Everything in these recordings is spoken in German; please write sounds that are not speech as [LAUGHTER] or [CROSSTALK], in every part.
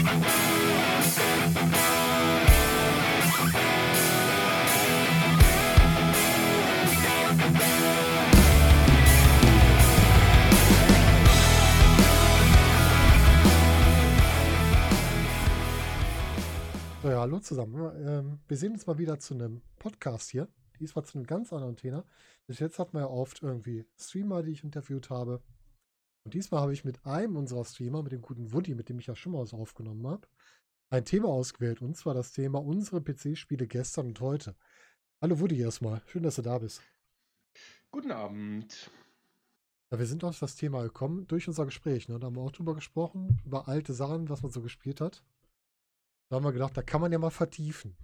So, hallo zusammen. Ähm, wir sehen uns mal wieder zu einem Podcast hier. Diesmal zu einem ganz anderen Thema. Bis jetzt hatten wir ja oft irgendwie Streamer, die ich interviewt habe. Und diesmal habe ich mit einem unserer Streamer, mit dem guten Woody, mit dem ich ja schon mal so aufgenommen habe, ein Thema ausgewählt. Und zwar das Thema unsere PC-Spiele gestern und heute. Hallo Woody erstmal. Schön, dass du da bist. Guten Abend. Ja, wir sind auf das Thema gekommen durch unser Gespräch. Ne? Da haben wir auch drüber gesprochen, über alte Sachen, was man so gespielt hat. Da haben wir gedacht, da kann man ja mal vertiefen.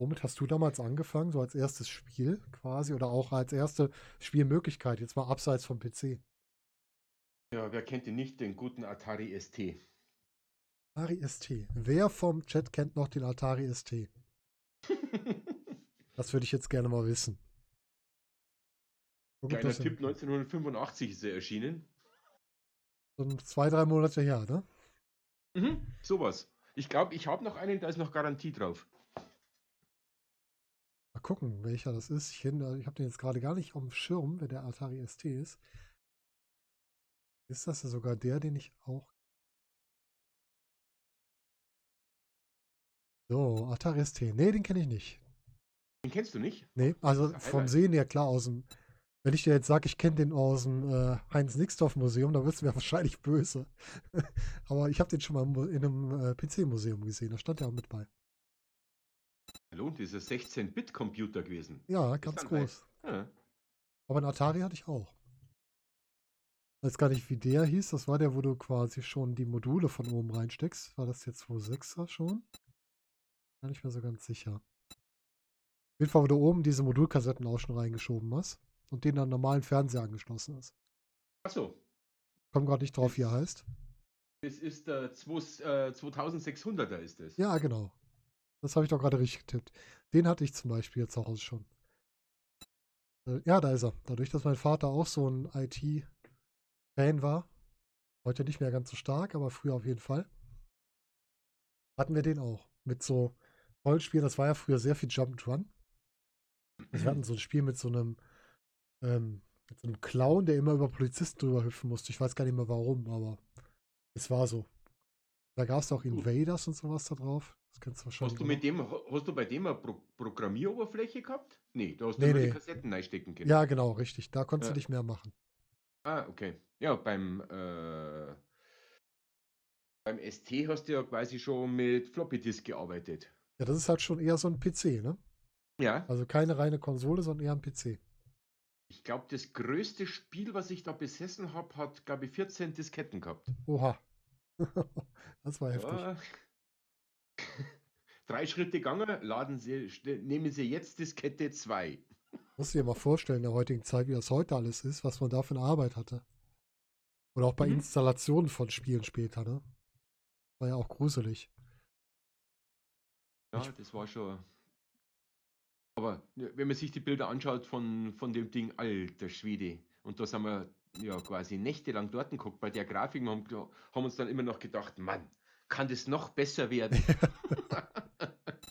Womit hast du damals angefangen, so als erstes Spiel quasi oder auch als erste Spielmöglichkeit, jetzt mal abseits vom PC? Ja, wer kennt ihn nicht, den guten Atari ST? Atari ST. Wer vom Chat kennt noch den Atari ST? [LAUGHS] Das würde ich jetzt gerne mal wissen. Das denn? Tipp, 1985 ist er erschienen. So zwei, drei Monate her, ne? Mhm, sowas. Ich glaube, ich habe noch einen, da ist noch Garantie drauf. Mal gucken, welcher das ist. Ich, ich habe den jetzt gerade gar nicht auf dem Schirm, wer der Atari ST ist. Ist das ja sogar der, den ich auch. So, Atari ST. Nee, den kenne ich nicht. Den kennst du nicht? Nee, also vom. Sehen her klar aus dem. Wenn ich dir jetzt sage, ich kenne den aus dem äh, Heinz-Nixdorf-Museum, dann wirst du mir [LAUGHS] wahrscheinlich böse. Aber ich habe den schon mal in einem äh, PC-Museum gesehen. Da stand er auch mit bei. Hallo, dieser 16-Bit-Computer gewesen. Ja, ganz groß. Ja. Aber einen Atari hatte ich auch. Weiß gar nicht, wie der hieß. Das war der, wo du quasi schon die Module von oben reinsteckst. War das jetzt 2.6er schon? Gar nicht mehr so ganz sicher. Auf jeden Fall, wo du oben diese Modulkassetten auch schon reingeschoben hast und den an normalen Fernseher angeschlossen hast. Achso, Komm gerade nicht drauf, wie er heißt. das ist der 2, äh, 2600er ist es. Ja, genau. Das habe ich doch gerade richtig getippt. Den hatte ich zum Beispiel jetzt zu Hause schon. Äh, Ja, da ist er. Dadurch, dass mein Vater auch so ein IT-Fan war, heute nicht mehr ganz so stark, aber früher auf jeden Fall, hatten wir den auch. Mit so Rollenspielen, das war ja früher sehr viel Jump Run. Also wir hatten so ein Spiel mit so einem, ähm, mit so einem Clown, der immer über Polizisten drüber hüpfen musste. Ich weiß gar nicht mehr warum, aber es war so. Da gab es auch Invaders und sowas da drauf. Das kennst du wahrscheinlich. Hast du auch mit dem, hast du bei dem eine Pro Programmieroberfläche gehabt? Nee, da hast du Nee, nur nee. die Kassetten reinstecken können. Ja, genau, richtig. Da konntest Ja. du nicht mehr machen. Ah, okay. Ja, beim, äh, beim ST hast du ja quasi schon mit Floppy Disk gearbeitet. Ja, das ist halt schon eher so ein PC, ne? Ja, Also keine reine Konsole, sondern eher ein PC. ich glaube, das größte Spiel, was ich da besessen habe, hat, glaube ich, 14 Disketten gehabt. Oha. [LAUGHS] das war heftig. Ja. Drei Schritte gegangen, laden Sie, nehmen Sie jetzt Diskette 2. Musst du dir mal vorstellen, in der heutigen Zeit, wie das heute alles ist, was man da für eine Arbeit hatte. Oder auch bei Mhm. Installationen von Spielen später, ne? War ja auch gruselig. Ja, Ich- das war schon. Aber wenn man sich die Bilder anschaut von, von dem Ding, alter Schwede, und da sind wir ja quasi nächtelang dort geguckt bei der Grafik und haben, haben uns dann immer noch gedacht, Mann, kann das noch besser werden? [LAUGHS]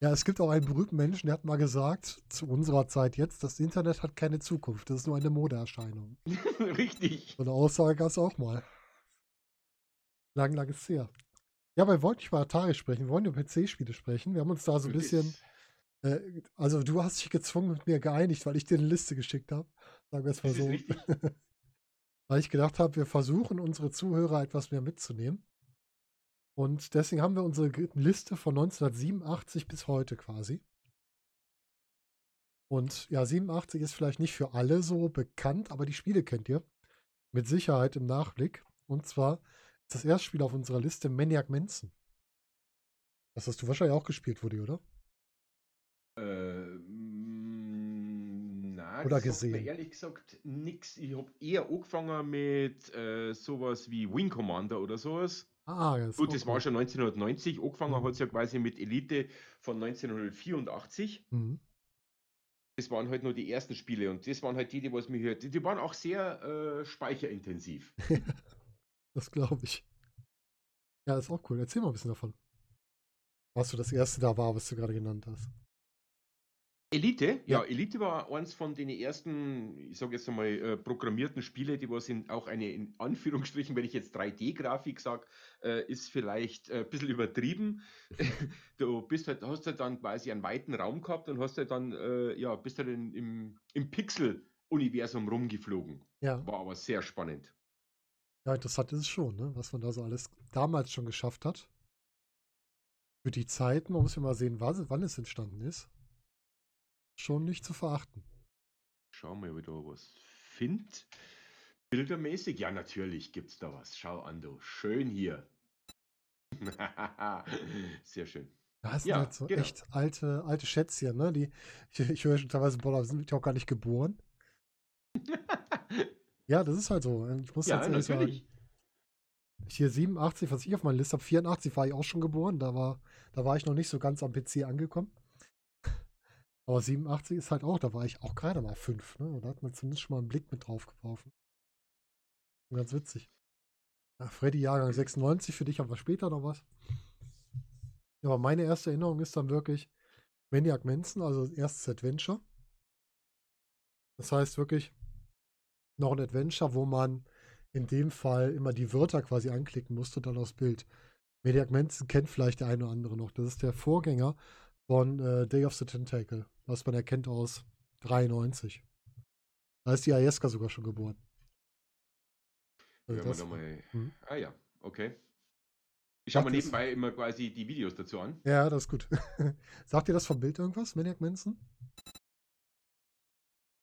Ja, es gibt auch einen berühmten Menschen, der hat mal gesagt, zu unserer Zeit jetzt, das Internet hat keine Zukunft, das ist nur eine Modeerscheinung. [LAUGHS] Richtig. So eine Aussage gab es auch mal. Lang, lang ist her. Ja, aber wir wollten nicht über Atari sprechen, wir wollen über PC-Spiele sprechen. Wir haben uns da so ein bisschen, äh, also du hast dich gezwungen mit mir geeinigt, weil ich dir eine Liste geschickt habe. Sagen wir es mal so. [LAUGHS] Weil ich gedacht habe, wir versuchen unsere Zuhörer etwas mehr mitzunehmen. Und deswegen haben wir unsere Liste von 1987 bis heute quasi. Und ja, 87 ist vielleicht nicht für alle so bekannt, aber die Spiele kennt ihr. Mit Sicherheit im Nachblick. Und zwar ist das erste Spiel auf unserer Liste Maniac Manson. Das hast du wahrscheinlich auch gespielt, Woody, oder? Äh, mm, na, Oder mir gesehen. ehrlich gesagt nix. Ich habe eher angefangen mit äh, sowas wie Wing Commander oder sowas. Ah, ist Gut, das war schon 1990. Angefangen Mhm. hat es ja quasi mit Elite von 1984. Mhm. Das waren halt nur die ersten Spiele und das waren halt die, die was mir hört. Die, die waren auch sehr äh, speicherintensiv. [LAUGHS] Das glaube ich. Ja, ist auch cool. Erzähl mal ein bisschen davon. Was so das erste da war, was du gerade genannt hast. Elite? Ja, Ja. Elite war eins von den ersten, ich sage jetzt einmal, äh, programmierten Spiele, die was in auch eine, in Anführungsstrichen, wenn ich jetzt 3D-Grafik sage, äh, ist vielleicht äh, ein bisschen übertrieben. [LAUGHS] du bist halt, hast halt dann quasi einen weiten Raum gehabt und hast halt dann, äh, ja, bist halt in, im, im Pixel-Universum rumgeflogen. Ja. War aber sehr spannend. Ja, interessant ist es schon, ne? was man da so alles damals schon geschafft hat. Für die Zeiten, man muss ja mal sehen, was, wann es entstanden ist. Schon nicht zu verachten. Schauen wir, ob ich da was finde. Bildermäßig? Ja, natürlich gibt es da was. Schau an, du. Schön hier. [LAUGHS] Sehr schön. Das sind Ja, halt so genau. echt alte, alte Schätzchen, ne? Die, ich, ich höre schon teilweise, boah, da sind die auch gar nicht geboren. [LAUGHS] Ja, das ist halt so. Ich muss ja, tatsächlich natürlich. sagen, hier 87, was ich auf meiner Liste habe, 84 war ich auch schon geboren. Da war, da war ich noch nicht so ganz am PC angekommen. Aber 87 ist halt auch, da war ich auch gerade mal fünf, ne? Da hat man zumindest schon mal einen Blick mit drauf geworfen. Ganz witzig. Ja, Freddy Jahrgang 96, für dich haben wir später noch was. Aber meine erste Erinnerung ist dann wirklich Maniac Manson, also erstes Adventure. Das heißt wirklich noch ein Adventure, wo man in dem Fall immer die Wörter quasi anklicken musste, dann aufs Bild. Maniac Manson kennt vielleicht der eine oder andere noch. Das ist der Vorgänger von äh, Day of the Tentacle, was man erkennt aus 93. Da ist die Ayeska sogar schon geboren. Also das, da mal. Mhm. Ah ja, okay. Ich schaue mir nebenbei immer quasi die Videos dazu an. ja, das ist gut. [LAUGHS] Sagt dir das vom Bild irgendwas, Maniac Manson?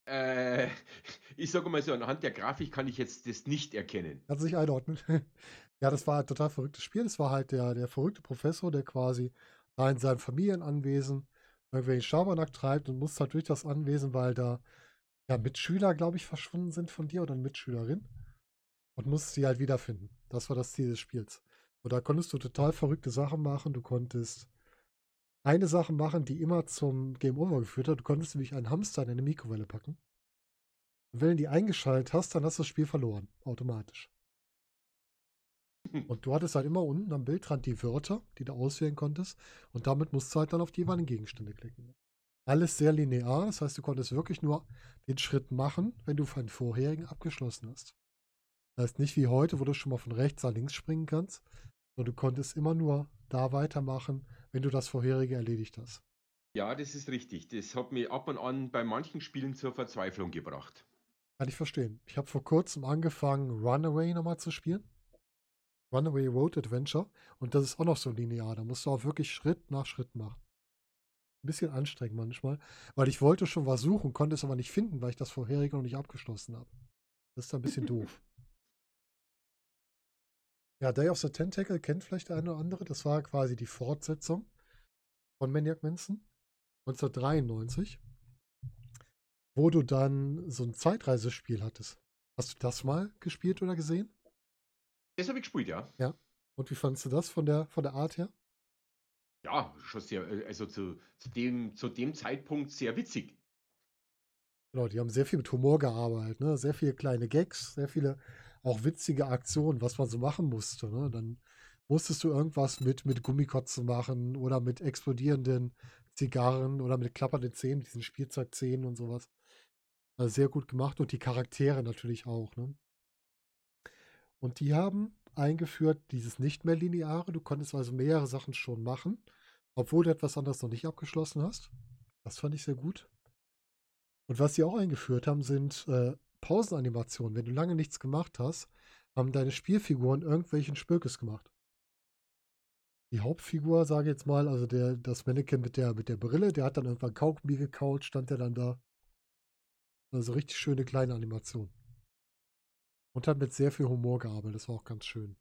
Äh, [LAUGHS] ich sage mal so, anhand der Grafik kann ich jetzt das nicht erkennen. Du nicht einordnen. [LAUGHS] ja, das war ein total verrücktes Spiel. Das war halt der, der verrückte Professor, der quasi da in seinem Familienanwesen irgendwelchen Schabernack treibt und muss halt durch das Anwesen, weil da ja, Mitschüler, glaube ich, verschwunden sind von dir oder eine Mitschülerin und musst sie halt wiederfinden. Das war das Ziel des Spiels. Und da konntest du total verrückte Sachen machen. Du konntest eine Sache machen, die immer zum Game Over geführt hat. Du konntest nämlich einen Hamster in eine Mikrowelle packen. Und wenn du die eingeschaltet hast, dann hast du das Spiel verloren. Automatisch. [LAUGHS] Und du hattest halt immer unten am Bildrand die Wörter, die du auswählen konntest. Und damit musst du halt dann auf die jeweiligen Gegenstände klicken. Alles sehr linear. Das heißt, du konntest wirklich nur den Schritt machen, wenn du einen vorherigen abgeschlossen hast. Das heißt nicht wie heute, wo du schon mal von rechts nach links springen kannst, sondern du konntest immer nur da weitermachen, wenn du das vorherige erledigt hast. Ja, das ist richtig. Das hat mich ab und an bei manchen Spielen zur Verzweiflung gebracht. Kann ich verstehen. Ich habe vor kurzem angefangen, Runaway nochmal zu spielen. Runaway Road Adventure. Und das ist auch noch so linear. Da musst du auch wirklich Schritt nach Schritt machen. Ein bisschen anstrengend manchmal, weil ich wollte schon was suchen, konnte es aber nicht finden, weil ich das vorherige noch nicht abgeschlossen habe. Das ist ein bisschen [LAUGHS] doof. Ja, Day of the Tentacle kennt vielleicht der eine oder andere. Das war quasi die Fortsetzung von Maniac Manson 1993, wo du dann so ein Zeitreisespiel hattest. Hast du das mal gespielt oder gesehen? Das habe ich gespielt, ja. Und wie fandest du das von der, von der Art her? Ja, schon sehr, äh, also zu, zu, dem, zu dem Zeitpunkt sehr witzig. Genau, die haben sehr viel mit Humor gearbeitet, ne? Sehr viele kleine Gags, sehr viele auch witzige Aktionen, was man so machen musste. Ne? Dann musstest du irgendwas mit, mit Gummikotzen machen oder mit explodierenden Zigarren oder mit klappernden Zähnen, diesen Spielzeugzähnen und sowas. Also sehr gut gemacht und die Charaktere natürlich auch. Ne? Und die haben eingeführt dieses nicht mehr lineare. Du konntest also mehrere Sachen schon machen, obwohl du etwas anderes noch nicht abgeschlossen hast. Das fand ich sehr gut. Und was sie auch eingeführt haben, sind äh, Pausenanimationen. Wenn du lange nichts gemacht hast, haben deine Spielfiguren irgendwelchen Spökes gemacht. Die Hauptfigur, sage ich jetzt mal, also der, das Mannequin mit der, mit der Brille, der hat dann irgendwann Kaugummi gekaut, stand der dann da. Also richtig schöne kleine Animation. Und hat mit sehr viel Humor gearbeitet, das war auch ganz schön.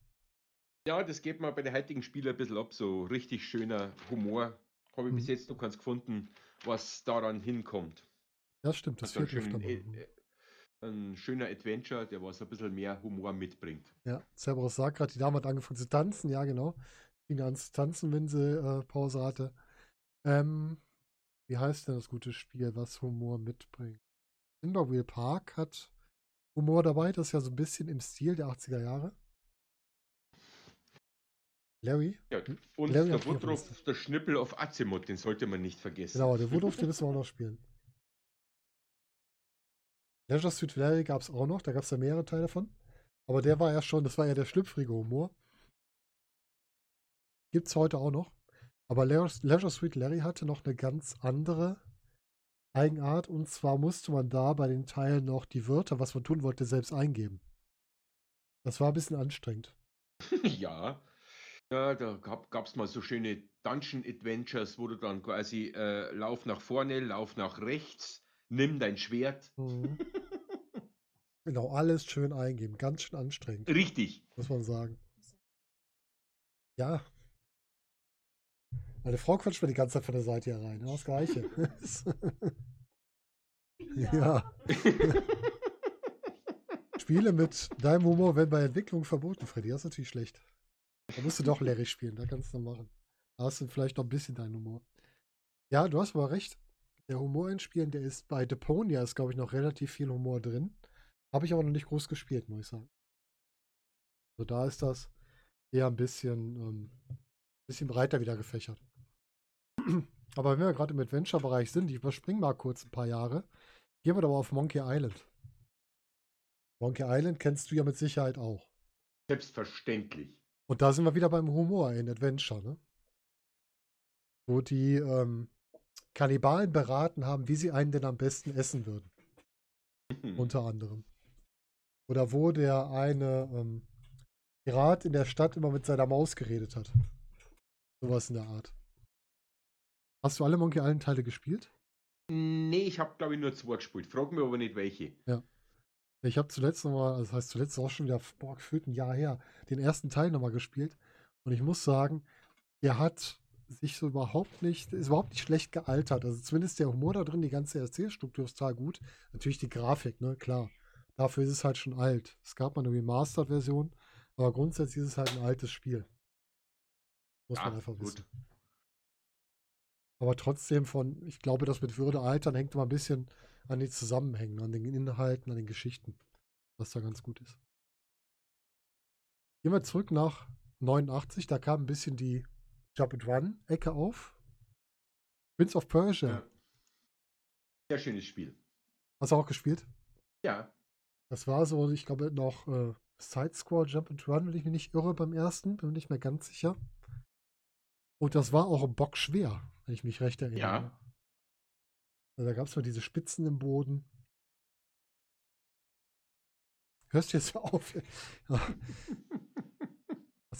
Ja, das geht mir bei den heutigen Spielen ein bisschen ab. So richtig schöner Humor. Habe ich Mhm. bis jetzt noch keins gefunden, was daran hinkommt. Das stimmt, das Also ein, fehlt öfter mal. äh, äh, ein schöner Adventure, der was ein bisschen mehr Humor mitbringt. Ja, Cerberus sagt gerade, die Dame hat angefangen zu tanzen. Ja, genau. Fing an zu tanzen, wenn sie äh, Pause hatte. Ähm, wie heißt denn das gute Spiel, was Humor mitbringt? Timberwheel Park hat Humor dabei. Das ist ja so ein bisschen im Stil der 80er Jahre. Larry? Ja, und Larry der Woodruff, der Schnippel auf Azimuth, den sollte man nicht vergessen. Genau, der [LAUGHS] Woodruff, den müssen wir auch noch spielen. Leisure Suit Larry gab es auch noch, da gab es ja mehrere Teile von. Aber der war ja schon, das war ja der schlüpfrige Humor. Gibt es heute auch noch. Aber Leisure Leisure Suit Larry hatte noch eine ganz andere Eigenart. Und zwar musste man da bei den Teilen noch die Wörter, was man tun wollte, selbst eingeben. Das war ein bisschen anstrengend. [LAUGHS] ja. Ja, da gab es mal so schöne Dungeon Adventures, wo du dann quasi äh, lauf nach vorne, lauf nach rechts, nimm dein Schwert. Mhm. [LAUGHS] Genau, alles schön eingeben. Ganz schön anstrengend, Richtig. muss man sagen. Ja. Meine Frau quatscht mir die ganze Zeit von der Seite hier rein. Ja, Das Gleiche. ja. [LAUGHS] Spiele mit deinem Humor werden bei Entwicklung verboten, Freddy. Das ist natürlich schlecht. Da musst du doch Larry spielen. Da kannst du machen. Da hast du vielleicht noch ein bisschen deinen Humor. Ja, du hast aber recht. Der Humor in Spielen, der ist bei Deponia ist, glaube ich, noch relativ viel Humor drin. Habe ich aber noch nicht groß gespielt, muss ich sagen. Also da ist das eher ein bisschen, ähm, bisschen breiter wieder gefächert. [CLEARS THROAT] aber wenn wir gerade im Adventure-Bereich sind, ich überspringe mal kurz ein paar Jahre. Gehen wir doch mal auf Monkey Island. Monkey Island kennst du ja mit Sicherheit auch. Selbstverständlich. Und da sind wir wieder beim Humor in Adventure, ne? Wo die ähm, Kannibalen beraten haben, wie sie einen denn am besten essen würden. Unter anderem. Oder wo der eine ähm, Pirat in der Stadt immer mit seiner Maus geredet hat. Sowas in der Art. Hast du alle Monkey Island Teile gespielt? Nee, ich habe glaube ich nur zwei gespielt. Frag mich aber nicht welche. Ich habe zuletzt nochmal, also das heißt zuletzt auch schon wieder, boah, gefühlt ein Jahr her, den ersten Teil nochmal gespielt. Und ich muss sagen, der hat sich so überhaupt nicht, ist überhaupt nicht schlecht gealtert. Also zumindest der Humor da drin, die ganze Erzählstruktur ist total gut. Natürlich die Grafik, ne, klar. Dafür ist es halt schon alt. Es gab mal eine Remastered-Version, aber grundsätzlich ist es halt ein altes Spiel. Muss man Ja, einfach gut. wissen. Aber trotzdem von, ich glaube, das mit Würde altern hängt immer ein bisschen an den Zusammenhängen, an den Inhalten, an den Geschichten, was da ganz gut ist. Gehen wir zurück nach 89, da kam ein bisschen die Jump and Run Ecke auf. Prince of Persia, Ja. Sehr schönes Spiel. hast du auch gespielt? Ja. Das war so, ich glaube, noch äh, Side-Scroll Jump and Run, wenn ich mich nicht irre beim ersten, bin mir nicht mehr ganz sicher. Und das war auch im Bock schwer, wenn ich mich recht erinnere. Ja. Also da gab es mal diese Spitzen im Boden. Hörst du jetzt auf? [LAUGHS] Ja.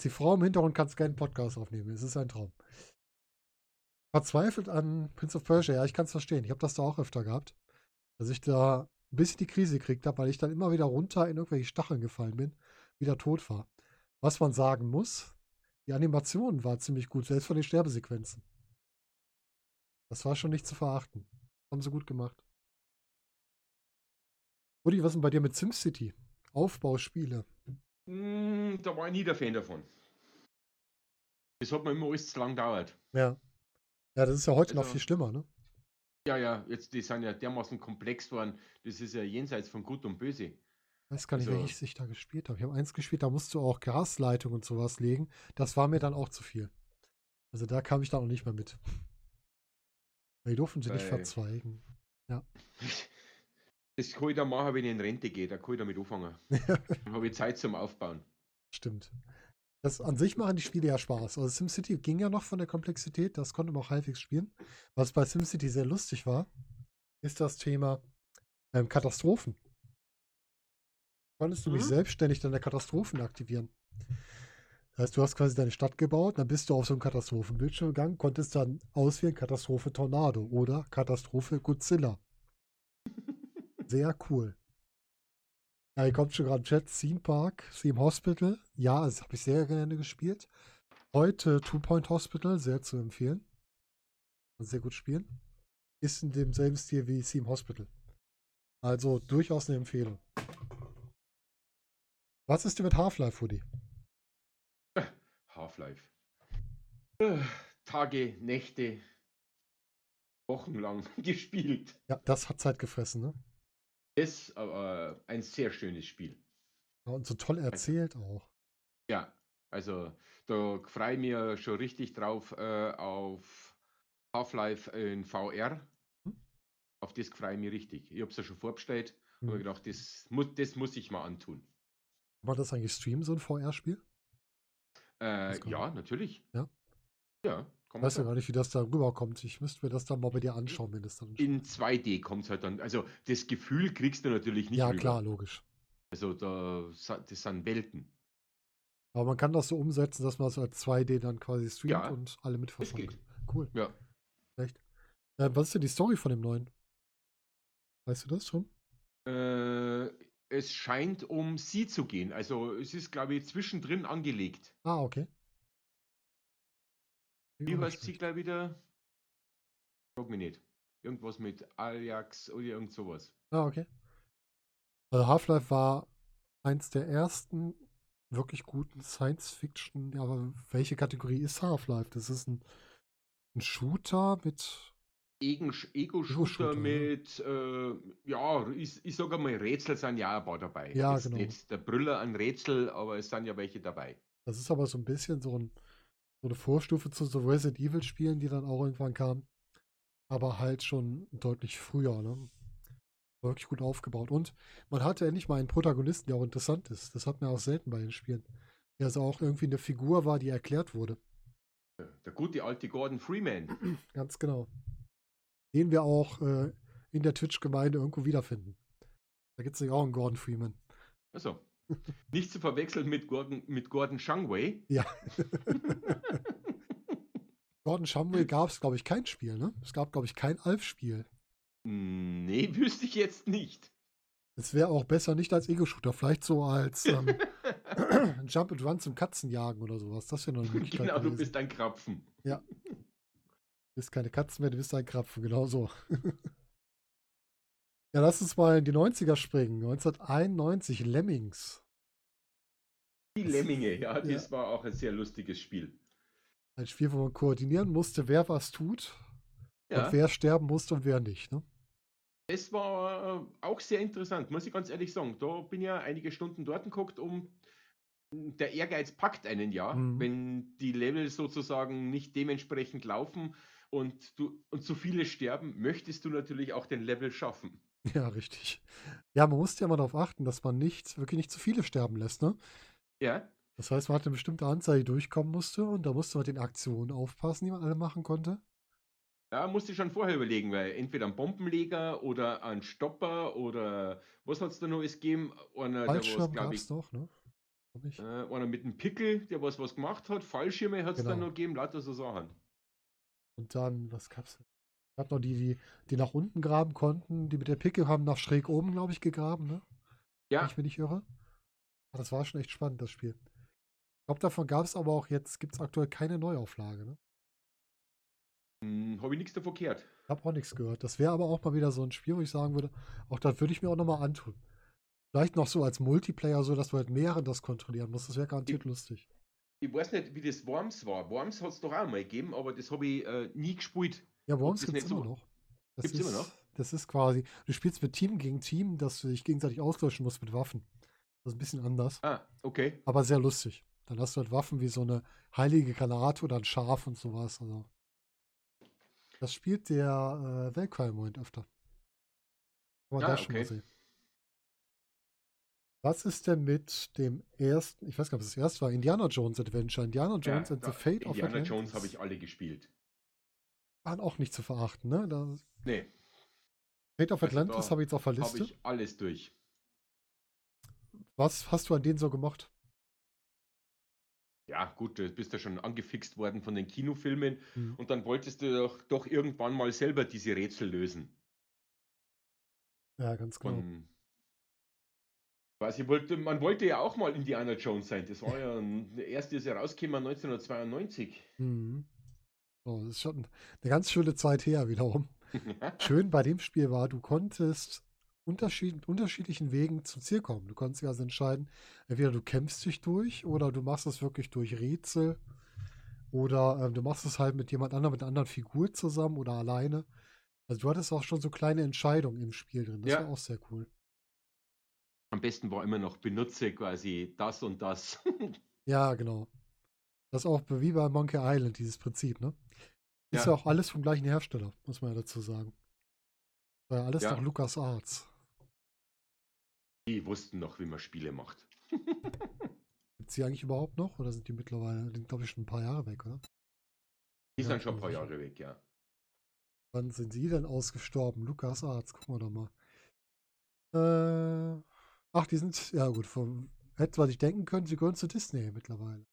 Die Frau im Hintergrund kannst keinen Podcast aufnehmen. Es ist ein Traum. Verzweifelt an Prince of Persia, ja, ich kann es verstehen. Ich habe das da auch öfter gehabt, dass ich da ein bisschen die Krise gekriegt habe, weil ich dann immer wieder runter in irgendwelche Stacheln gefallen bin, wieder tot war. Was man sagen muss, die Animation war ziemlich gut, selbst von den Sterbesequenzen. Das war schon nicht zu verachten. Haben sie gut gemacht. Rudi, was ist denn bei dir mit SimCity? Aufbauspiele. Mm, da war ich nie der Fan davon. Das hat mir immer alles zu lang gedauert. Ja. Ja, das ist ja heute noch Also- viel schlimmer, ne? Ja, ja, jetzt die sind ja dermaßen komplex worden. Das ist ja jenseits von Gut und Böse. Ich weiß gar nicht, Also- welches ich da gespielt habe. Ich habe eins gespielt, da musst du auch Gasleitung und sowas legen. Das war mir dann auch zu viel. Also da kam ich dann auch nicht mehr mit. Weil die durften sie nicht verzweigen. [LAUGHS] Das kann ich dann machen, wenn ich in Rente gehe. Da kann ich damit anfangen. [LAUGHS] Dann habe ich Zeit zum Aufbauen. Stimmt. Das an sich machen die Spiele ja Spaß. Also SimCity ging ja noch von der Komplexität, das konnte man auch halbwegs spielen. Was bei SimCity sehr lustig war, ist das Thema ähm, Katastrophen. Konntest du mich Mhm. selbstständig deine Katastrophen aktivieren. Das heißt, du hast quasi deine Stadt gebaut, dann bist du auf so einen Katastrophenbildschirm gegangen, konntest dann auswählen Katastrophe Tornado oder Katastrophe Godzilla. [LAUGHS] Sehr cool. Ja, hier kommt schon gerade im Chat, Theme Park, Theme Hospital. Ja, das habe ich sehr gerne gespielt. Heute Two Point Hospital, sehr zu empfehlen. Sehr gut spielen. Ist in demselben Stil wie Theme Hospital. Also durchaus eine Empfehlung. Was ist denn mit Half-Life, Woody? Half-Life. Äh, Tage, Nächte, wochenlang [LAUGHS] gespielt. Ja, das hat Zeit gefressen, ne? Ist aber ein sehr schönes Spiel. Ja, und so toll erzählt auch. Ja, also Da freue ich mich schon richtig drauf äh, auf Half-Life in VR. Hm? Auf das freue ich mich richtig. Ich habe es ja schon vorbestellt Hm. habe gedacht, das muss, das muss ich mal antun. War das eigentlich streamen, so ein VR-Spiel? Äh, ja, natürlich. Ja? Ja, Ich weiß ja gar nicht, wie das da rüberkommt. Ich müsste mir das dann mal bei dir anschauen, wenn das dann. In 2D kommt es halt dann. Also das Gefühl kriegst du natürlich nicht Ja, rüber. klar, logisch. Also da, das sind Welten. Aber man kann das so umsetzen, dass man es als 2D dann quasi streamt Ja, und alle kann. Cool. Ja. Echt. Äh, was ist denn die Story von dem neuen? Weißt du das schon? Äh, es scheint um sie zu gehen. Also es ist, glaube ich, zwischendrin angelegt. Ah, okay. Wie heißt sie gleich wieder? Frag mich nicht. Irgendwas mit Ajax oder irgend sowas. Ah, okay. Also Half-Life war eins der ersten wirklich guten Science-Fiction. Ja, aber welche Kategorie ist Half-Life? Das ist ein, ein Shooter mit. Ego-Shooter, mit, äh, ja, ich, ich sage mal, Rätsel sind ja ein paar dabei. Ja, Jetzt genau. nicht der Brüller an Rätsel, aber es sind ja welche dabei. Das ist aber so ein bisschen so, ein, so eine Vorstufe zu so Resident Evil-Spielen, die dann auch irgendwann kamen. Aber halt schon deutlich früher, ne? Wirklich gut aufgebaut. Und man hatte endlich mal einen Protagonisten, der auch interessant ist. Das hat man auch selten bei den Spielen. Der also auch irgendwie eine Figur war, die erklärt wurde. Der gute alte Gordon Freeman. Ganz genau. Den wir auch äh, in der Twitch-Gemeinde irgendwo wiederfinden. Da gibt es ja auch einen Gordon Freeman. Also, nicht zu verwechseln mit Gordon, mit Gordon Shangway. Ja. [LAUGHS] Gordon Shumway gab es, glaube ich, kein Spiel, ne? Es gab, glaube ich, kein Alf-Spiel. Nee, [LAUGHS] wüsste ich jetzt nicht. Es wäre auch besser nicht als Ego-Shooter, vielleicht so als ähm, [LAUGHS] Jump and Run zum Katzenjagen oder sowas. Das wäre noch eine Möglichkeit genau, du gewesen. bist ein Krapfen. Du bist keine Katzen mehr, du bist ein Krapfen, genau so. [LAUGHS] ja, lass uns mal in die 90er springen. 1991, Lemmings. Die Lemminge, ja, [LAUGHS] das ja. war auch ein sehr lustiges Spiel. Ein Spiel, wo man koordinieren musste, wer was tut Ja, und wer sterben musste und wer nicht. Ne? das war äh, auch sehr interessant, muss ich ganz ehrlich sagen. Da bin ja einige Stunden dort geguckt, um der Ehrgeiz packt einen ja, Mhm. wenn die Level sozusagen nicht dementsprechend laufen und du und zu viele sterben, möchtest du natürlich auch den Level schaffen. Ja, richtig. Ja, man musste ja mal darauf achten, dass man nicht, wirklich nicht zu viele sterben lässt. Ne? Ja, Das heißt, man hat eine bestimmte Anzahl, die durchkommen musste und da musste man den Aktionen aufpassen, die man alle machen konnte. Ja, musst du schon vorher überlegen, weil entweder ein Bombenleger oder ein Stopper oder was hat es da noch alles gegeben? Einer, Fallschirm gab ich, es noch, ne? Ich. äh, einer mit einem Pickel, der was was gemacht hat. Fallschirme hat es dann Genau. noch gegeben, lauter so Sachen. Und dann, was gab's? Gab noch die, die, die nach unten graben konnten, die mit der Picke haben nach schräg oben, glaube ich, gegraben, ne? Wenn Ja, ich mich nicht irre. Ah, Das war schon echt spannend, das Spiel. Ich glaube, davon gab es aber auch jetzt, gibt es aktuell keine Neuauflage, ne? hm, habe ich nichts davon gehört. Ich habe auch nichts gehört. Das wäre aber auch mal wieder so ein Spiel, wo ich sagen würde, auch das würde ich mir auch nochmal antun. Vielleicht noch so als Multiplayer, so dass du halt mehrere das kontrollieren musst. Das wäre garantiert lustig. Ich weiß nicht, wie das Worms war. Worms hat es doch auch mal gegeben, aber das habe ich äh, nie gespielt. Ja, Worms das gibt es immer so- noch. Das Gibt's ist, immer noch? Das ist quasi, du spielst mit Team gegen Team, dass du dich gegenseitig auslöschen musst mit Waffen. Das ist ein bisschen anders, Ah, okay. aber sehr lustig. Dann hast du halt Waffen wie so eine heilige Granate oder ein Schaf und sowas. Also. Das spielt der äh, Weltcry im Moment öfter. Kann man Ah, da schon mal okay. sehen. Was ist denn mit dem ersten, ich weiß gar nicht, was das erste war, Indiana Jones Adventure, Indiana Ja, Jones and da, the Fate of Indiana. Jones habe ich alle gespielt. Waren auch nicht zu verachten, ne? Da, Nee, Fate of Also Atlantis habe ich jetzt auf der habe Liste. ich alles durch. Was hast du an denen so gemacht? Ja, gut, du bist ja schon angefixt worden von den Kinofilmen Hm. und dann wolltest du doch, doch irgendwann mal selber diese Rätsel lösen. Ja, ganz genau. Von, quasi wollte, man wollte ja auch mal Indiana Jones sein. Das war ja ein, der erste ist ja rausgekommen 1992. Mhm. Oh, das ist schon eine ganz schöne Zeit her wiederum. Schön bei dem Spiel war, du konntest unterschied unterschiedlichen Wegen zum Ziel kommen. Du konntest also entscheiden, entweder du kämpfst dich durch oder du machst es wirklich durch Rätsel oder ähm, du machst es halt mit jemand anderem, mit einer anderen Figur zusammen oder alleine. Also du hattest auch schon so kleine Entscheidungen im Spiel drin. Das Ja. war auch sehr cool. Am besten war immer noch benutze quasi das und das. [LAUGHS] Ja, genau. Das ist auch wie bei Monkey Island, dieses Prinzip, ne? Ist ja, Ja. auch alles vom gleichen Hersteller, muss man ja dazu sagen. War ja alles Ja. noch Lucas Arts. Die wussten noch, wie man Spiele macht. [LAUGHS] Gibt es die eigentlich überhaupt noch? Oder sind die mittlerweile, die sind glaube ich schon ein paar Jahre weg, oder? Die Ja, sind schon ein paar. Jahre weg, ja. Wann sind sie denn ausgestorben? Lucas Arts, gucken wir doch mal. Äh, ach, die sind, ja gut, vom, hätte man sich denken können, sie gehören zu Disney mittlerweile.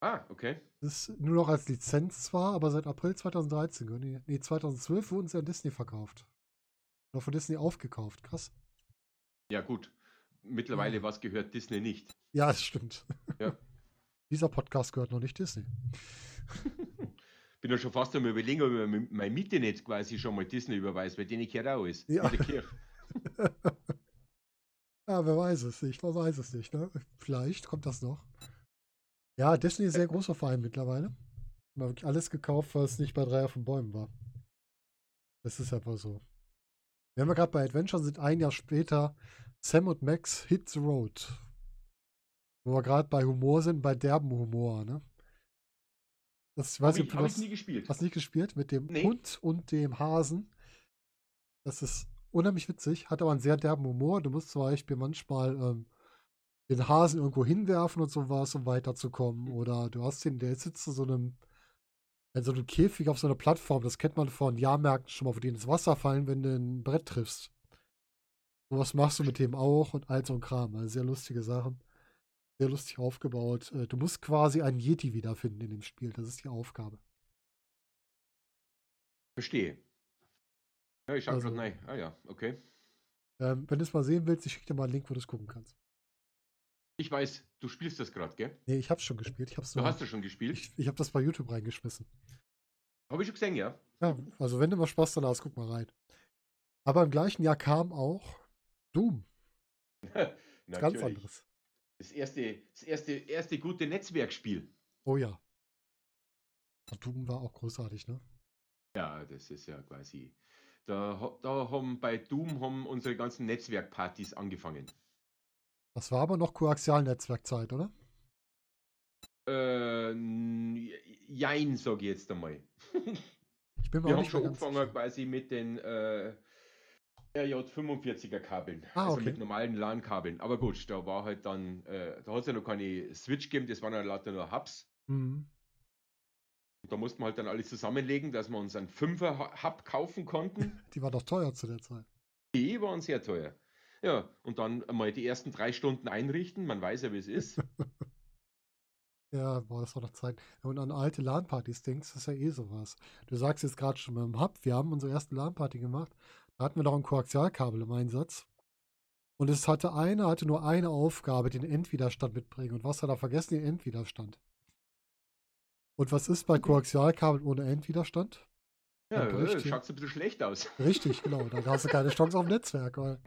Ah, okay. Das ist nur noch als Lizenz zwar, aber seit April 2013 gehören die, nee, 2012 wurden sie an Disney verkauft. Oder von Disney aufgekauft, krass. Ja, gut. Mittlerweile Ja. was gehört Disney nicht. Ja, das stimmt. Ja. [LAUGHS] Dieser Podcast gehört noch nicht Disney. [LAUGHS] Bin ja schon fast am überlegen, ob ich mir meine Miete nicht quasi schon mal Disney überweist, weil denen gehört auch ist. Ja. [LAUGHS] Ja, wer weiß es nicht, man weiß es nicht, ne? Vielleicht kommt das noch. Ja, Disney ist ein sehr großer Verein mittlerweile. Haben wirklich alles gekauft, was nicht bei drei auf den Bäumen war. Das ist einfach so. Wenn wir gerade bei Adventure sind, ein Jahr später Sam und Max Hit the Road. Wo wir gerade bei Humor sind, bei derben Humor, ne? Das, ich weiß nicht, ich, du hab ich nie gespielt. hast nicht gespielt mit dem Nee. Hund und dem Hasen. Das ist unheimlich witzig, hat aber einen sehr derben Humor. Du musst zum Beispiel manchmal ähm, den Hasen irgendwo hinwerfen und sowas, um weiterzukommen. Mhm. Oder du hast den, der sitzt in so einem, in so einem Käfig auf so einer Plattform. Das kennt man von Jahrmärkten schon mal, wo die ins Wasser fallen, wenn du ein Brett triffst. Sowas machst du mit dem auch und all so ein Kram. Also sehr lustige Sachen. Sehr lustig aufgebaut. Äh, Du musst quasi einen Yeti wiederfinden in dem Spiel. Das ist die Aufgabe. Verstehe. Ja, ich schau Also- gerade rein. Ah ja, okay. Ähm, wenn du es mal sehen willst, ich schicke dir mal einen Link, wo du es gucken kannst. Ich weiß, du spielst das gerade, gell? Nee, ich hab's schon gespielt. Ich hab's Du nur, hast das schon gespielt. ich, ich hab das bei YouTube reingeschmissen. Habe ich schon gesehen, ja. Ja, also wenn du mal Spaß daran hast, guck mal rein. Aber im gleichen Jahr kam auch Doom. [LAUGHS] Ganz anderes. Das erste, das erste, erste gute Netzwerkspiel. Oh ja. Doom war auch großartig, ne? Ja, das ist ja quasi. Da, da haben bei Doom haben unsere ganzen Netzwerkpartys angefangen. Das war aber noch Koaxialnetzwerkzeit, oder? Äh, jein, sage ich jetzt einmal. Ich bin mir Wir auch haben nicht schon angefangen quasi mit den äh, RJ45er Kabeln. Ah, also okay. mit normalen LAN-Kabeln. Aber gut, da war halt dann, äh, da hat es ja noch keine Switch gegeben, das waren ja lauter nur Hubs. Mhm. Und da mussten wir halt dann alles zusammenlegen, dass wir uns einen 5er Hub kaufen konnten. [LAUGHS] Die war doch teuer zu der Zeit. Die waren sehr teuer. Ja, und dann mal die ersten drei Stunden einrichten. Man weiß ja, wie es ist. [LAUGHS] Ja, boah, das war doch Zeit. Du an alte LAN-Partys denkst, das ist ja eh sowas. Du sagst jetzt gerade schon beim Hub, wir haben unsere erste LAN-Party gemacht. Da hatten wir noch ein Koaxialkabel im Einsatz. Und es hatte einer, hatte nur eine Aufgabe, den Endwiderstand mitbringen. Und was hat er vergessen? Den Endwiderstand. Und was ist bei Koaxialkabel ohne Endwiderstand? Ja, Dann bricht äh, schaut ein bisschen schlecht aus. Richtig, [LAUGHS] genau. Da hast du keine Chance auf dem Netzwerk, weil,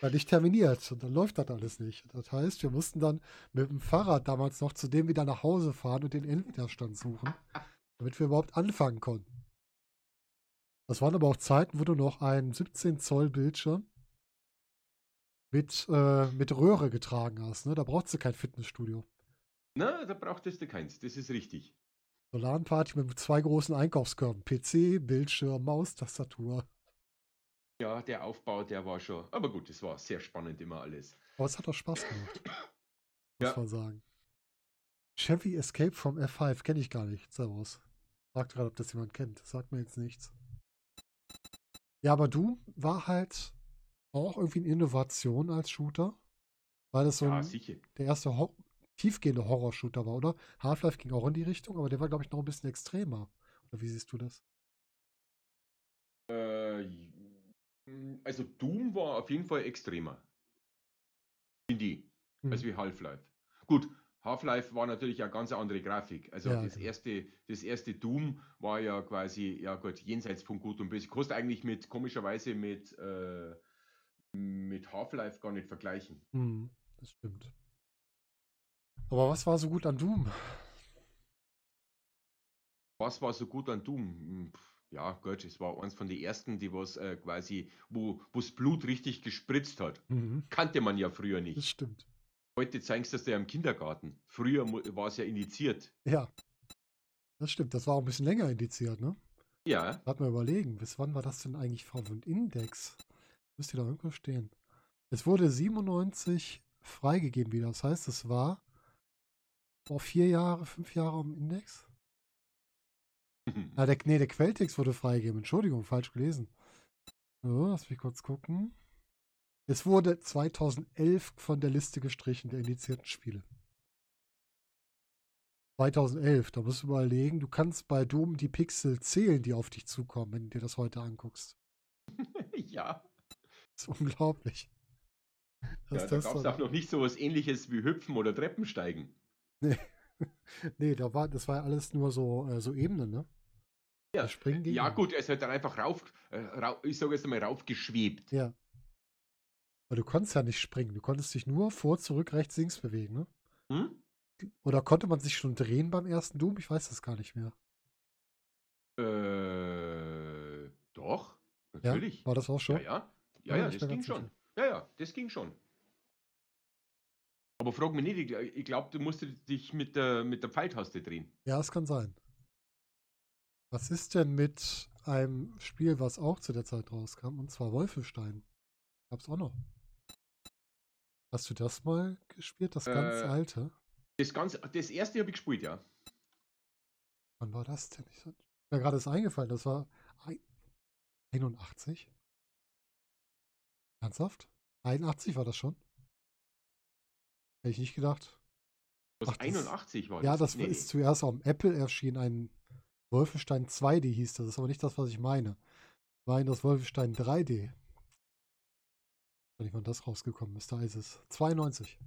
weil nicht terminiert. Und dann läuft das alles nicht. Das heißt, wir mussten dann mit dem Fahrrad damals noch zu dem wieder nach Hause fahren und den Endwiderstand suchen, damit wir überhaupt anfangen konnten. Das waren aber auch Zeiten, wo du noch einen 17 Zoll Bildschirm mit, äh, mit Röhre getragen hast. Ne? Da brauchst du kein Fitnessstudio. Na, da brauchtest du keins. Das ist richtig. Solarparty mit zwei großen Einkaufskörben. PC, Bildschirm, Maus, Tastatur. Ja, der Aufbau, der war schon. Aber gut, es war sehr spannend immer alles. Aber es hat auch Spaß gemacht. [CLEARS THROAT] Muss Ja. man sagen. Chevy Escape vom F5 kenne ich gar nicht. Servus. Fragt gerade, ob das jemand kennt. Sagt mir jetzt nichts. Ja, aber du war halt auch irgendwie eine Innovation als Shooter. Weil das so Ja, ein, der erste Hor tiefgehende Horror-Shooter war, oder? Half-Life ging auch in die Richtung, aber der war, glaube ich, noch ein bisschen extremer. Oder wie siehst du das? Äh, also Doom war auf jeden Fall extremer. Finde ich. Hm. Als wie Half-Life. Gut, Half-Life war natürlich eine ganz andere Grafik. Also Ja, das, genau. erste, das erste Doom war ja quasi, ja gut, jenseits von Gut und Böse. Kannst eigentlich mit, komischerweise mit, äh, mit Half-Life gar nicht vergleichen. Hm, das stimmt. Aber was war so gut an Doom? Was war so gut an Doom? Hm, Ja, gut, es war eins von den ersten, die was äh, quasi, wo das Blut richtig gespritzt hat. Mhm, Kannte man ja früher das nicht. stimmt. Heute zeigst du das ja im Kindergarten. Früher war es ja indiziert. Ja. Das stimmt, das war auch ein bisschen länger indiziert, ne? Ja. Lass mal überlegen, bis wann war das denn eigentlich von Index? Müsste da irgendwo stehen. Es wurde 97 freigegeben wieder. Das heißt, es war vor vier Jahre, fünf Jahre am Index. [LAUGHS] Ah, der, nee, der Quelltext wurde freigegeben. Entschuldigung, falsch gelesen. So, lass mich kurz gucken. Es wurde 2011 von der Liste gestrichen, der indizierten Spiele. 2011, da musst du überlegen, du kannst bei Doom die Pixel zählen, die auf dich zukommen, wenn du dir das heute anguckst. [LAUGHS] ja. Das ist unglaublich. Ja, da gab es auch noch nicht so was ähnliches wie Hüpfen oder Treppensteigen. Nee. [LAUGHS] nee, da war, das war ja alles nur so, äh, so Ebenen, ne? Ja, Springen ja gut, ist halt dann einfach rauf, äh, rauf ich sage jetzt einmal raufgeschwebt. Ja. Aber du konntest ja nicht springen, du konntest dich nur vor, zurück, rechts, links bewegen, ne? Hm? Oder konnte man sich schon drehen beim ersten Doom? Ich weiß das gar nicht mehr. Äh, doch, natürlich. Ja, war das auch schon? Ja, ja. Ja, ja, das ging schon. Ja, ja, das ging schon. Aber frag mich nicht, ich glaube, du musst dich mit der, mit der Pfeiltaste drehen. Ja, es kann sein. Was ist denn mit einem Spiel, was auch zu der Zeit rauskam, und zwar Wolfenstein? Gab's auch noch. Hast du das mal gespielt, das ganz äh, alte? Das, ganz, das erste habe ich gespielt, ja. Wann war das denn? Ich, mir gerade ist eingefallen, das war 81? Ernsthaft? 81 war das schon? Hätte ich nicht gedacht. Was, Ach, 81 war das? Ja, das nee. ist zuerst auf Apple erschienen, ein Wolfenstein 2D hieß das. Das ist aber nicht das, was ich meine. War in das Wolfenstein 3D. Ich weiß nicht, wann das rausgekommen ist. Da ist es. 92.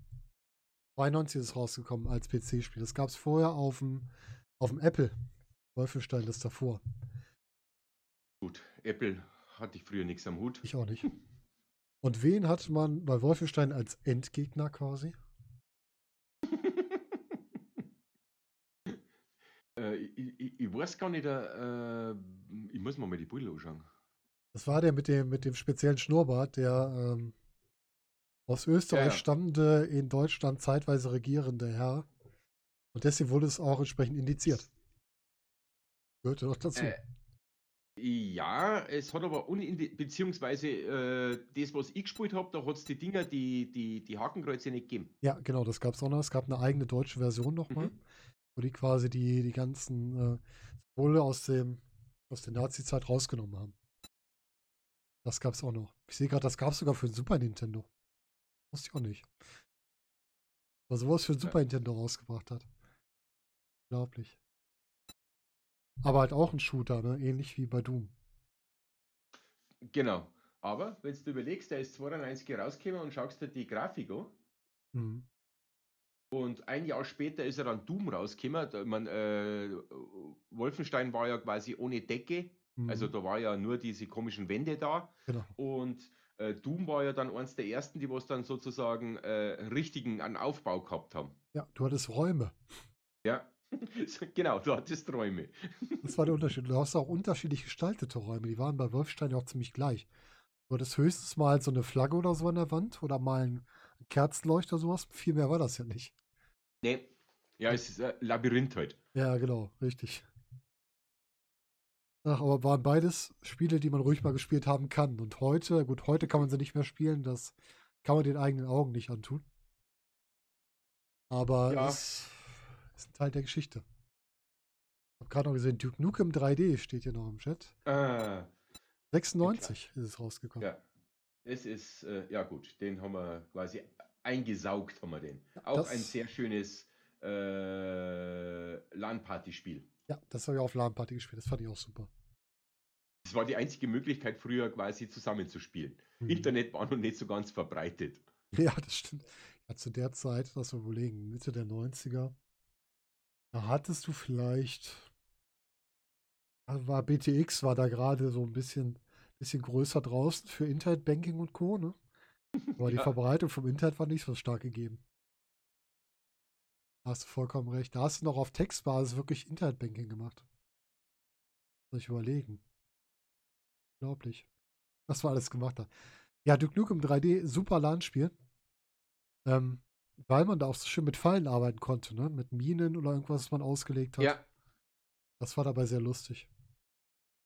92 ist rausgekommen als PC-Spiel. Das gab es vorher auf dem, auf dem Apple. Wolfenstein das davor. Gut, Apple hatte ich früher nichts am Hut. Ich auch nicht. Und wen hat man bei Wolfenstein als Endgegner quasi? Äh, ich, ich, ich, weiß gar nicht, äh, ich muss mal mal die Brille anschauen. Das war der mit dem, mit dem speziellen Schnurrbart, der ähm, aus Österreich ja, ja. stammende, in Deutschland zeitweise regierende Herr. Und deswegen wurde es auch entsprechend indiziert. Gehörte doch dazu. Äh, ja, es hat aber beziehungsweise äh, das, was ich gespielt habe, da hat es die Dinger, die, die, die Hakenkreuze nicht gegeben. Ja, genau, das gab es auch noch. Es gab eine eigene deutsche Version nochmal, mhm. Wo die quasi die, die ganzen äh, Symbole aus, dem, aus der Nazi-Zeit rausgenommen haben. Das gab es auch noch. Ich sehe gerade, das gab es sogar für den Super Nintendo. Wusste ich auch nicht. Was sowas für ein Super. Nintendo rausgebracht hat. Unglaublich. Aber halt auch ein Shooter, ne? Ähnlich wie bei Doom. Genau. Aber wenn du überlegst, der ist 92 rausgekommen und schaust dir die Grafik an. Mhm. Und ein Jahr später ist er dann Doom rausgekommen. Man, äh, Wolfenstein war ja quasi ohne Decke. Also mhm. Also da war ja nur diese komischen Wände da. Genau. Und äh, Doom war ja dann eins der ersten, die was dann sozusagen äh, richtigen an Aufbau gehabt haben. Ja, du hattest Räume. Ja, [LAUGHS] genau, du hattest Räume. [LAUGHS] das war der Unterschied. Du hast auch unterschiedlich gestaltete Räume. Die waren bei Wolfstein ja auch ziemlich gleich. Du hattest höchstens mal so eine Flagge oder so an der Wand oder mal ein Kerzenleuchter oder sowas. Viel mehr war das ja nicht. Nee. Ja, es ist ein Labyrinth halt. Ja, genau, richtig. Ach, aber waren beides Spiele, die man ruhig mal gespielt haben kann. Und heute, gut, heute kann man sie nicht mehr spielen, das kann man den eigenen Augen nicht antun. Aber ja. es ist ein Teil der Geschichte. Ich habe gerade noch gesehen, Duke Nukem 3D steht hier noch im Chat. Äh, 96 ist es rausgekommen. Ja, es ist, äh, ja gut, den haben wir quasi eingesaugt, haben wir den. Auch das, ein sehr schönes äh, LAN-Party-Spiel. Ja, das habe ich auf LAN-Party gespielt. Das fand ich auch super. Das war die einzige Möglichkeit, früher quasi zusammenzuspielen. Mhm. Internet war noch nicht so ganz verbreitet. [LAUGHS] Ja, das stimmt. Ja, zu der Zeit, lass mal überlegen, Mitte der 90er, da hattest du vielleicht, war BTX, war da gerade so ein bisschen, bisschen größer draußen für Internetbanking und Co., ne? Aber ja. die Verbreitung vom Internet war nicht so stark gegeben. Da hast du vollkommen recht. Da hast du noch auf Textbasis wirklich Internetbanking gemacht. Soll ich überlegen. Unglaublich. Was wir alles gemacht haben. Ja, Duke Nukem 3D, super LAN-Spiel. Ähm, weil man da auch so schön mit Fallen arbeiten konnte, ne? Mit Minen oder irgendwas, was man ausgelegt hat. Ja, Das war dabei sehr lustig.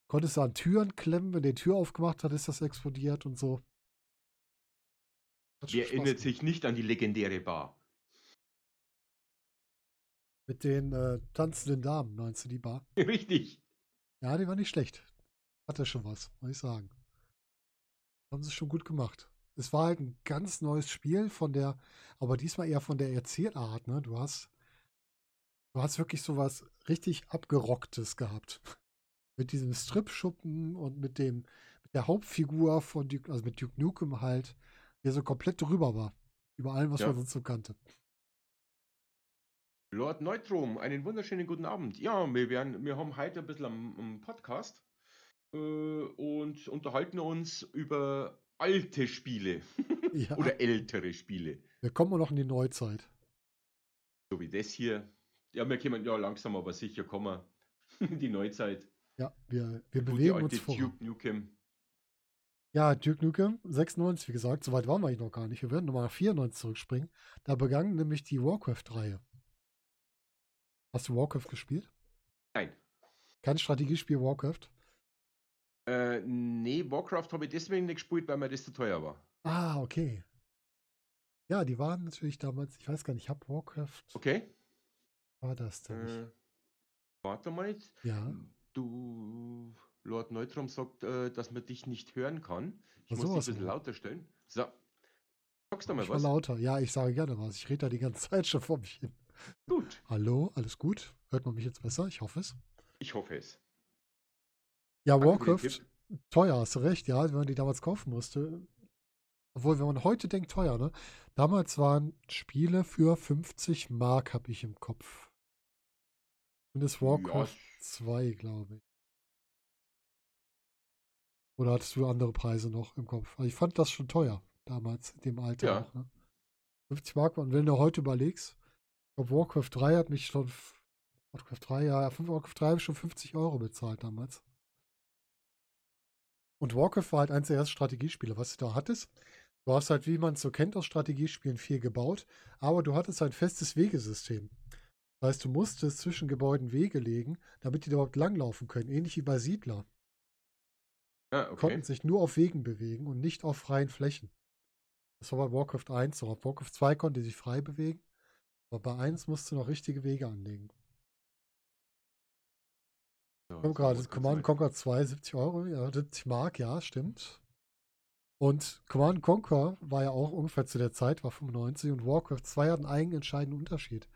Konntest du an Türen klemmen, wenn die Tür aufgemacht hat, ist das explodiert und so. Wer erinnert sich nicht an die legendäre Bar? Mit den äh, tanzenden Damen, meinst du die Bar? [LAUGHS] Richtig. Ja, die war nicht schlecht. Hatte schon was, muss ich sagen. Haben sie schon gut gemacht. Es war halt ein ganz neues Spiel von der, aber diesmal eher von der Erzählart, ne? Du hast, du hast wirklich sowas richtig abgerocktes gehabt. [LAUGHS] Mit diesem Strip-Schuppen und mit dem, mit der Hauptfigur von Duke, also mit Duke Nukem halt, der so komplett drüber war. Über allem, was Ja. man sonst so kannte. Lord Neutrum, einen wunderschönen guten Abend. Ja, wir, werden, wir haben heute ein bisschen am, Podcast äh, und unterhalten uns über alte Spiele [LAUGHS] Ja, oder ältere Spiele. wir kommen noch in die Neuzeit. So wie das hier. Ja, wir kommen ja langsam aber sicher kommen. [LAUGHS] die Neuzeit. Ja, wir, wir bewegen uns vor. Duke Nukem. Ja, Duke Nukem 96, wie gesagt, soweit waren wir eigentlich noch gar nicht. Wir werden nochmal nach 94 zurückspringen. Da begann nämlich die Warcraft-Reihe. Hast du Warcraft gespielt? Nein. Kein Strategiespiel Warcraft? Äh, nee, Warcraft habe ich deswegen nicht gespielt, weil mir das zu teuer war. Ah, okay. Ja, die waren natürlich damals, ich weiß gar nicht, ich habe Warcraft, Okay? war das denn? Äh, warte mal jetzt. ja, Du, Lord Neutrum sagt, äh, dass man dich nicht hören kann. Ich Ach, muss dich ein bisschen lauter stellen. So. Sagst du mal ich war was? lauter. Ja, ich sage gerne was. Ich rede da die ganze [LAUGHS] Zeit schon vor mich hin. Gut, Hallo, alles gut? Hört man mich jetzt besser? Ich hoffe es. ich hoffe es. Ja, Warcraft, teuer, hast du recht, ja, wenn man die damals kaufen musste. Obwohl, wenn man heute denkt, teuer, ne? Damals waren Spiele für 50 Mark, habe ich im Kopf. Und das Warcraft Ja, 2, glaube ich. Oder hattest du andere Preise noch im Kopf? Also ich fand das schon teuer, damals, in dem Alter Ja. auch, ne? 50 Mark, und wenn du heute überlegst, ich glaube, Warcraft 3 hat mich schon, Warcraft 3, ja, Warcraft 3 habe ich schon 50 Euro bezahlt damals. Und Warcraft war halt eins der ersten Strategiespiele, was du da hattest. Du hast halt, wie man es so kennt aus Strategiespielen, viel gebaut, aber du hattest ein festes Wegesystem. Das heißt, du musstest zwischen Gebäuden Wege legen, damit die überhaupt langlaufen können, ähnlich wie bei Siedler. Ah, okay. konnten sich nur auf Wegen bewegen und nicht auf freien Flächen. Das war bei Warcraft 1 so. Auf Warcraft 2 konnte sich frei bewegen, aber bei 1 musst du noch richtige Wege anlegen. So, so, gerade Command Conquer 2, 70 Euro, ja, 70 Mark, ja, stimmt. Und Command Conquer war ja auch ungefähr zu der Zeit, war 95 und Warcraft 2 hat einen eigenen entscheidenden Unterschied.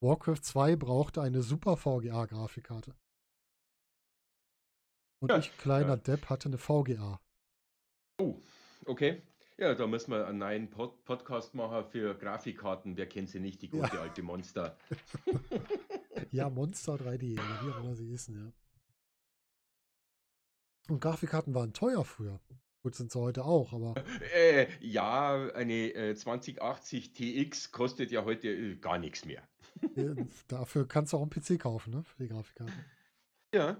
Warcraft 2 brauchte eine super VGA-Grafikkarte. Und Ja, ich, kleiner ja. Depp, hatte eine VGA. Oh, okay. Ja, da müssen wir einen neuen Pod Podcast machen für Grafikkarten. Wer kennt sie nicht, die Ja. gute alte Monster. [LAUGHS] Ja, Monster 3D, oder wie auch immer sie hießen, ja. Und Grafikkarten waren teuer früher. Gut, sind sie heute auch, aber Äh, ja, eine äh, 2080 TX kostet ja heute äh, gar nichts mehr. dafür kannst du auch einen PC kaufen, ne? Für die Grafikkarten. Ja.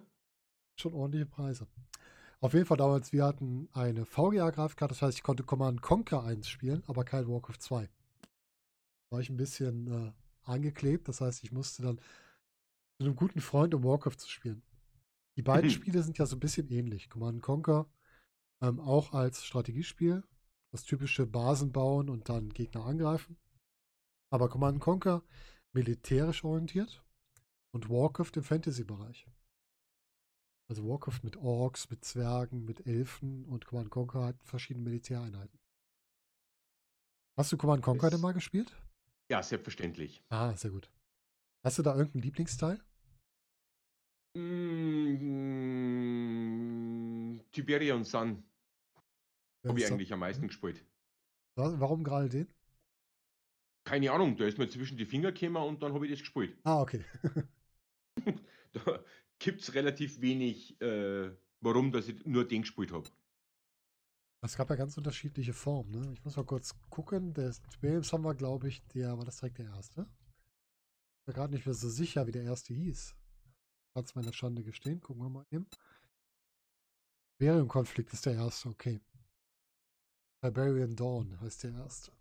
Schon ordentliche Preise. Auf jeden Fall damals, wir hatten eine VGA-Grafikkarte, das heißt, ich konnte Command Conquer 1 spielen, aber kein Warcraft 2. War ich ein bisschen äh, angeklebt, das heißt, ich musste dann zu einem guten Freund, um Warcraft zu spielen. Die beiden Mhm. Spiele sind ja so ein bisschen ähnlich. Command Conquer ähm, auch als Strategiespiel, das typische Basen bauen und dann Gegner angreifen. Aber Command Conquer militärisch orientiert und Warcraft im Fantasy-Bereich. Also Warcraft mit Orks, mit Zwergen, mit Elfen und Command Conquer hat verschiedene Militäreinheiten. Hast du Command Conquer denn mal gespielt? Ja, selbstverständlich. Ah, sehr gut. Hast du da irgendeinen Lieblingsteil? Mm, Tiberian Sun habe ich da- eigentlich am meisten gespielt. Wa- Warum gerade den? Keine Ahnung, der ist mir zwischen die Finger gekommen und dann habe ich das gespielt. Ah, okay. [LAUGHS] Da gibt es relativ wenig, äh, warum dass ich nur den gespielt habe. Es gab ja ganz unterschiedliche Formen, ne? Ich muss mal kurz gucken. Der Williams haben wir, glaube ich, der war das direkt der erste. Ich bin gerade nicht mehr so sicher, wie der erste hieß. Es meiner Schande gestehen. Gucken wir mal eben. Berium-Konflikt ist der erste, okay. Barbarian Dawn heißt der erste.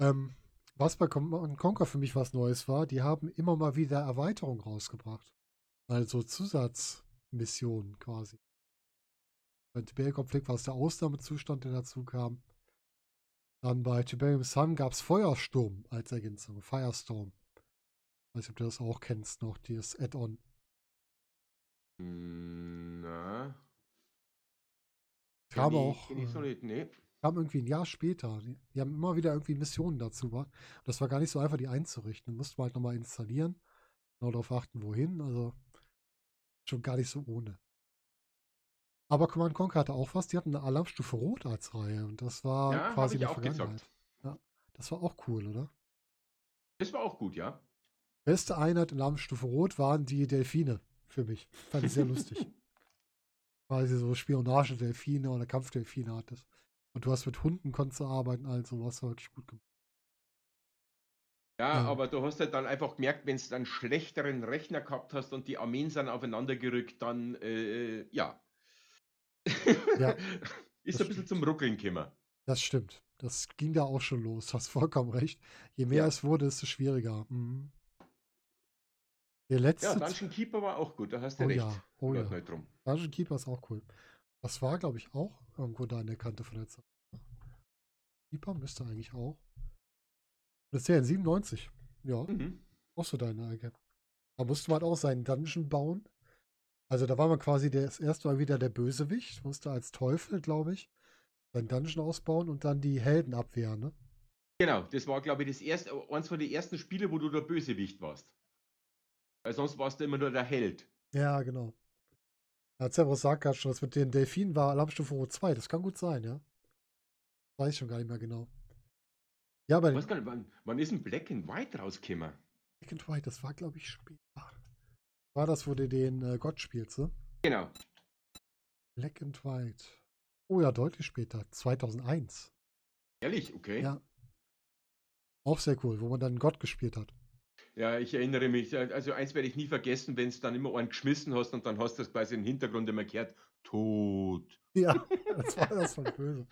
Ähm, Was bei Command Conquer für mich was Neues war, die haben immer mal wieder Erweiterungen rausgebracht. Also Zusatzmissionen quasi. Bei Tiberium-Konflikt war es der Ausnahmezustand, der dazu kam. Dann bei Tiberium Sun gab es Feuersturm als Ergänzung. Firestorm. Weiß nicht, ob du das auch kennst noch, dieses Add-on. Hm, Na, Kam ich- auch. ich so äh, nicht, nee. kam irgendwie ein Jahr später. Die, die haben immer wieder irgendwie Missionen dazu. Wa? Das war gar nicht so einfach, die einzurichten. Du musst halt nochmal installieren. Genau darauf achten, wohin. Also schon gar nicht so ohne. Aber Command Conquer hatte auch was. Die hatten eine Alarmstufe Rot als Reihe. Und das war Ja, quasi auch Vergangenheit. Ja, das war auch cool, oder? Das war auch gut, ja. Beste Einheit in Alarmstufe Rot waren die Delfine für mich. Fand ich sehr lustig. [LAUGHS] Quasi so Spionage-Delfine oder Kampfdelfine hattest. Und du hast mit Hunden konntest du arbeiten, also was wirklich gut gemacht. Ja, Ja. aber du hast halt dann einfach gemerkt, wenn du einen schlechteren Rechner gehabt hast und die Armeen sind aufeinander gerückt, dann, äh, ja. Ja, [LAUGHS] Ist ein bisschen zum Ruckeln gekommen. Das stimmt. Das ging da auch schon los. Hast vollkommen recht. Je mehr Ja. es wurde, desto schwieriger. Mhm. Der Ja, letzte. Dungeon Keeper war auch gut, da hast du oh recht. ja, oh ja. drum. Dungeon Keeper ist auch cool. Das war, glaube ich, auch irgendwo da in der Kante von der Zeit. Keeper müsste eigentlich auch. Das ist ja in 97. Ja, Mhm. auch so deine Ecke. Da musste man auch seinen Dungeon bauen. Also da war man quasi das erste Mal wieder der Bösewicht. Musste als Teufel, glaube ich, seinen Dungeon ausbauen und dann die Helden abwehren, ne? Genau, das war, glaube ich, das erste, eins von den ersten Spiele, wo du der Bösewicht warst. Weil sonst warst du immer nur der Held. Ja, genau. Hat Cerberus sagt gerade schon, das mit den Delfinen war Alarmstufe Rot 2. Das kann gut sein, ja. Weiß ich schon gar nicht mehr genau. Ja, bei Ich weiß gar nicht, wann, wann ist ein Black and White rausgekommen? Black and White, das war, glaube ich, später. War das, wo du den äh, Gott spielst, ne? Genau. Black and White. Oh ja, deutlich später. 2001. Ehrlich, okay. Ja. Auch sehr cool, wo man dann Gott gespielt hat. Ja, ich erinnere mich, äh, also eins werde ich nie vergessen, wenn es dann immer einen geschmissen hast und dann hast du das quasi im Hintergrund immer gehört, tot. Ja, [LAUGHS] das war das von böse.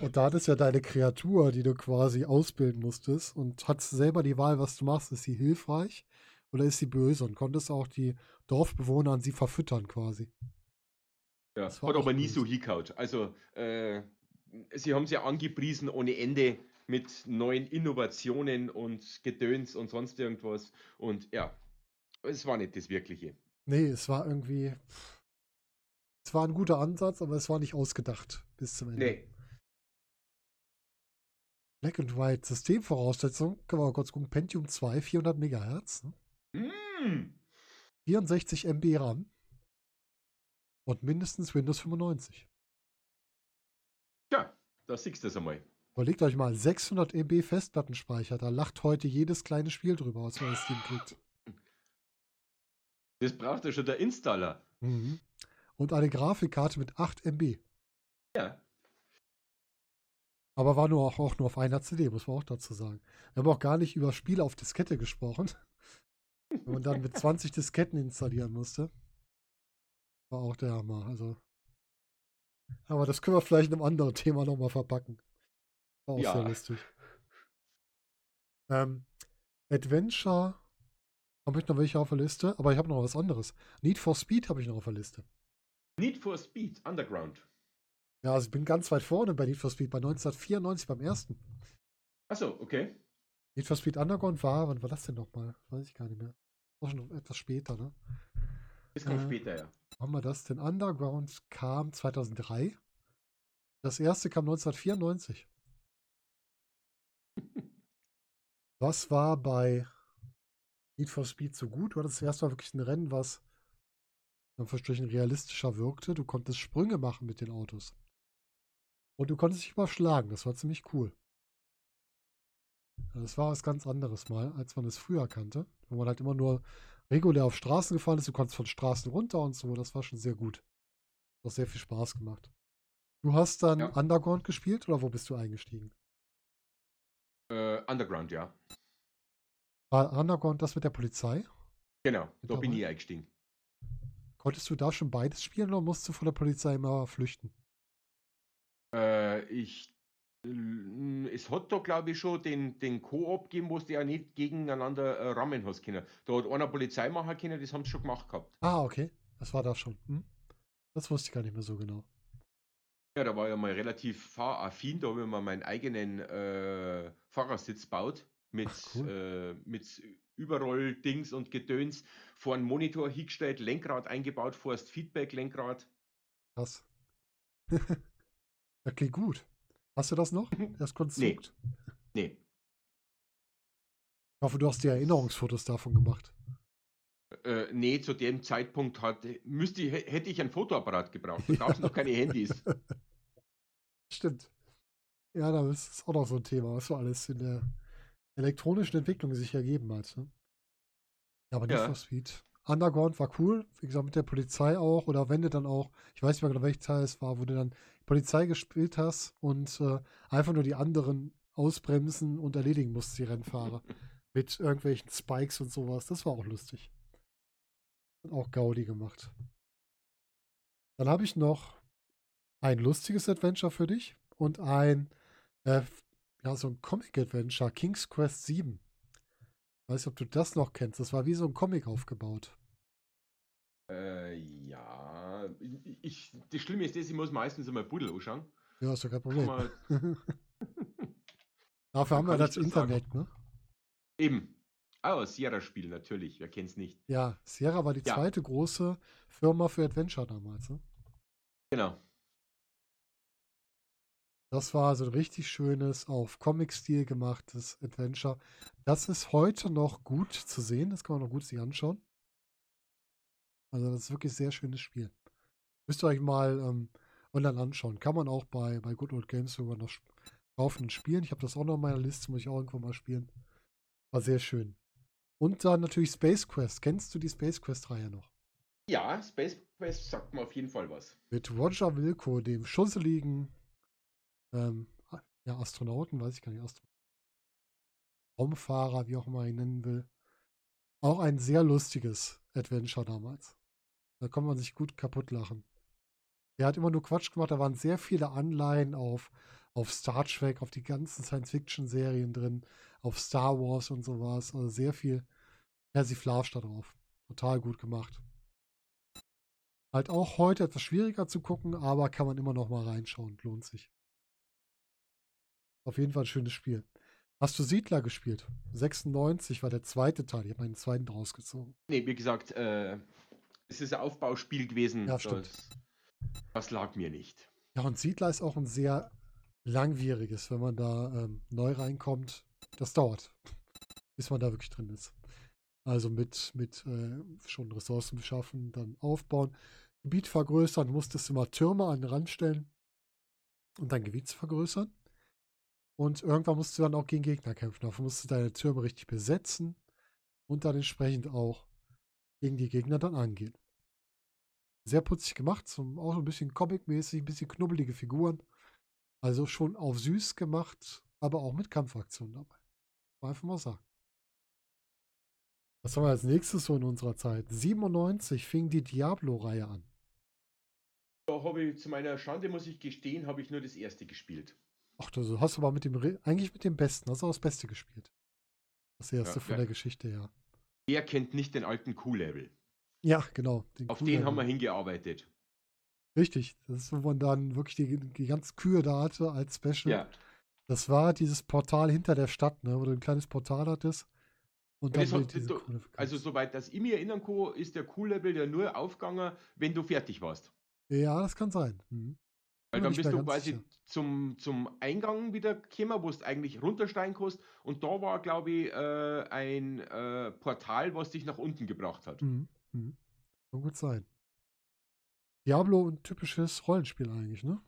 Und da hattest ja deine Kreatur, die du quasi ausbilden musstest und hattest selber die Wahl, was du machst. Ist sie hilfreich oder ist sie böse? Und konntest auch die Dorfbewohner an sie verfüttern quasi. Ja, Das war hat aber nie so hingehaut. Also, äh, sie haben es ja angepriesen ohne Ende mit neuen Innovationen und Gedöns und sonst irgendwas. Und ja, es war nicht das Wirkliche. Nee, es war irgendwie. Es war ein guter Ansatz, aber es war nicht ausgedacht bis zum Ende. Nee. Black and White Systemvoraussetzung, können wir mal kurz gucken. Pentium 2, 400 Megahertz, ne? Mm. 64 MB RAM und mindestens Windows 95. Tja, da siehst du das einmal. Überlegt euch mal, 600 MB Festplattenspeicher, da lacht heute jedes kleine Spiel drüber, was man in Steam kriegt. Das braucht ja schon der Installer. Mhm. Und eine Grafikkarte mit 8 MB. Ja. Aber war nur auch, auch nur auf einer CD, muss man auch dazu sagen. Wir haben auch gar nicht über Spiele auf Diskette gesprochen. [LAUGHS] Wenn man dann mit 20 Disketten installieren musste. War auch der Hammer. Also. Aber das können wir vielleicht in einem anderen Thema nochmal verpacken. War auch Ja. sehr lustig. Ähm, Adventure habe ich noch welche auf der Liste, aber ich habe noch was anderes. Need for Speed habe ich noch auf der Liste. Need for Speed Underground. Ja, also ich bin ganz weit vorne bei Need for Speed, bei 1994 beim ersten. Achso, okay. Need for Speed Underground war, wann war das denn nochmal? Weiß ich gar nicht mehr. Auch schon etwas später, ne? Das kommt Äh, später, ja. Haben wir das denn? Underground kam 2003. Das erste kam 1994. [LAUGHS] Was war bei Need for Speed so gut? War das erste Mal wirklich ein Rennen, was in Anführungsstrichen realistischer wirkte. Du konntest Sprünge machen mit den Autos. Und du konntest dich überschlagen. Das war ziemlich cool. Ja, Das war was ganz anderes mal, als man es früher kannte. Wo man halt immer nur regulär auf Straßen gefahren ist. Du konntest von Straßen runter und so. Das war schon sehr gut. Hat sehr viel Spaß gemacht. Du hast dann Ja. Underground gespielt oder wo bist du eingestiegen? Äh, Underground, ja. War Underground das mit der Polizei? Genau, da bin ich eingestiegen. Konntest du da schon beides spielen oder musst du von der Polizei immer flüchten? Äh, ich Es hat da, glaube ich, schon den, den Koop gegeben, wo du ja nicht gegeneinander äh, rammen hast können. Da hat einer Polizei machen können, das haben sie schon gemacht gehabt. Ah, okay. Das war da schon. Hm? Das wusste ich gar nicht mehr so genau. Ja, da war ja mal relativ fahraffin, da habe ich mir meinen eigenen äh, Fahrersitz baut mit, Ach, cool. äh, mit Überroll-Dings und Gedöns, vor einen Monitor hingestellt, Lenkrad eingebaut, Forst Feedback-Lenkrad. Krass. [LAUGHS] ja, klingt gut. Hast du das noch? Das Konstrukt? Nee. Ich hoffe, du hast die Erinnerungsfotos davon gemacht. Äh, nee, zu dem Zeitpunkt hat, müsste hätte ich ein Fotoapparat gebraucht. Da gab es noch keine Handys. [LAUGHS] Stimmt. Ja, das ist auch noch so ein Thema, was so alles in der elektronischen Entwicklung sich ergeben hat. Ne? Ja, aber Need Ja. for Speed. Underground war cool, wie gesagt, mit der Polizei auch, oder wenn du dann auch, ich weiß nicht mehr genau, welcher Teil es war, wo du dann Polizei gespielt hast und äh, einfach nur die anderen ausbremsen und erledigen musst, die Rennfahrer. [LAUGHS] mit irgendwelchen Spikes und sowas. Das war auch lustig. Hat auch Gaudi gemacht. Dann habe ich noch ein lustiges Adventure für dich und ein, äh, ja, so ein Comic-Adventure, King's Quest 7. Weiß nicht, ob du das noch kennst. Das war wie so ein Comic aufgebaut. Äh, ja, ich, das Schlimme ist das, ich muss meistens immer Buddel anschauen. Ja, ist ja kein Problem. [LAUGHS] Dafür haben wir das das sagen? Internet, ne? eben. Ah, Sierra-Spiel natürlich, wer kennt's nicht. Ja, Sierra war die Ja. zweite große Firma für Adventure damals, ne? Genau. Das war so ein richtig schönes, auf Comic-Stil gemachtes Adventure. Das ist heute noch gut zu sehen. Das kann man noch gut sich anschauen. Also, das ist wirklich ein sehr schönes Spiel. Müsst ihr euch mal ähm, online anschauen. Kann man auch bei, bei Good Old Games sogar noch kaufen und spielen. Ich habe das auch noch in meiner Liste, muss ich auch irgendwann mal spielen. War sehr schön. Und dann natürlich Space Quest. Kennst du die Space Quest-Reihe noch? Ja, Space Quest sagt mir auf jeden Fall was. Mit Roger Wilco, dem schusseligen ähm, ja, Astronauten, weiß ich gar nicht, Astro Raumfahrer, wie auch immer man ihn nennen will. Auch ein sehr lustiges Adventure damals. Da kann man sich gut kaputt lachen. Der hat immer nur Quatsch gemacht, da waren sehr viele Anleihen auf, auf Star Trek, auf die ganzen Science-Fiction-Serien drin, auf Star Wars und sowas. Also sehr viel Persiflage da drauf. Total gut gemacht. Halt auch heute etwas schwieriger zu gucken, aber kann man immer noch mal reinschauen. Lohnt sich. Auf jeden Fall ein schönes Spiel. Hast du Siedler gespielt? 96 war der zweite Teil. Ich habe meinen zweiten draus gezogen. Nee, wie gesagt, äh, es ist ein Aufbauspiel gewesen. Ja, stimmt. Das, das lag mir nicht. Ja, und Siedler ist auch ein sehr langwieriges, wenn man da ähm, neu reinkommt. Das dauert, [LAUGHS] bis man da wirklich drin ist. Also mit, mit äh, schon Ressourcen beschaffen, dann aufbauen, Gebiet vergrößern, musstest du mal Türme an den Rand stellen und dein Gebiet vergrößern. Und irgendwann musst du dann auch gegen Gegner kämpfen. Dafür musst du deine Türme richtig besetzen und dann entsprechend auch gegen die Gegner dann angehen. Sehr putzig gemacht, zum, auch ein bisschen comic-mäßig, ein bisschen knubbelige Figuren. Also schon auf süß gemacht, aber auch mit Kampfaktionen dabei. Mal Einfach mal sagen. Was haben wir als nächstes so in unserer Zeit? 97 fing die Diablo-Reihe an. Da habe ich zu meiner Schande, muss ich gestehen, habe ich nur das erste gespielt. Ach, du hast aber mit dem, eigentlich mit dem Besten, hast du auch das Beste gespielt. Das erste Ja, von ja. der Geschichte her. Wer kennt nicht den alten Q-Level? Ja, genau. Auf coolen den haben wir hingearbeitet. Richtig. Das ist, wo man dann wirklich die, die ganz Kühe da hatte als Special. Ja. Das war dieses Portal hinter der Stadt, ne, wo du ein kleines Portal hattest. Und dann das hat- du- Also soweit das ich mir erinnern kann, ist der Q-Level ja nur aufgegangen, wenn du fertig warst. Ja, das kann sein. Mhm. Weil dann bist du quasi sicher. zum, zum Eingang wieder gekommen, wo du eigentlich runtersteigen kannst. Und da war, glaube ich, äh, ein äh, Portal, was dich nach unten gebracht hat. Mhm. Mhm. Kann gut sein. Diablo ein typisches Rollenspiel eigentlich, ne?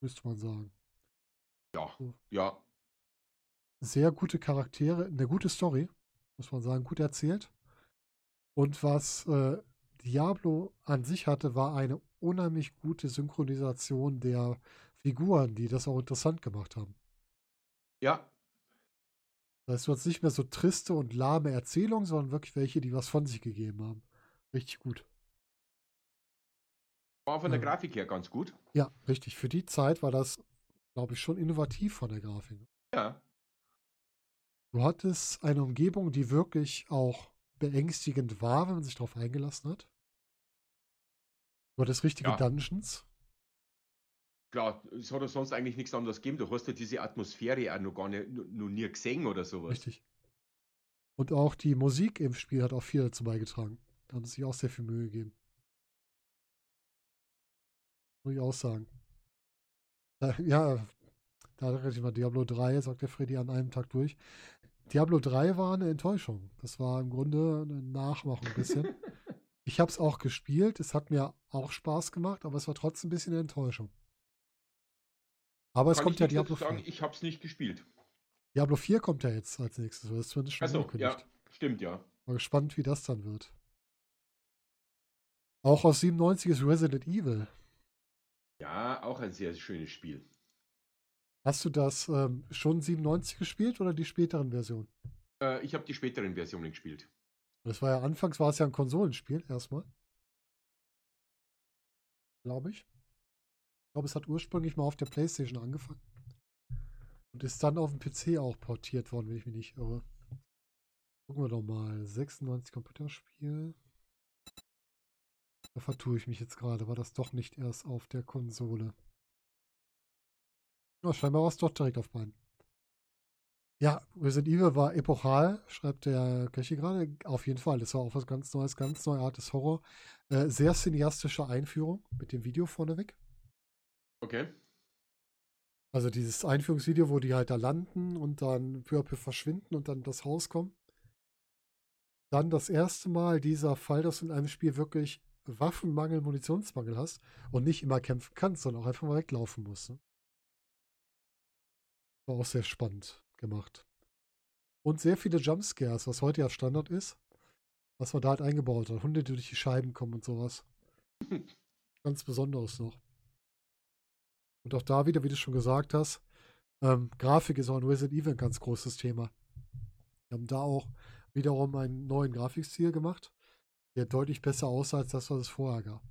Müsste man sagen. Ja, So. ja. Sehr gute Charaktere, eine gute Story, muss man sagen, gut erzählt. Und was äh, Diablo an sich hatte, war eine unheimlich gute Synchronisation der Figuren, die das auch interessant gemacht haben. Ja, Das heißt, du hast nicht mehr so triste und lahme Erzählungen, sondern wirklich welche, die was von sich gegeben haben. Richtig gut. war von der Ja. Grafik her ganz gut. Ja, richtig. Für die Zeit war das glaube ich, schon innovativ von der Grafik. Ja. Du hattest eine Umgebung, die wirklich auch beängstigend war, wenn man sich darauf eingelassen hat. Du hattest richtige Ja. Dungeons. Klar, es hat ja sonst eigentlich nichts anderes gegeben. Du hast ja diese Atmosphäre auch noch gar nicht, noch, nie gesehen oder sowas. Richtig. Und auch die Musik im Spiel hat auch viel dazu beigetragen. Da haben sie sich auch sehr viel Mühe gegeben. Muss ich auch sagen. [LAUGHS] Ja, da erinnere ich mal Diablo 3, sagt der Freddy an einem Tag durch. Diablo 3 war eine Enttäuschung. Das war im Grunde eine Nachmachung ein bisschen. [LAUGHS] ich habe es auch gespielt, es hat mir auch Spaß gemacht, aber es war trotzdem ein bisschen eine Enttäuschung. Aber es Kann kommt ja Diablo sagen, 4. ich habe es nicht gespielt. Diablo 4 kommt ja jetzt als nächstes. Das ist zumindest schon Also, ja, stimmt, ja. Mal gespannt, wie das dann wird. Auch aus 97 ist Resident Evil. Ja, auch ein sehr schönes Spiel. Hast du das ähm, schon 97 gespielt oder die späteren Versionen? Äh, ich habe die späteren Versionen gespielt. Das war ja anfangs war es ja ein Konsolenspiel erstmal. Glaube ich. Ich glaube, es hat ursprünglich mal auf der PlayStation angefangen. Und ist dann auf dem PC auch portiert worden, wenn ich mich nicht irre. Gucken wir doch mal. 96 Computerspiel. Da vertue ich mich jetzt gerade. War das doch nicht erst auf der Konsole? Ja, scheinbar war es doch direkt auf beiden. Ja, Resident Evil war epochal, schreibt der Köchi gerade. Auf jeden Fall. Das war auch was ganz Neues, ganz neuartiges Horror. Äh, sehr cineastische Einführung mit dem Video vorneweg. Okay. Also dieses Einführungsvideo, wo die halt da landen und dann peu à peu verschwinden und dann das Haus kommen. Dann das erste Mal dieser Fall, dass du in einem Spiel wirklich Waffenmangel, Munitionsmangel hast und nicht immer kämpfen kannst, sondern auch einfach mal weglaufen musst. Ne? War auch sehr spannend gemacht. Und sehr viele Jumpscares, was heute ja Standard ist, was man da halt eingebaut hat. Hunde, die durch die Scheiben kommen und sowas. [LAUGHS] Ganz besonderes noch. Und auch da wieder, wie du schon gesagt hast, ähm, Grafik ist auch in Resident Evil ein ganz großes Thema. Wir haben da auch wiederum einen neuen Grafikstil gemacht, der deutlich besser aussah als das, was es vorher gab.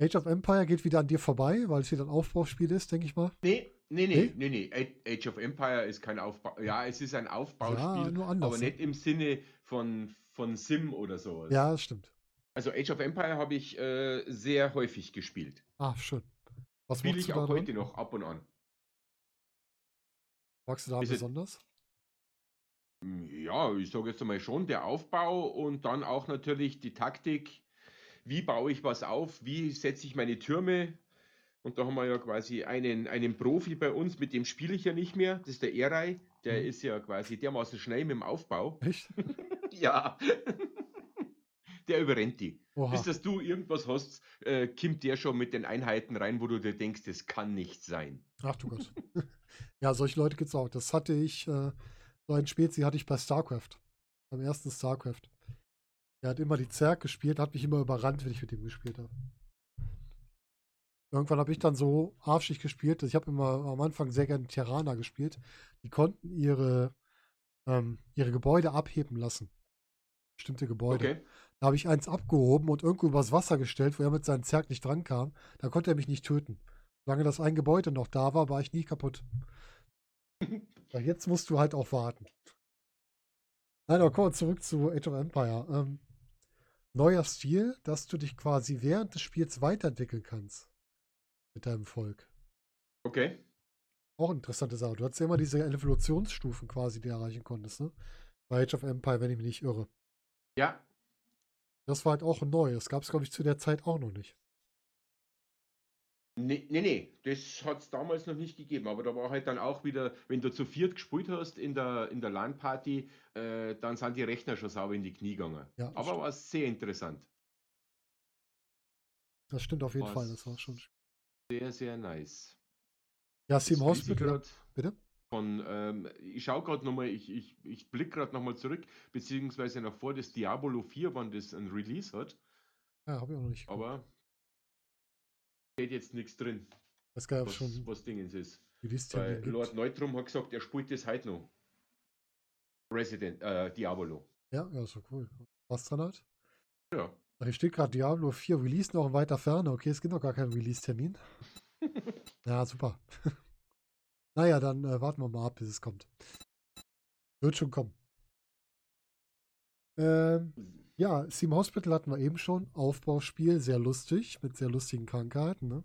Age of Empire geht wieder an dir vorbei, weil es wieder ein Aufbauspiel ist, denke ich mal. Nee, nee, Nee? nee, nee. Age of Empire ist kein Aufbau. Ja, es ist ein Aufbauspiel, Ja, nur anders. aber nicht im Sinne von, von Sim oder sowas. Ja, das stimmt. Also Age of Empire habe ich äh, sehr häufig gespielt. Ah, schön. Was Spiele ich auch heute noch ab und an. Magst du da Ist es- besonders? Ja, ich sage jetzt einmal schon, der Aufbau und dann auch natürlich die Taktik. Wie baue ich was auf? Wie setze ich meine Türme? Und da haben wir ja quasi einen, einen Profi bei uns, mit dem spiele ich ja nicht mehr. Das ist der Erei. Der Mhm. ist ja quasi dermaßen schnell mit dem Aufbau. Echt? [LAUGHS] Ja. Der überrennt die. Oha. Bis dass du irgendwas hast, äh, kommt der schon mit den Einheiten rein, wo du dir denkst, das kann nicht sein. Ach du Gott. [LAUGHS] ja, solche Leute gibt es auch. Das hatte ich, äh, so ein Spezi hatte ich bei StarCraft. Beim ersten StarCraft. Der hat immer die Zerg gespielt, hat mich immer überrannt, wenn ich mit ihm gespielt habe. Irgendwann habe ich dann so arschig gespielt. Ich habe immer am Anfang sehr gerne Terraner gespielt. Die konnten ihre, ähm, ihre Gebäude abheben lassen. Bestimmte Gebäude. Okay. Da habe ich eins abgehoben und irgendwo übers Wasser gestellt, wo er mit seinem Zerg nicht drankam. Da konnte er mich nicht töten. Solange das ein Gebäude noch da war, war ich nie kaputt. [LAUGHS] Jetzt musst du halt auch warten. Nein, aber kommen wir zurück zu Age of Empire. Ähm, neuer Stil, dass du dich quasi während des Spiels weiterentwickeln kannst. Mit deinem Volk. Okay. Auch interessante Sache. Du hattest ja immer diese Evolutionsstufen quasi, die du erreichen konntest, ne? Bei Age of Empire, wenn ich mich nicht irre. Ja, Das war halt auch neu. Das gab es, glaube ich, zu der Zeit auch noch nicht. Nee, nee, nee, das hat es damals noch nicht gegeben, aber da war halt dann auch wieder, wenn du zu viert gespielt hast in der, in der LAN-Party, äh, dann sind die Rechner schon sauber in die Knie gegangen. Ja, aber stimmt. war sehr interessant. Das stimmt auf jeden Fall. Was- Das war schon. Sehr, sehr nice. Ja, ich Hospital. grad Bitte? Von, ähm, ich schaue gerade nochmal, ich, ich, ich blicke gerade nochmal zurück, beziehungsweise noch vor das Diablo 4, wann das ein Release hat, Ja, habe ich auch noch nicht. geguckt. aber steht jetzt nichts drin, Das gab was, schon was Dingens ist. Weil gibt. Lord Neutrum hat gesagt, er spielt das heute noch. Resident, äh, Diablo. Ja, ja, doch cool. Was dran hat? Ja. Hier steht gerade Diablo 4 Release noch in weiter Ferne. Okay, es gibt noch gar keinen Release-Termin. [LAUGHS] Ja, super. [LAUGHS] naja, dann äh, warten wir mal ab, bis es kommt. Wird schon kommen. Ähm, ja, Steam Hospital hatten wir eben schon. Aufbauspiel, sehr lustig, mit sehr lustigen Krankheiten, ne?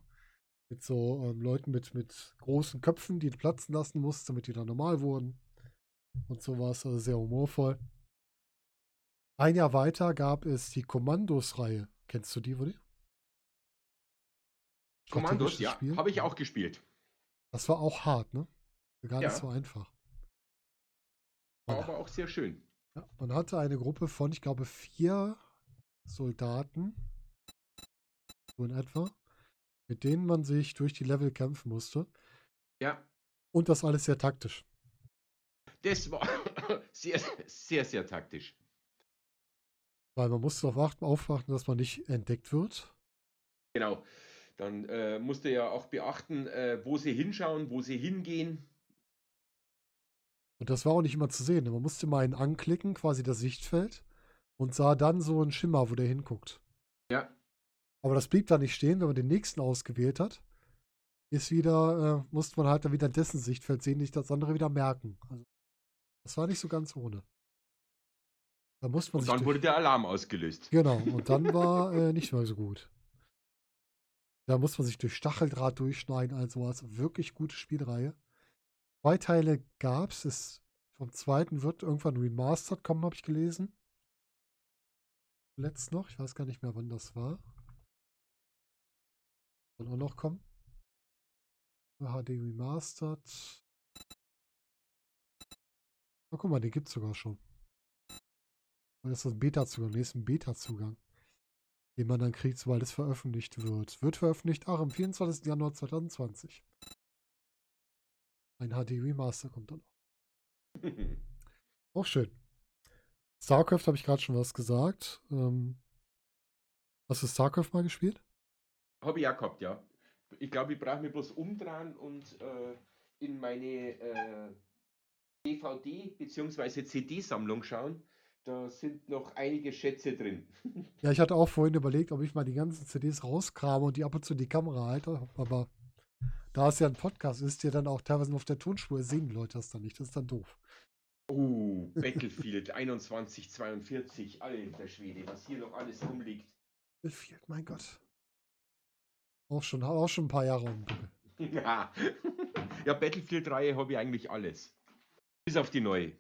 Mit so ähm, Leuten mit, mit großen Köpfen, die platzen lassen mussten, damit die dann normal wurden. Und sowas, also sehr humorvoll. Ein Jahr weiter gab es die Kommandos-Reihe. Kennst du die, Woody? Kommandos, ja, habe ich auch gespielt. Das war auch hart, ne? Gar nicht Ja. so einfach. War aber auch sehr schön. ja, man hatte eine Gruppe von, ich glaube, vier Soldaten, so in etwa, mit denen man sich durch die Level kämpfen musste. Ja, Und das alles sehr taktisch. das war [LAUGHS] sehr, sehr, sehr taktisch. Weil man musste darauf achten, aufwachen, dass man nicht entdeckt wird. Genau. Dann äh, musste ja auch beachten, äh, wo sie hinschauen, wo sie hingehen. Und das war auch nicht immer zu sehen. Man musste mal einen anklicken, quasi das Sichtfeld, und sah dann so einen Schimmer, wo der hinguckt. Ja, Aber das blieb da nicht stehen, wenn man den nächsten ausgewählt hat. Ist wieder, äh, musste man halt dann wieder dessen Sichtfeld sehen, nicht das andere wieder merken. Also, das war nicht so ganz ohne. Da musste man und dann wurde der Alarm ausgelöst. Genau, und dann [LAUGHS] war äh, nicht mehr so gut. Da muss man sich durch Stacheldraht durchschneiden, also was. Wirklich gute Spielreihe. Zwei Teile gab es. Vom zweiten wird irgendwann remastered kommen, habe ich gelesen. Letzt noch, ich weiß gar nicht mehr, wann das war. Soll auch noch kommen. HD Remastered. Na, guck mal, den gibt es sogar schon. Weil das ist ein Beta-Zugang. Nee, ist ein Beta-Zugang. Den man dann kriegt, sobald es veröffentlicht wird. Wird veröffentlicht, ach, am 24. Januar 2020. Ein HD Remaster kommt dann auch. [LAUGHS] Auch schön. StarCraft habe ich gerade schon was gesagt. Ähm, hast du StarCraft mal gespielt? Habe ich auch gehabt, ja. Ich glaube, ich brauche mich bloß umdrehen und äh, in meine äh, DVD- bzw. CD-Sammlung schauen. Da sind noch einige Schätze drin. [LAUGHS] Ja, ich hatte auch vorhin überlegt, ob ich mal die ganzen CDs rauskrame und die ab und zu in die Kamera halte. Aber da es ja ein Podcast ist, der dann auch teilweise auf der Tonspur sehen die Leute das dann nicht. Das ist dann doof. Oh, [LAUGHS] Battlefield 2142, alter Schwede, was hier noch alles rumliegt. Battlefield, mein Gott. Auch schon, auch schon ein paar Jahre dem Buckel. [LAUGHS] ja, Battlefield-Reihe habe ich eigentlich alles. Bis auf die neue.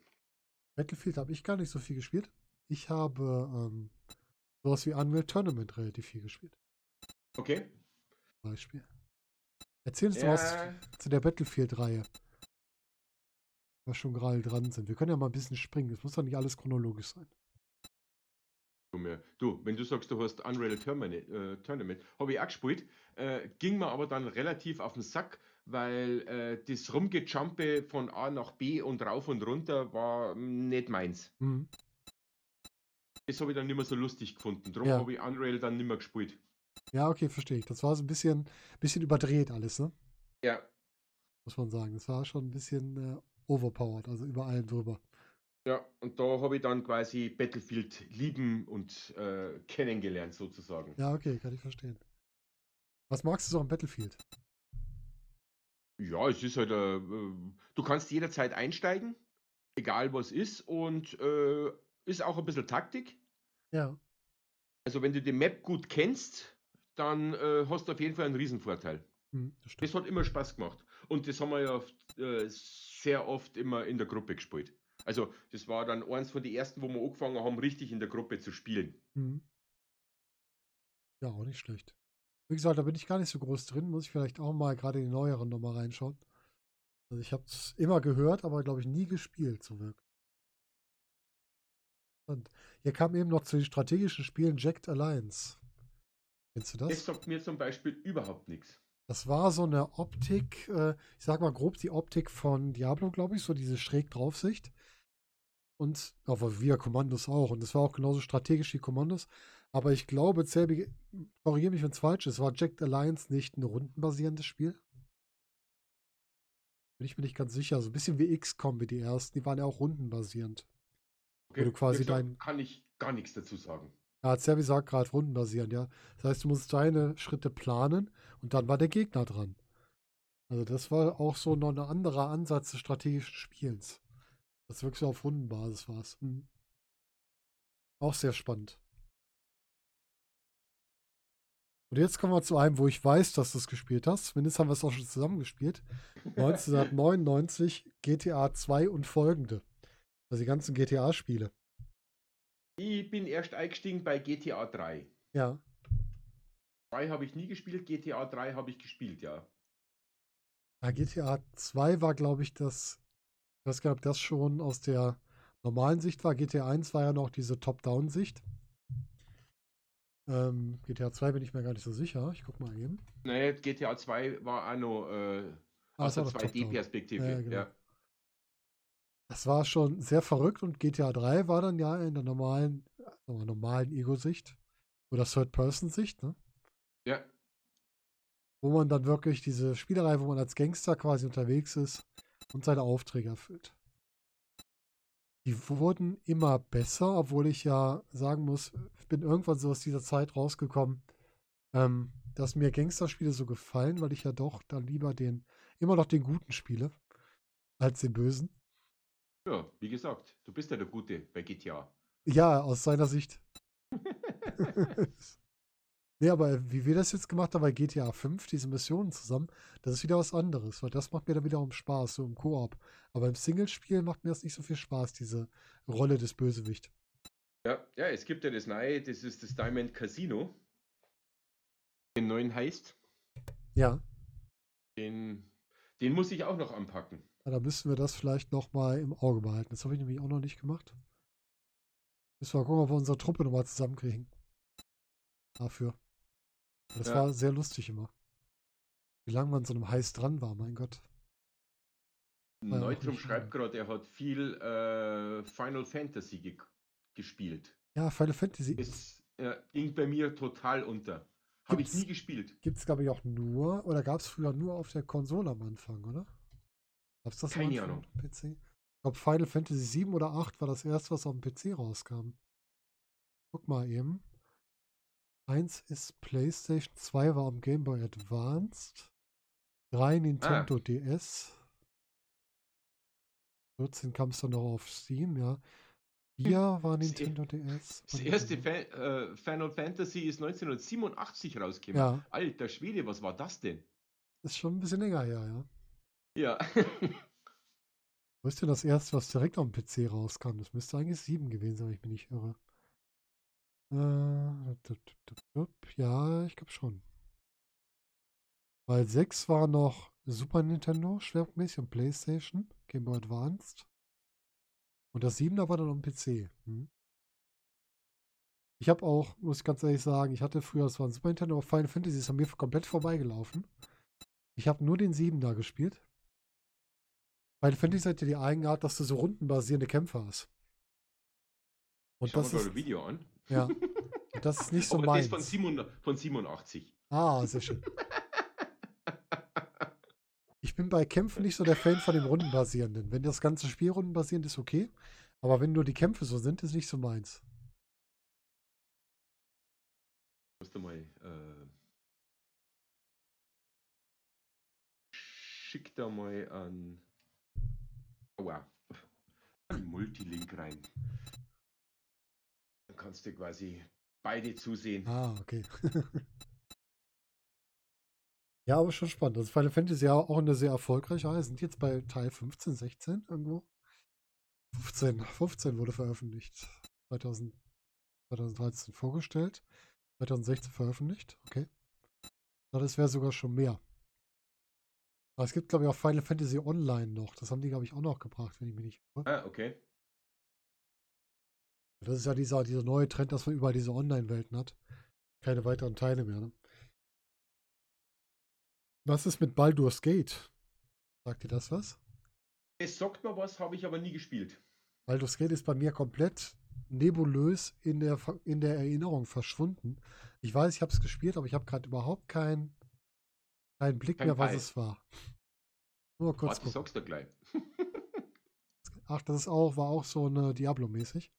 Battlefield habe ich gar nicht so viel gespielt. Ich habe ähm, sowas wie Unreal Tournament relativ viel gespielt. Okay. Beispiel. Erzähl uns doch was Ja, zu der Battlefield-Reihe. Wir schon gerade dran sind. Wir können ja mal ein bisschen springen. Es muss doch nicht alles chronologisch sein. du, wenn du sagst, du hast Unreal Tournament, äh, Tournament habe ich auch gespielt, äh, ging mir aber dann relativ auf den Sack, weil äh, das Rumgejumpe von A nach B und rauf und runter war nicht meins. Mhm. Das habe ich dann nicht mehr so lustig gefunden. Darum Ja. habe ich Unreal dann nicht mehr gespielt. Ja, okay, verstehe ich. Das war so ein bisschen, bisschen überdreht alles, ne? Ja, Muss man sagen. Das war schon ein bisschen äh, overpowered, also über allem drüber. ja, und da habe ich dann quasi Battlefield lieben und äh, kennengelernt sozusagen. Ja, okay, kann ich verstehen. Was magst du so am Battlefield? Ja, es ist halt, äh, äh, du kannst jederzeit einsteigen, egal was ist, und äh, ist auch ein bisschen Taktik. Ja, Also wenn du die Map gut kennst, dann äh, hast du auf jeden Fall einen Riesenvorteil. hm, das. Das hat immer Spaß gemacht. Und das haben wir ja äh, sehr oft immer in der Gruppe gespielt. Also das war dann eins von den ersten, wo wir angefangen haben, richtig in der Gruppe zu spielen. Mhm. Ja, auch nicht schlecht. Wie gesagt, da bin ich gar nicht so groß drin. Muss ich vielleicht auch mal gerade in die neueren nochmal reinschauen. Also ich habe es immer gehört, aber glaube ich nie gespielt, so wirklich. Und hier kam eben noch zu den strategischen Spielen Jacked Alliance. Kennst du Das das? sagt mir zum Beispiel überhaupt nichts. Das war so eine Optik, äh, ich sag mal grob die Optik von Diablo, glaube ich, so diese schräg Draufsicht. Und aber wir Kommandos auch. Und das war auch genauso strategisch wie Kommandos. Aber ich glaube, Zelbi, korrigiere mich, wenn es falsch ist, war Jacked Alliance nicht ein rundenbasierendes Spiel? Bin ich mir nicht ganz sicher. So ein bisschen wie XCOM wie die ersten, die waren ja auch rundenbasierend. Okay? du quasi dein- Kann ich gar nichts dazu sagen. Ja, Zelbi sagt gerade rundenbasierend, ja. Das heißt, du musst deine Schritte planen und dann war der Gegner dran. Also das war auch so noch ein anderer Ansatz des strategischen Spielens. Das wirklich auf Rundenbasis war es. Hm. Auch sehr spannend. Und jetzt kommen wir zu einem, wo ich weiß, dass du es gespielt hast. Zumindest haben wir es auch schon zusammen gespielt. 1999 GTA 2 und folgende. Also die ganzen GTA-Spiele. Ich bin erst eingestiegen bei GTA 3. Ja. 2 habe ich nie gespielt, GTA 3 habe ich gespielt, ja. ja GTA 2 war, glaube ich, das. Ich weiß gar nicht, ob das schon aus der normalen Sicht war. GTA 1 war ja noch diese Top-Down-Sicht. Ähm, GTA 2 bin ich mir gar nicht so sicher. Ich guck mal eben. Naja, GTA 2 war auch noch äh, Ah, aus der doch Top-Down. 2D-Perspektive. Ja, genau. ja. Das war schon sehr verrückt und GTA 3 war dann ja in der normalen, wir, normalen Ego-Sicht oder Third-Person-Sicht, ne? ja. wo man dann wirklich diese Spielerei, wo man als Gangster quasi unterwegs ist und seine Aufträge erfüllt. Die wurden immer besser, obwohl ich ja sagen muss, ich bin irgendwann so aus dieser Zeit rausgekommen, ähm, dass mir Gangsterspiele so gefallen, weil ich ja doch dann lieber den, immer noch den Guten spiele, als den Bösen. Ja, wie gesagt, du bist ja der Gute bei GTA. Ja, aus seiner Sicht. [LAUGHS] [LAUGHS] nee, aber wie wir das jetzt gemacht haben bei GTA 5, diese Missionen zusammen, das ist wieder was anderes, weil das macht mir dann wiederum Spaß, so im Koop. Aber im Singlespiel macht mir das nicht so viel Spaß, diese Rolle des Bösewicht. Ja, ja, es gibt ja das neue, das ist das Diamond Casino. Den neuen heißt. Ja, Den, den muss ich auch noch anpacken. da müssen wir das vielleicht nochmal im Auge behalten. Das habe ich nämlich auch noch nicht gemacht. Müssen wir mal gucken, ob wir unsere Truppe nochmal zusammenkriegen. Dafür. Das Ja. war sehr lustig immer. Wie lange man so einem Heiß dran war, mein Gott. Auch Neutrum schreibt gerade, er hat viel äh, Final Fantasy ge gespielt. Ja, Final Fantasy Es äh, ging bei mir total unter. Habe ich nie gespielt. Gibt es, glaube ich, auch nur, oder gab es früher nur auf der Konsole am Anfang, oder? Gab es das Keine Ahnung. auf dem PC? Ich glaube, Final Fantasy 7 oder 8 war das erste, was auf dem PC rauskam. Guck mal eben. Eins ist PlayStation, 2 war am Game Boy Advanced, 3 Nintendo Ah. DS, 14 kam es dann noch auf Steam, ja. 4 war Das e- Nintendo DS. Das erste Fa äh, Final Fantasy ist 1987 rausgekommen. Ja, Alter Schwede, was war das denn? ist schon ein bisschen länger her, ja. Ja. Wo ist denn das erste, was direkt dem PC rauskam? Das müsste eigentlich 7 gewesen sein, wenn ich mich nicht irre. Ja, ich glaube schon. Weil 6 war noch Super Nintendo schwerpunktmäßig und PlayStation, Game Boy Advanced. Und das 7er war dann am PC. Hm. Ich habe auch, muss ich ganz ehrlich sagen, ich hatte früher, das war ein Super Nintendo, aber Final Fantasy ist an mir komplett vorbeigelaufen. Ich habe nur den 7er gespielt. Final Fantasy hat ja die Eigenart, dass du so rundenbasierende Kämpfe hast. Und Schau das ist, ein Video an. Ja, das ist nicht so Aber meins. das von, 700 von 87. Ah, sehr schön. Ich bin bei Kämpfen nicht so der Fan von dem Rundenbasierenden. Wenn das ganze Spiel rundenbasierend ist, okay. Aber wenn nur die Kämpfe so sind, ist nicht so meins. Musst du mal. Äh, schick da mal an. Aua. Multilink rein. Kannst du quasi beide zusehen. Ah, okay. [LAUGHS] ja, aber schon spannend. Also Final Fantasy ja auch eine sehr erfolgreiche Reihe. Sind jetzt bei Teil 15, 16 irgendwo? 15, 15 [LAUGHS] wurde veröffentlicht. 2000, 2013 vorgestellt. 2016 veröffentlicht. Okay. Na, Das wäre sogar schon mehr. Aber es gibt, glaube ich, auch Final Fantasy Online noch. Das haben die, glaube ich, auch noch gebracht, wenn ich mich nicht irre. Ah, okay. Das ist ja dieser, dieser neue Trend, dass man überall diese Online-Welten hat. Keine weiteren Teile mehr. Ne? Was ist mit Baldur's Gate? Sagt ihr das was? Es sagt mir was, habe ich aber nie gespielt. Baldur's Gate ist bei mir komplett nebulös in der, in der Erinnerung verschwunden. Ich weiß, ich habe es gespielt, aber ich habe gerade überhaupt keinen keinen Blick Kein mehr, was Peil. es war. Nur kurz Warte, gucken. sagst du gleich. [LAUGHS] Ach, das ist auch, war auch so eine Diablo-mäßig.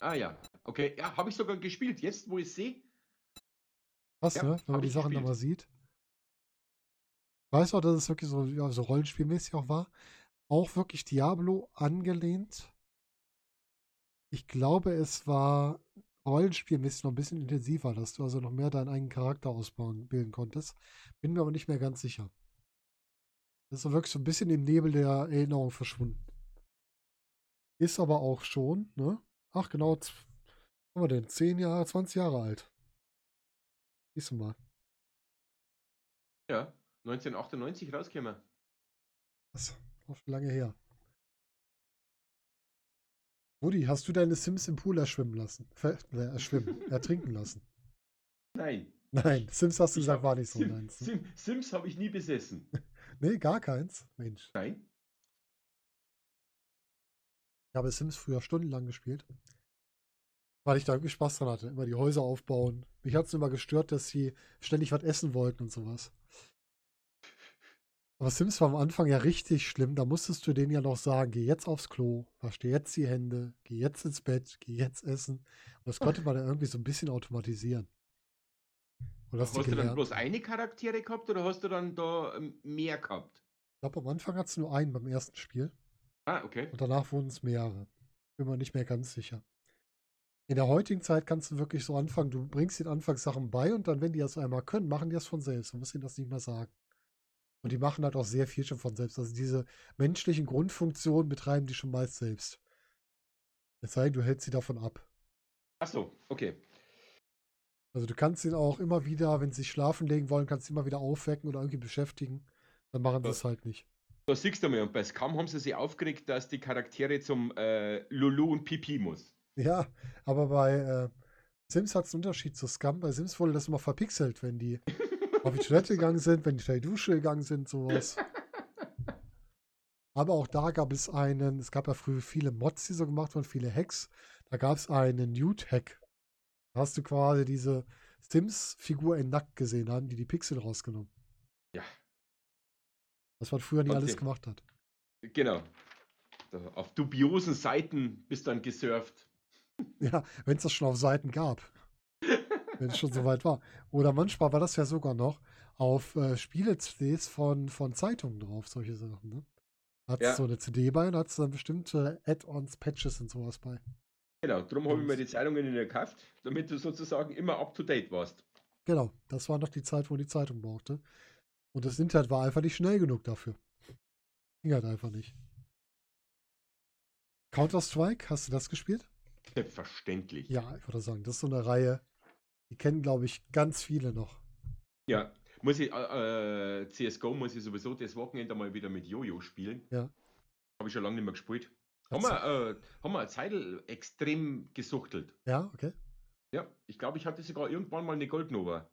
Ah ja, okay. Ja, habe ich sogar gespielt. Jetzt, wo ich sehe. Was, Ja, ne? Wenn man die Sachen gespielt. mal sieht. weiß auch, dass es wirklich so, ja, so rollenspielmäßig auch war. Auch wirklich Diablo angelehnt. Ich glaube, es war rollenspielmäßig noch ein bisschen intensiver, dass du also noch mehr deinen eigenen Charakter ausbauen, bilden konntest. Bin mir aber nicht mehr ganz sicher. Das ist so wirklich so ein bisschen im Nebel der Erinnerung verschwunden. Ist aber auch schon, ne? Ach, genau, was haben wir denn? 10 Jahre, 20 Jahre alt. Siehst du mal. Ja, 1998 rausgekommen. Das ist auch schon lange her. Rudi, hast du deine Sims im Pool erschwimmen lassen? Ver äh, erschwimmen, [LAUGHS] ertrinken lassen? Nein. Nein, Sims hast du Ich gesagt, hab- war nicht so Sim, deins. Ne? Sim, Sims habe ich nie besessen. [LAUGHS] Nee, gar keins. Mensch. Nein. Ich habe Sims früher stundenlang gespielt. Weil ich da irgendwie Spaß dran hatte. Immer die Häuser aufbauen. Mich hat es immer gestört, dass sie ständig was essen wollten und sowas. Aber Sims war am Anfang ja richtig schlimm. Da musstest du denen ja noch sagen, geh jetzt aufs Klo, wasch dir jetzt die Hände, geh jetzt ins Bett, geh jetzt essen. Und das konnte man dann irgendwie so ein bisschen automatisieren. Hast du dann bloß eine Charaktere gehabt oder hast du dann da ähm, mehr gehabt? Ich glaube, am Anfang hat es nur einen beim ersten Spiel. Ah, okay. Und danach wurden es mehrere. Bin mir nicht mehr ganz sicher. In der heutigen Zeit kannst du wirklich so anfangen, du bringst den Anfangssachen bei und dann, wenn die das einmal können, machen die das von selbst. Du musst ihnen das nicht mehr sagen. Und die machen halt auch sehr viel schon von selbst. Also diese menschlichen Grundfunktionen betreiben die schon meist selbst. Es sei denn, du hältst sie davon ab. Ach so, okay. Also du kannst ihn auch immer wieder, wenn sie sich schlafen legen wollen, kannst du immer wieder aufwecken oder irgendwie beschäftigen. Dann machen sie es halt nicht. Da siehst du mal, und bei Scum haben sie sich aufgeregt, dass die Charaktere zum äh, Lulu und Pipi muss. Ja, aber bei äh, Sims hat es einen Unterschied zu Scum. Bei Sims wurde das immer verpixelt, wenn die [LAUGHS] auf die Toilette gegangen sind, wenn die die Dusche gegangen sind, sowas. Aber auch da gab es einen, es gab ja früher viele Mods, die so gemacht wurden, viele Hacks. Da gab es einen Nude-Hack. Da hast du quasi diese Sims-Figur in nackt gesehen, haben die die Pixel rausgenommen. Ja, Was man früher nicht alles gemacht hat. genau. Auf dubiosen Seiten bist dann gesurft. [LAUGHS] Ja, wenn es das schon auf Seiten gab. [LAUGHS] wenn es schon so weit war. Oder manchmal war das ja sogar noch auf äh, Spiele-CDs von, von Zeitungen drauf, solche Sachen. Ne? Hat Ja. so eine CD bei und hat dann bestimmte Add-ons, Patches und sowas bei. Genau, darum habe ich mir die Zeitungen in der gekauft, damit du sozusagen immer up to date warst. Genau, das war noch die Zeit, wo die Zeitung brauchte. Und das Internet war einfach nicht schnell genug dafür. Ging halt einfach nicht. Counter-Strike, hast du das gespielt? Selbstverständlich. Ja, ich würde sagen, das ist so eine Reihe, die kennen, glaube ich, ganz viele noch. Ja, muss ich, äh, äh, CSGO muss ich sowieso das Wochenende mal wieder mit Jojo spielen. Ja. Habe ich schon lange nicht mehr gespielt. Haben wir, äh, haben wir eine Zeit extrem gesuchtelt. Ja, okay. Ja, ich glaube, ich hatte sogar irgendwann mal eine Goldnova.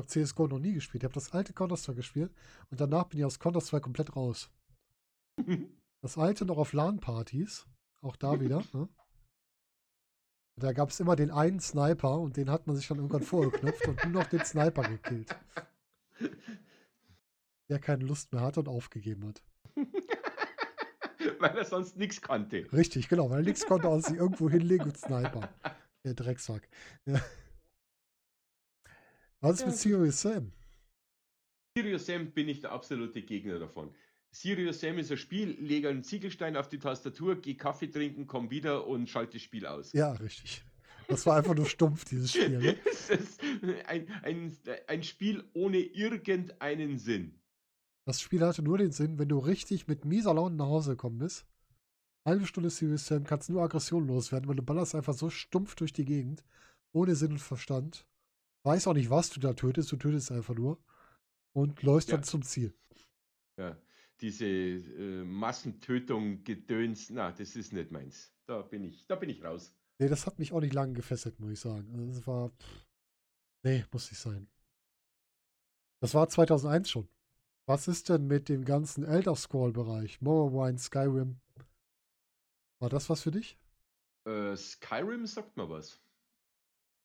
Ich habe CSGO noch nie gespielt. Ich habe das alte Counter-Strike gespielt und danach bin ich aus Counter-Strike komplett raus. [LAUGHS] Das alte noch auf LAN-Partys, auch da wieder. [LAUGHS] Ne? Da gab es immer den einen Sniper und den hat man sich dann irgendwann vorgeknüpft und nur noch den Sniper gekillt, der keine Lust mehr hatte und aufgegeben hat. [LAUGHS] Weil er sonst nichts kannte. Richtig, genau, weil nichts konnte aus sich irgendwo hinlegen und Sniper. Der Drecksack. Ja. Was ist mit Serious Sam? Sirius Sam bin ich der absolute Gegner davon. Sirius Sam ist ein Spiel, lege einen Ziegelstein auf die Tastatur, geh Kaffee trinken, komm wieder und schalte das Spiel aus. Ja, richtig. Das war einfach nur stumpf, dieses Spiel. Ne? [LAUGHS] es ist ein, ein, ein Spiel ohne irgendeinen Sinn. Das Spiel hatte nur den Sinn, wenn du richtig mit mieser Laune nach Hause gekommen bist. Halbe Stunde Serious Sam kannst du nur Aggression loswerden, weil du ballerst einfach so stumpf durch die Gegend, ohne Sinn und Verstand. Weiß auch nicht, was du da tötest, du tötest einfach nur und läufst Ja. dann zum Ziel. Ja, diese äh, Massentötung, Gedöns, na, das ist nicht meins. Da bin ich, da bin ich raus. Nee, das hat mich auch nicht lange gefesselt, muss ich sagen. Also das war. Pff, nee, muss nicht sein. Das war 2001 schon. Was ist denn mit dem ganzen Elder Scroll-Bereich? Morrowind, Skyrim? War das was für dich? Äh, Skyrim sagt mir was.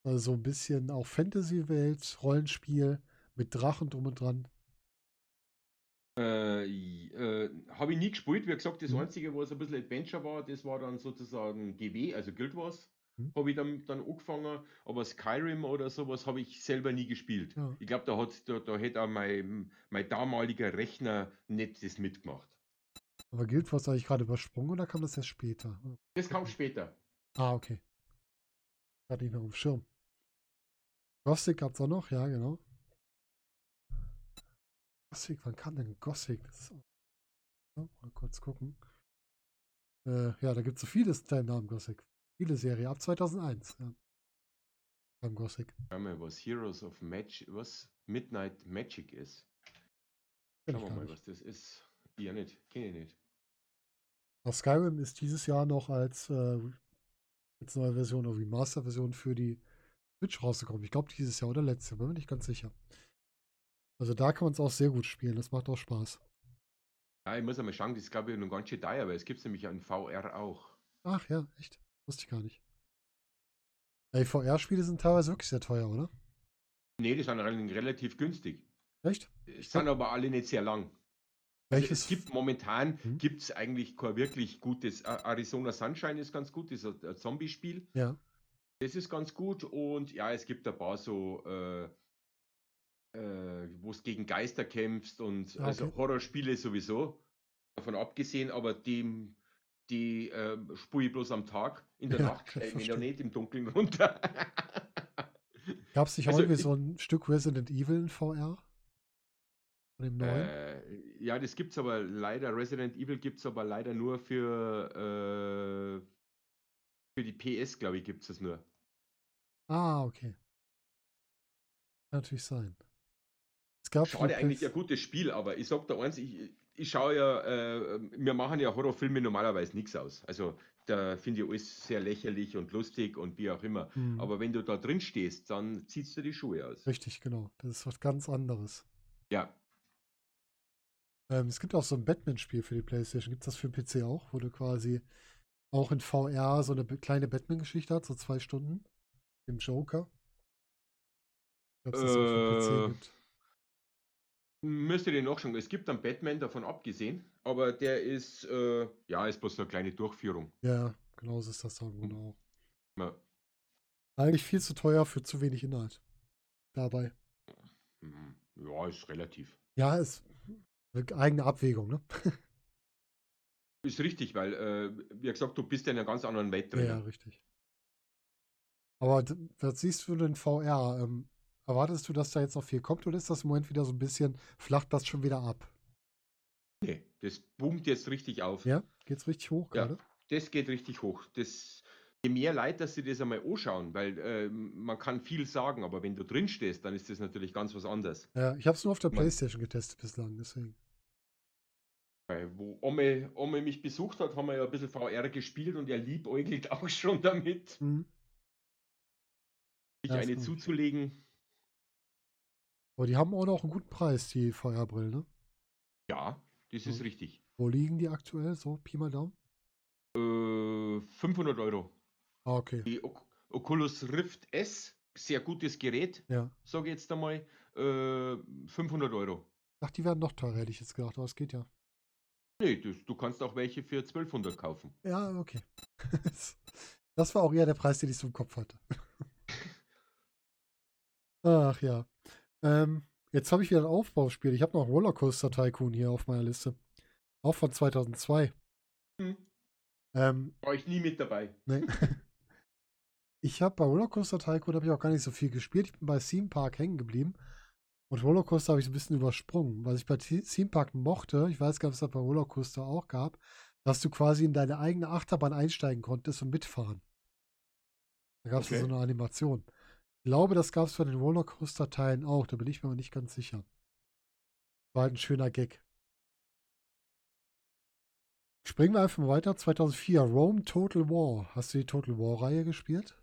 Also so ein bisschen auch Fantasy-Welt, Rollenspiel mit Drachen drum und dran. Äh, äh, Habe ich nie gespielt. Wie gesagt, das Mhm. einzige, was ein bisschen Adventure war, das war dann sozusagen GW, also Guild Wars. hm. habe ich dann, dann angefangen, aber Skyrim oder sowas habe ich selber nie gespielt. Ja. Ich glaube, da, hat, da, da hätte auch mein, mein damaliger Rechner nicht das mitgemacht. Aber gilt was eigentlich gerade übersprungen oder kam das erst später? Das kam später. Ah, okay. Hatte ich noch auf dem Schirm. Gothic gab es auch noch, ja, genau. Gothic, wann kam denn Gothic? Auch... mal kurz gucken. Äh, ja, da gibt es so vieles deinen Namen Gothic. Viele Serie, ab 2001. Ja. Beim Gothic. Schau mal, was Heroes of Magic, was Midnight Magic ist. Schauen wir mal, was das ist. Ja, nicht. Kenne ich nicht. Auch Skyrim ist dieses Jahr noch als, äh, als neue Version oder Remaster-Version für die Switch rausgekommen. Ich glaube dieses Jahr oder letztes Jahr, bin mir nicht ganz sicher. Also da kann man es auch sehr gut spielen. Das macht auch Spaß. Ja, ich muss einmal schauen, das ist glaube ich noch ganz schön teuer, weil es gibt es nämlich in VR auch. Ach ja, echt. Wusste ich gar nicht. Ey, VR-Spiele sind teilweise wirklich sehr teuer, oder? Nee, die sind relativ günstig. Echt? Die sind aber alle nicht sehr lang. Also es gibt momentan hm? gibt es eigentlich kein wirklich gutes. Arizona Sunshine ist ganz gut, das ist ein Zombie-Spiel. Ja. Das ist ganz gut und ja, es gibt ein paar so, äh, äh, wo es gegen Geister kämpfst und ah, also okay. also Horrorspiele sowieso. Davon abgesehen, aber dem die äh, spule ich bloß am Tag, in der ja, Nacht stelle ich ja nicht im Dunkeln runter. Gab es nicht also, irgendwie so ein Stück Resident Evil in VR? Äh, ja, das gibt es aber leider, Resident Evil gibt es aber leider nur für, äh, für die PS, glaube ich, gibt es das nur. Ah, okay. Kann natürlich sein. Es gab Schade, eigentlich ein gutes Spiel, aber ich sag da eins, ich, ich schaue ja, äh, wir machen ja Horrorfilme normalerweise nichts aus. Also da finde ich alles sehr lächerlich und lustig und wie auch immer. Mhm. Aber wenn du da drin stehst, dann ziehst du die Schuhe aus. Richtig, genau. Das ist was ganz anderes. Ja. Ähm, es gibt auch so ein Batman-Spiel für die Playstation. Gibt es das für den PC auch, wo du quasi auch in VR so eine kleine Batman-Geschichte hast, so zwei Stunden? Im Joker? Ich glaube, es äh, auch für den PC gibt. Müsste den noch schon. Es gibt einen Batman davon abgesehen, aber der ist, äh, ja, ist bloß eine kleine Durchführung. Ja, genau so ist das dann, genau. Ja. Eigentlich viel zu teuer für zu wenig Inhalt. Dabei. Mhm. Ja, ist relativ. Ja, ist eine eigene Abwägung, ne? [LAUGHS] ist richtig, weil, äh, wie gesagt, du bist ja in einer ganz anderen Welt drin. Ja, richtig. Aber was siehst du denn VR? Ähm, Erwartest du, dass da jetzt noch viel kommt oder ist das im Moment wieder so ein bisschen, flacht das schon wieder ab? Nee, das boomt jetzt richtig auf. Ja, geht's richtig hoch gerade? Ja, das geht richtig hoch. Das, je mehr Leute, dass sie das einmal anschauen, weil äh, man kann viel sagen, aber wenn du drin stehst, dann ist das natürlich ganz was anderes. Ja, ich habe es nur auf der man, Playstation getestet bislang, deswegen. Wo Ome, Ome mich besucht hat, haben wir ja ein bisschen VR gespielt und er liebäugelt [LAUGHS] auch schon damit. Mhm. Sich ja, eine zuzulegen. Aber die haben auch noch einen guten Preis, die VR-Brillen, ne? Ja, das ist richtig. Wo liegen die aktuell, so Pi mal Daumen? Äh, 500 Euro. Ah, okay. Die o Oculus Rift S, sehr gutes Gerät, ja. sage ich jetzt einmal, äh, 500 Euro. Ach, die werden noch teurer, hätte ich jetzt gedacht, aber es geht ja. Nee, du, du kannst auch welche für 1200 kaufen. Ja, okay. [LAUGHS] das war auch eher der Preis, den ich so im Kopf hatte. [LAUGHS] Ach ja. Ähm, jetzt habe ich wieder ein Aufbauspiel. Ich habe noch Rollercoaster Tycoon hier auf meiner Liste. Auch von 2002. Hm. Ähm, War ich nie mit dabei. Nee. [LAUGHS] ich habe bei Rollercoaster Tycoon habe ich auch gar nicht so viel gespielt. Ich bin bei Theme Park hängen geblieben. Und Rollercoaster habe ich ein bisschen übersprungen. Was ich bei Theme Park mochte, ich weiß gar nicht, ob es das bei Rollercoaster auch gab, dass du quasi in deine eigene Achterbahn einsteigen konntest und mitfahren. Da gab es okay. so eine Animation glaube, das gab es bei den Rollercoaster-Teilen auch. Da bin ich mir aber nicht ganz sicher. War halt ein schöner Gag. Springen wir einfach mal weiter. 2004, Rome Total War. Hast du die Total War-Reihe gespielt?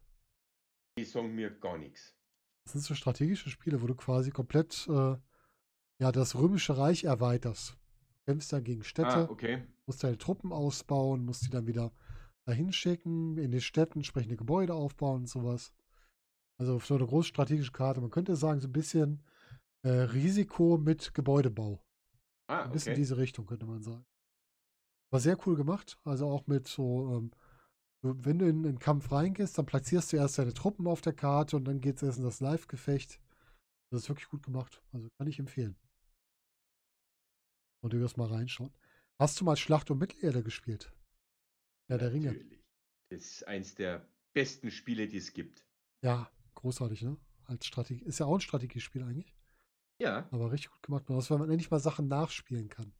Die sagen mir gar nichts. Das sind so strategische Spiele, wo du quasi komplett äh, ja, das Römische Reich erweiterst. Du kämpfst dann gegen Städte, ah, okay. musst deine Truppen ausbauen, musst die dann wieder dahin schicken, in den Städten entsprechende Gebäude aufbauen und sowas. Also so eine große strategische Karte. Man könnte sagen, so ein bisschen äh, Risiko mit Gebäudebau. Ah, ein bisschen okay. diese Richtung, könnte man sagen. War sehr cool gemacht. Also auch mit so ähm, Wenn du in den Kampf reingehst, dann platzierst du erst deine Truppen auf der Karte und dann geht es erst in das Live-Gefecht. Das ist wirklich gut gemacht. Also kann ich empfehlen. Und du wirst mal reinschauen. Hast du mal Schlacht um Mittelerde gespielt? Ja, der Ringe. Natürlich. Das ist eins der besten Spiele, die es gibt. Ja, großartig, ne? Als Strategie. Ist ja auch ein Strategiespiel eigentlich. Ja, Aber richtig gut gemacht. Weil man endlich mal Sachen nachspielen kann.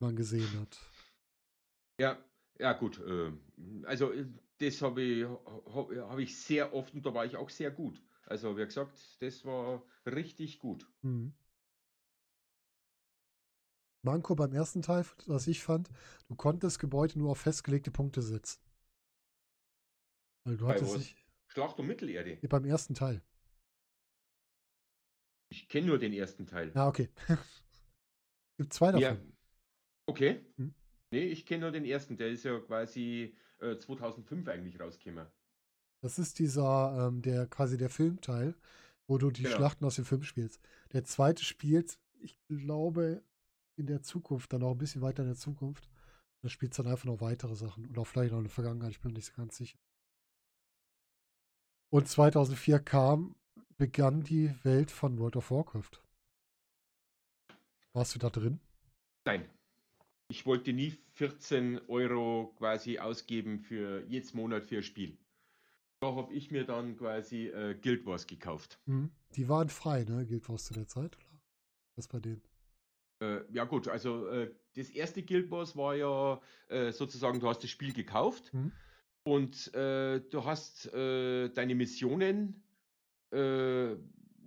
Die man gesehen hat. ja, ja, gut. äh, Also, äh, das habe ich, ha- hab ich sehr oft und da war ich auch sehr gut. Also, wie gesagt, das war richtig gut. Mhm. Manko beim ersten Teil, was ich fand, du konntest Gebäude nur auf festgelegte Punkte setzen. Weil du Bei hattest nicht. Schlacht um Mittelerde. Beim ersten Teil. Ich kenne nur den ersten Teil. Ja, okay. [LAUGHS] Gibt zwei davon. Ja. Okay. Hm. Nee, ich kenne nur den ersten. Der ist ja quasi äh, 2005 eigentlich rausgekommen. Das ist dieser, ähm, der quasi der Filmteil, wo du die Genau. Schlachten aus dem Film spielst. Der zweite spielt, ich glaube, in der Zukunft, dann auch ein bisschen weiter in der Zukunft. Da spielt dann einfach noch weitere Sachen. Oder vielleicht noch in der Vergangenheit, ich bin mir nicht so ganz sicher. Und 2004 kam, begann die Welt von World of Warcraft. Warst du da drin? Nein. Ich wollte nie 14 Euro quasi ausgeben für jedes Monat für ein Spiel. Da habe ich mir dann quasi äh, Guild Wars gekauft. Mhm. Die waren frei, ne? Guild Wars zu der Zeit, oder? Was bei denen? Äh, ja gut, also äh, das erste Guild Wars war ja äh, sozusagen, du hast das Spiel gekauft Mhm. und äh, du hast äh, deine Missionen,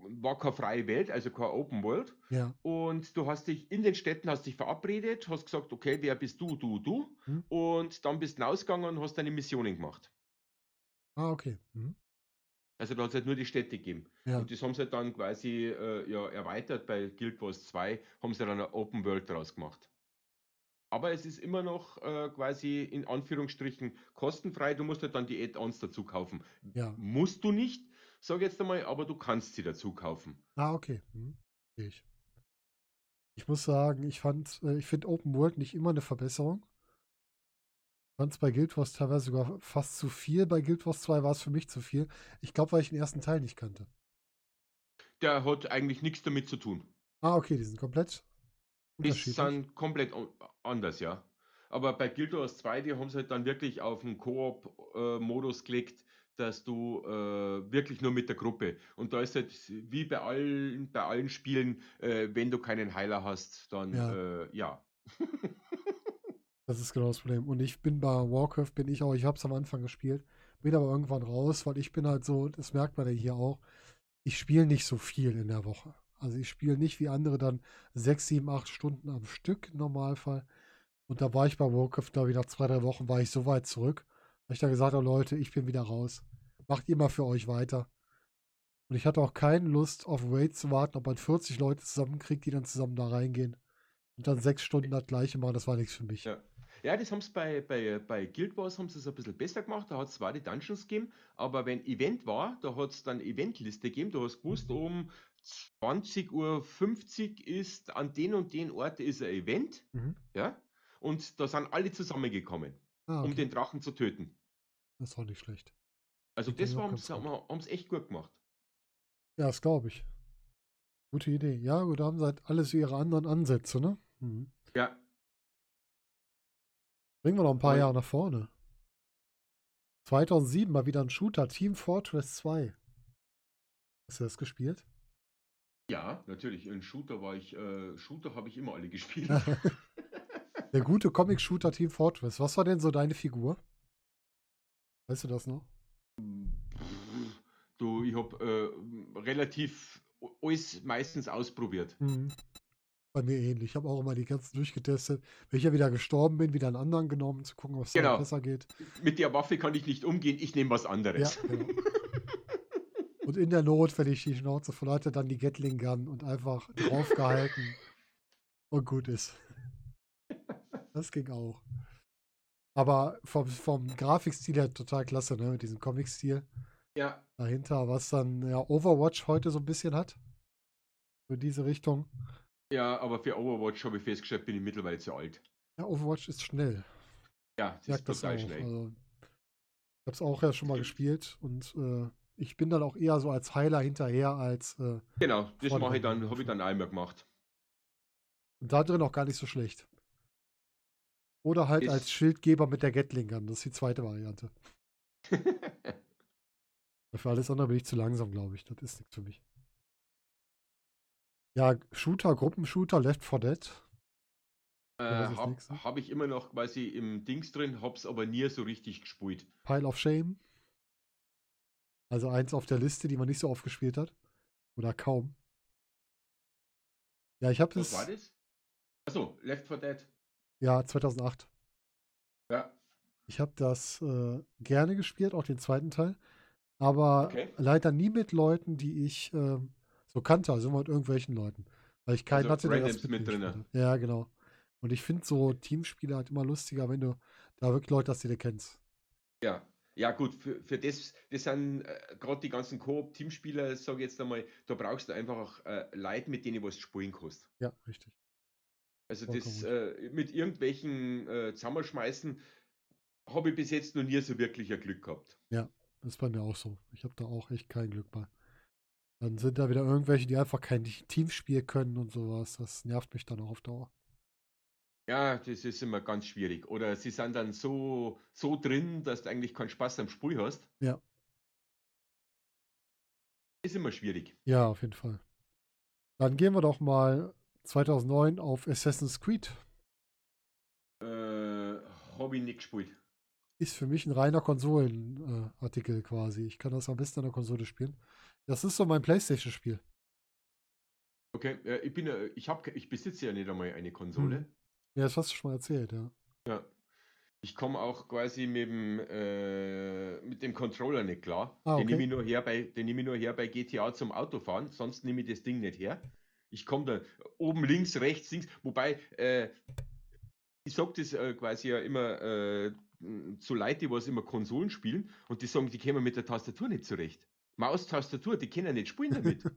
war keine freie Welt, also keine Open World. Ja. Und du hast dich in den Städten hast dich verabredet, hast gesagt, okay, wer bist du, du, du. Mhm. Und dann bist du rausgegangen und hast deine Missionen gemacht. Ah, okay. Mhm. Also da hat es halt nur die Städte gegeben. Ja. Und das haben sie halt dann quasi äh, ja, erweitert bei Guild Wars 2, haben sie dann eine Open World draus gemacht. Aber es ist immer noch äh, quasi in Anführungsstrichen kostenfrei. Du musst halt dann die Add-ons dazu kaufen. Ja. Musst du nicht, sag jetzt einmal, aber du kannst sie dazu kaufen. Ah, okay. Hm. Ich. ich muss sagen, ich fand, äh, ich finde Open World nicht immer eine Verbesserung. Ich fand es bei Guild Wars teilweise sogar fast zu viel. Bei Guild Wars 2 war es für mich zu viel. Ich glaube, weil ich den ersten Teil nicht kannte. Der hat eigentlich nichts damit zu tun. Ah, okay, die sind komplett Die sind komplett an- anders, ja. Aber bei Guild Wars 2, die haben sie halt dann wirklich auf den Koop-Modus gelegt, dass du äh, wirklich nur mit der Gruppe. Und da ist halt wie bei allen, bei allen Spielen, äh, wenn du keinen Heiler hast, dann Ja. äh, ja. Das ist genau das Problem. Und ich bin bei Warcraft, bin ich auch, ich habe es am Anfang gespielt, bin aber irgendwann raus, weil ich bin halt so, das merkt man ja hier auch, ich spiele nicht so viel in der Woche. Also ich spiele nicht wie andere dann sechs, sieben, acht Stunden am Stück im Normalfall. Und da war ich bei Warcraft, glaube ich, nach zwei, drei Wochen war ich so weit zurück, dass ich dann gesagt habe, Leute, ich bin wieder raus. Macht ihr mal für euch weiter. Und ich hatte auch keine Lust, auf Raid zu warten, ob man 40 Leute zusammenkriegt, die dann zusammen da reingehen. Und dann sechs Stunden das gleiche machen, das war nichts für mich. Ja. Ja, das haben sie bei, bei, bei Guild Wars haben sie es ein bisschen besser gemacht. Da hat es zwar die Dungeons gegeben, aber wenn Event war, da hat es dann Eventliste gegeben. Du hast gewusst, um 20.50 Uhr ist an den und den Ort ist ein Event. Mhm. Ja. Und da sind alle zusammengekommen, Ah, um okay. den Drachen zu töten. Das auch nicht schlecht. Also Die das war, ganz gut. haben sie echt gut gemacht. Ja, das glaube ich. Gute Idee. Ja, gut, da haben sie halt alles ihre anderen Ansätze, ne? Mhm. Ja, Bringen wir noch ein paar Aber- Jahre nach vorne. 2007 mal wieder ein Shooter, Team Fortress 2. Hast du das gespielt? ja, natürlich. In Shooter war ich, äh, Shooter habe ich immer alle [LAUGHS] gespielt. Der gute Comic-Shooter Team Fortress. Was war denn so deine Figur? Weißt du das noch? Du, ich habe äh, relativ alles meistens ausprobiert. Mhm. Bei mir ähnlich. Ich habe auch immer die ganzen durchgetestet. Wenn ich ja wieder gestorben bin, wieder einen anderen genommen, zu gucken, ob es Genau. da besser geht. Mit der Waffe kann ich nicht umgehen, ich nehme was Ja, anderes. genau. [LAUGHS] Und in der Not, wenn ich die Schnauze hatte, dann die Gatling Gun und einfach draufgehalten und gut ist. Das ging auch. Aber vom, vom Grafikstil her total klasse, ne? Mit diesem Comic-Stil Ja, dahinter, was dann ja Overwatch heute so ein bisschen hat. So in diese Richtung. ja, aber für Overwatch habe ich festgestellt, bin ich mittlerweile zu alt. Ja, Overwatch ist schnell. Ja, das Merkt ist das total auch. schnell. Also, Ich habe es auch ja schon mal gespielt und äh, ich bin dann auch eher so als Heiler hinterher als. Äh, Genau, das mache ich dann, habe ich dann einmal gemacht. und da drin auch gar nicht so schlecht. Oder halt Ist- als Schildgeber mit der Gatling Gun. Das ist die zweite Variante. [LAUGHS] Für alles andere bin ich zu langsam, glaube ich. Das ist nichts für mich. Ja, Shooter, Gruppenshooter, Left 4 Dead. äh, das habe hab ich immer noch quasi im Dings drin, hab's aber nie so richtig gespielt. Pile of Shame. Also eins auf der Liste, die man nicht so oft gespielt hat. Oder kaum. Ja, ich habe Was war das. das? Achso, Left 4 Dead. Ja, 2008. Ja, Ich habe das äh, gerne gespielt, auch den zweiten Teil. Aber Okay. leider nie mit Leuten, die ich ähm, so kannte, also immer mit irgendwelchen Leuten. Weil ich keinen Also hatte, der das mit mit drinne. hat. Ja, genau. Und ich finde so Teamspiele halt immer lustiger, wenn du da wirklich Leute hast, die du kennst. ja. Ja, gut, für, für das, das sind äh, gerade die ganzen Koop-Teamspieler, sage ich jetzt einmal, da brauchst du einfach auch äh, Leute, mit denen du was spielen kannst. Ja, richtig. Also Vollkommen das äh, mit irgendwelchen äh, Zusammenschmeißen habe ich bis jetzt noch nie so wirklich ein Glück gehabt. Das ist bei mir auch so. Ich habe da auch echt kein Glück bei. Dann sind da wieder irgendwelche, die einfach kein Teamspiel können und sowas. Das nervt mich dann auch auf Dauer. Ja, das ist immer ganz schwierig. Oder sie sind dann so, so drin, dass du eigentlich keinen Spaß am Spiel hast. Ja. Ist immer schwierig. Ja, auf jeden Fall. Dann gehen wir doch mal 2009 auf Assassin's Creed. Äh, ich nicht gespielt. Ist für mich ein reiner Konsolenartikel äh, quasi. Ich kann das am besten an der Konsole spielen. Das ist so mein Playstation-Spiel. Okay, äh, ich bin, äh, ich habe, ich besitze ja nicht einmal eine Konsole. Hm. Ja, das hast du schon mal erzählt, ja. Ja. Ich komme auch quasi mit dem, äh, mit dem Controller nicht klar. Ah, Den okay. nehme ich nur her bei, den nehme ich nur her bei GTA zum Autofahren, sonst nehme ich das Ding nicht her. Ich komme da oben links, rechts, links, wobei, äh, ich sage das äh, quasi ja immer äh, zu Leuten, die was immer Konsolen spielen und die sagen, die kämen mit der Tastatur nicht zurecht. Maustastatur, die können nicht spielen damit. [LAUGHS]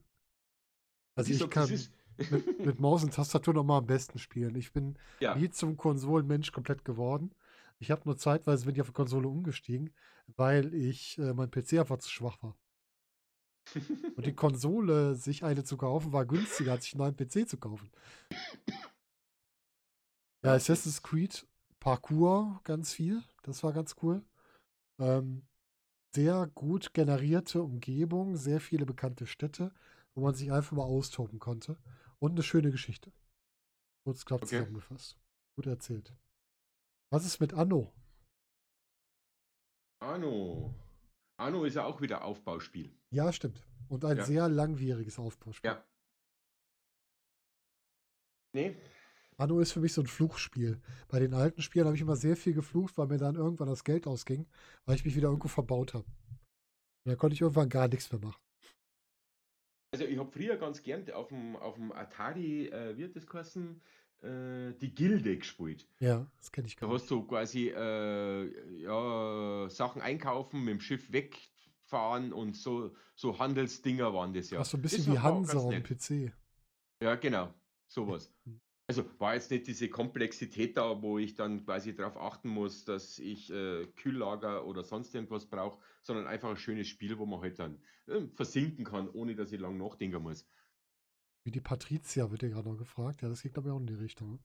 Also ich sag, das kann mit, mit [LAUGHS] Maus und Tastatur nochmal am besten spielen. Ich bin ja, nie zum Konsolenmensch komplett geworden. Ich habe nur zeitweise bin ich auf die Konsole umgestiegen, weil ich äh, mein PC einfach zu schwach war. Und die Konsole, sich eine zu kaufen, war günstiger, als sich einen neuen PC zu kaufen. Ja, Assassin's Creed Parkour ganz viel. Das war ganz cool. Ähm, sehr gut generierte Umgebung, sehr viele bekannte Städte, wo man sich einfach mal austoben konnte. Und eine schöne Geschichte. Kurz knapp Okay. zusammengefasst. Gut erzählt. Was ist mit Anno? Anno. Anno ist ja auch wieder Aufbauspiel. Ja, stimmt. Und ein Ja. sehr langwieriges Aufbauspiel. Ja. Nee, Anno ist für mich so ein Fluchspiel. Bei den alten Spielen habe ich immer sehr viel geflucht, weil mir dann irgendwann das Geld ausging, weil ich mich wieder irgendwo verbaut habe. Dann konnte ich irgendwann gar nichts mehr machen. Also ich habe früher ganz gern auf dem, auf dem Atari, äh, hat das geheißen, äh, die Gilde gespielt. Ja, das kenne ich Da gar nicht. hast du quasi äh, ja, Sachen einkaufen, mit dem Schiff wegfahren und so, so Handelsdinger waren das ja. Ach, so ein bisschen Das wie Hansa nett. PC. Ja, genau, sowas. [LAUGHS] Mhm. Also war jetzt nicht diese Komplexität da, wo ich dann quasi darauf achten muss, dass ich äh, Kühllager oder sonst irgendwas brauche, sondern einfach ein schönes Spiel, wo man halt dann äh, versinken kann, ohne dass ich lang nachdenken muss. Wie die Patricia wird ja gerade noch gefragt. Ja, das geht glaube ich auch in die Richtung.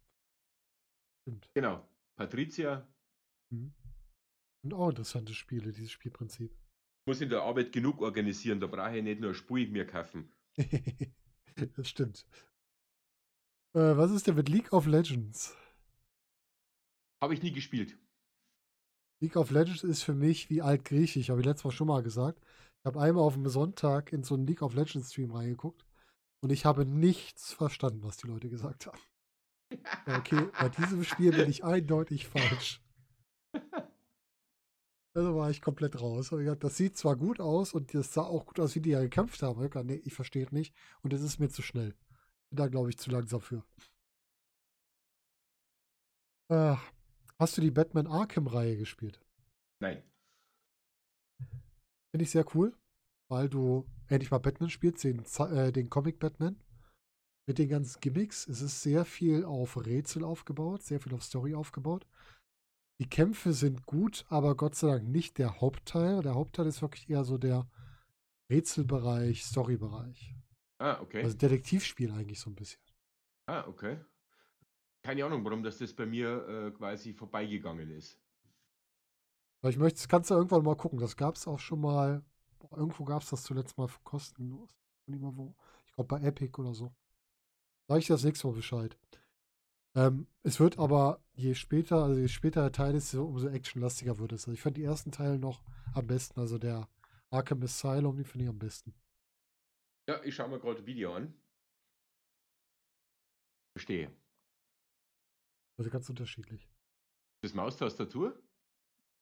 Stimmt. Genau. Patricia Mhm. Und auch interessante Spiele, dieses Spielprinzip. muss in der Arbeit genug organisieren, da brauche ich nicht nur Spiel mir kaufen. [LAUGHS] das stimmt. Äh, was ist denn mit League of Legends? Habe ich nie gespielt. League of Legends ist für mich wie altgriechisch, habe ich letztes Mal schon mal gesagt. Ich habe einmal auf einem Sonntag in so einen League of Legends Stream reingeguckt und ich habe nichts verstanden, was die Leute gesagt haben. Okay, bei diesem [LAUGHS] Spiel bin ich eindeutig falsch. Also war ich komplett raus. Gedacht, Das sieht zwar gut aus und das sah auch gut aus, wie die ja gekämpft haben. Ich, gedacht, nee, ich verstehe es nicht und es ist mir zu schnell. Bin da, glaube ich, zu langsam für. Äh, hast du die Batman Arkham-Reihe gespielt? Nein. Finde ich sehr cool, weil du endlich mal Batman spielst, den, äh, den Comic Batman. Mit den ganzen Gimmicks. Es ist sehr viel auf Rätsel aufgebaut, sehr viel auf Story aufgebaut. Die Kämpfe sind gut, aber Gott sei Dank nicht der Hauptteil. Der Hauptteil ist wirklich eher so der Rätselbereich, Storybereich. Ah, okay. Also Detektivspiel eigentlich so ein bisschen. Ah, okay. Keine Ahnung, warum das, das bei mir äh, quasi vorbeigegangen ist. Ich möchte, das kannst du irgendwann mal gucken. Das gab es auch schon mal. Irgendwo gab es das zuletzt mal kostenlos. Nicht mal wo. Ich glaube bei Epic oder so. Sag ich das nächste Mal Bescheid. Ähm, es wird aber, je später, also je später der Teil ist, umso actionlastiger wird es. Also ich fand die ersten Teile noch am besten. Also der Arkham Asylum, die finde ich am besten. Ja, ich schaue mir gerade ein Video an. Verstehe. Also ganz unterschiedlich. Das Maustastatur?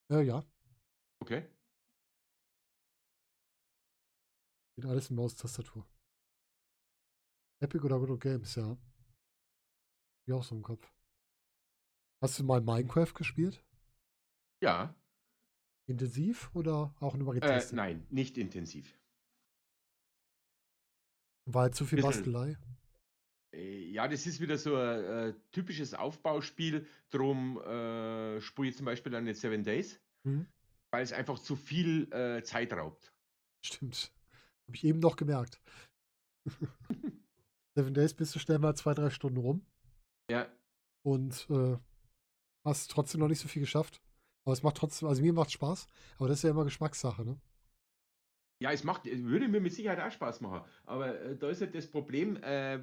Ja, ja. Okay. Geht alles in Maustastatur. Epic oder Good Games, ja. Wie auch so im Kopf. Hast du mal Minecraft gespielt? Ja. Intensiv oder auch nur Äh, getestet? nein, nicht intensiv. War halt zu viel Bastelei. Äh, Ja, das ist wieder so ein äh, typisches Aufbauspiel. Drum äh, spiele ich zum Beispiel dann jetzt Seven Days, Mhm. weil es einfach zu viel äh, Zeit raubt. Stimmt. Habe ich eben noch gemerkt. [LAUGHS] Seven Days bist du schnell mal zwei, drei Stunden rum Ja, und äh, hast trotzdem noch nicht so viel geschafft. Aber es macht trotzdem, also mir macht Spaß, aber das ist ja immer Geschmackssache, ne? ja, es macht, würde mir mit Sicherheit auch Spaß machen. Aber äh, da ist halt das Problem, äh,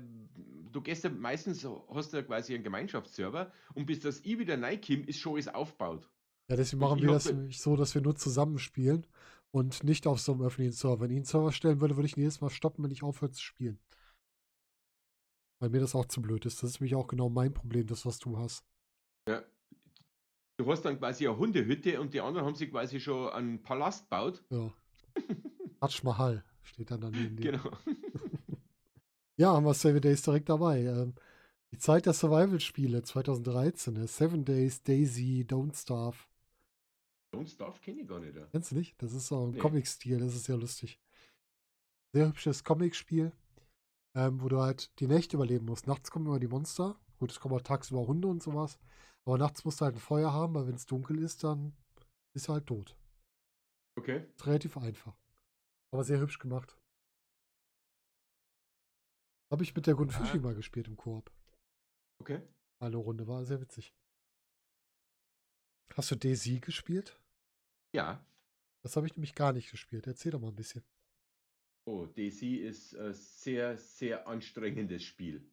du gehst ja meistens, hast du ja quasi einen Gemeinschaftsserver und bis das I wieder reinkommt, ist schon alles aufgebaut. Ja, deswegen Ich- machen ich wir hab das nämlich so, dass wir nur zusammen spielen und nicht auf so einem öffentlichen Server. Wenn ich einen Server stellen würde, würde ich ihn jedes Mal stoppen, wenn ich aufhöre zu spielen. Weil mir das auch zu blöd ist. Das ist nämlich auch genau mein Problem, das, was du hast. Ja. Du hast dann quasi eine Hundehütte und die anderen haben sich quasi schon einen Palast gebaut. Ja. [LAUGHS] Taj Mahal steht dann daneben. Genau. [LAUGHS] Ja, haben wir Seven Days direkt dabei. Ähm, die Zeit der Survival-Spiele 2013. ne? Seven Days, Daisy, Don't Starve. Don't Starve kenne ich gar nicht. ja. Kennst du nicht? Das ist so ein Nee. Comic-Stil, das ist sehr lustig. Sehr hübsches Comic-Spiel, ähm, wo du halt die Nächte überleben musst. Nachts kommen immer die Monster. Gut, es kommen auch tagsüber Hunde und sowas. Aber nachts musst du halt ein Feuer haben, weil wenn es dunkel ist, dann ist er halt tot. Okay. Ist relativ einfach. Aber sehr hübsch gemacht. Habe ich mit der guten Ah. Fischi mal gespielt im Koop. Okay. Eine Runde war sehr witzig. Hast du Daisy gespielt? Ja. Das habe ich nämlich gar nicht gespielt. Erzähl doch mal ein bisschen. Oh, Daisy ist ein sehr, sehr anstrengendes Spiel.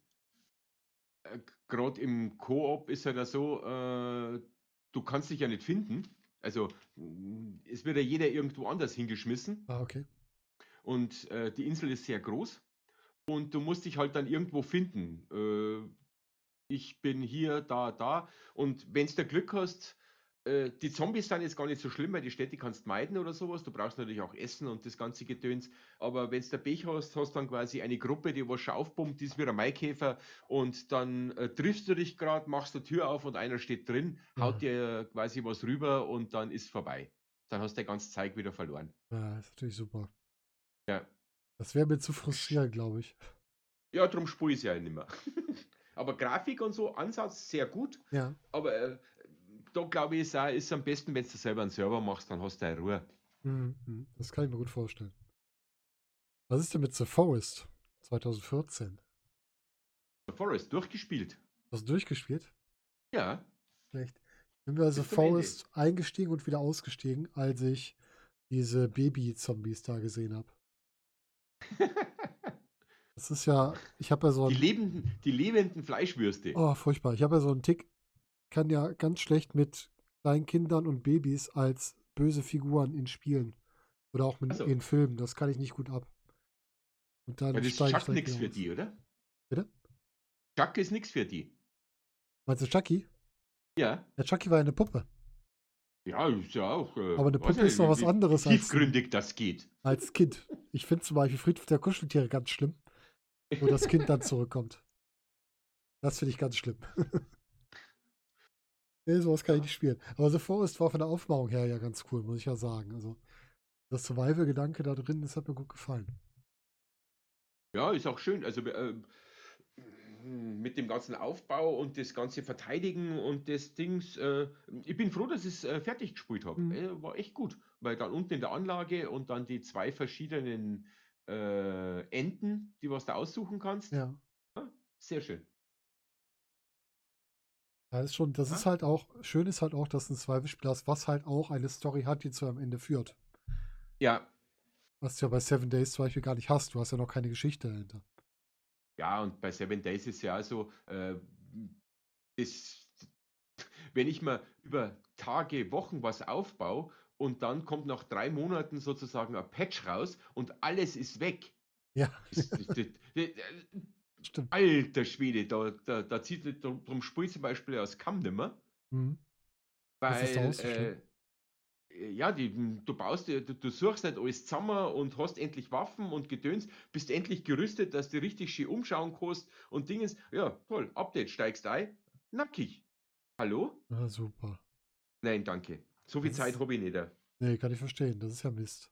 Äh, Gerade im Koop ist ja so, äh, du kannst dich ja nicht finden. Also mh, es wird ja jeder irgendwo anders hingeschmissen Ah, okay. und äh, die Insel ist sehr groß und du musst dich halt dann irgendwo finden. Äh, ich bin hier, da, da und wenn du Glück hast, äh, die Zombies sind jetzt gar nicht so schlimm, weil die Städte kannst meiden oder sowas. Du brauchst natürlich auch Essen und das ganze Gedöns. Aber wenn du der Pech hast, hast dann quasi eine Gruppe, die was schon aufpumpt, die ist wie ein Maikäfer und dann äh, triffst du dich gerade, machst die Tür auf und einer steht drin, haut Mhm. dir quasi was rüber und dann ist vorbei. Dann hast du dein ganzes Zeug wieder verloren. Ja, ist natürlich super. Ja, Das wäre mir zu frustrierend, glaube ich. ja drum spule ich es ja nicht mehr. [LAUGHS] aber Grafik und so, Ansatz sehr gut. Ja. Aber äh, da glaube ich, ist auch- ist am besten, wenn du selber einen Server machst, dann hast du deine Ruhe. Mhm, mhm. Das kann ich mir gut vorstellen. Was ist denn mit The Forest 2014? Forest durchgespielt. Hast du durchgespielt? Ja. Schlecht. Ich bin bei The. Forest eingestiegen und wieder ausgestiegen, als ich diese Baby-Zombies da gesehen habe. [LAUGHS] Das ist ja, ich habe ja so Die ein, lebenden, die lebenden Fleischwürste. oh, furchtbar. Ich habe ja so einen Tick, kann ja ganz schlecht mit kleinen Kindern und Babys als böse Figuren in Spielen oder auch mit, so. in Filmen. Das kann ich nicht gut ab. Und dann das ist Chuck direkt nichts für die, oder? Bitte? Chuck ist nichts für die. Meinst du Chucky? Ja. Der Chucky war ja eine Puppe. Ja, ist ja auch. Äh, Aber eine Puppe ist noch was anderes als, Tiefgründig das geht. als Kind. Ich finde zum Beispiel Friedhof der Kuscheltiere ganz schlimm, wo das Kind dann [LAUGHS] zurückkommt. Das finde ich ganz schlimm. [LAUGHS] nee, sowas kann ich nicht spielen. Aber The Forest war von der Aufmachung her ja ganz cool, muss ich ja sagen. Also, das Survival-Gedanke da drin, das hat mir gut gefallen. Ja, ist auch schön. Also, äh, mit dem ganzen Aufbau und das ganze Verteidigen und das Dings. Äh, ich bin froh, dass ich es äh, fertig gespielt habe. Mhm. Äh, war echt gut. Weil dann unten in der Anlage und dann die zwei verschiedenen äh, Enden, die was du aussuchen kannst. Ja. Sehr schön. Ja, ist schon, das Ja. ist halt auch, schön ist halt auch, dass ein Survival-Spiel hast, was halt auch eine Story hat, die zu einem Ende führt. Ja, Was du ja bei Seven Days zum Beispiel gar nicht hast. Du hast ja noch keine Geschichte dahinter. Ja, und bei Seven Days ist ja so, äh, das, wenn ich mir über Tage, Wochen was aufbaue und dann kommt nach drei Monaten sozusagen ein Patch raus und alles ist weg. Ja, Das, das, das, das, stimmt. alter Schwede, da, da, da zieht drum, ich zum Beispiel aus Kamm nimmer, Mhm. Weil so schlimm? äh, ja, die, du baust dir, du, du suchst nicht alles zusammen und hast endlich Waffen und Gedöns, bist endlich gerüstet, dass du richtig schön umschauen kannst und Dingens. Ja, toll, Update, steigst ein, nackig. Hallo? Ja, super. Nein, danke. So viel Das Zeit habe ich nicht. äh. Nee, kann ich verstehen. Das ist ja Mist.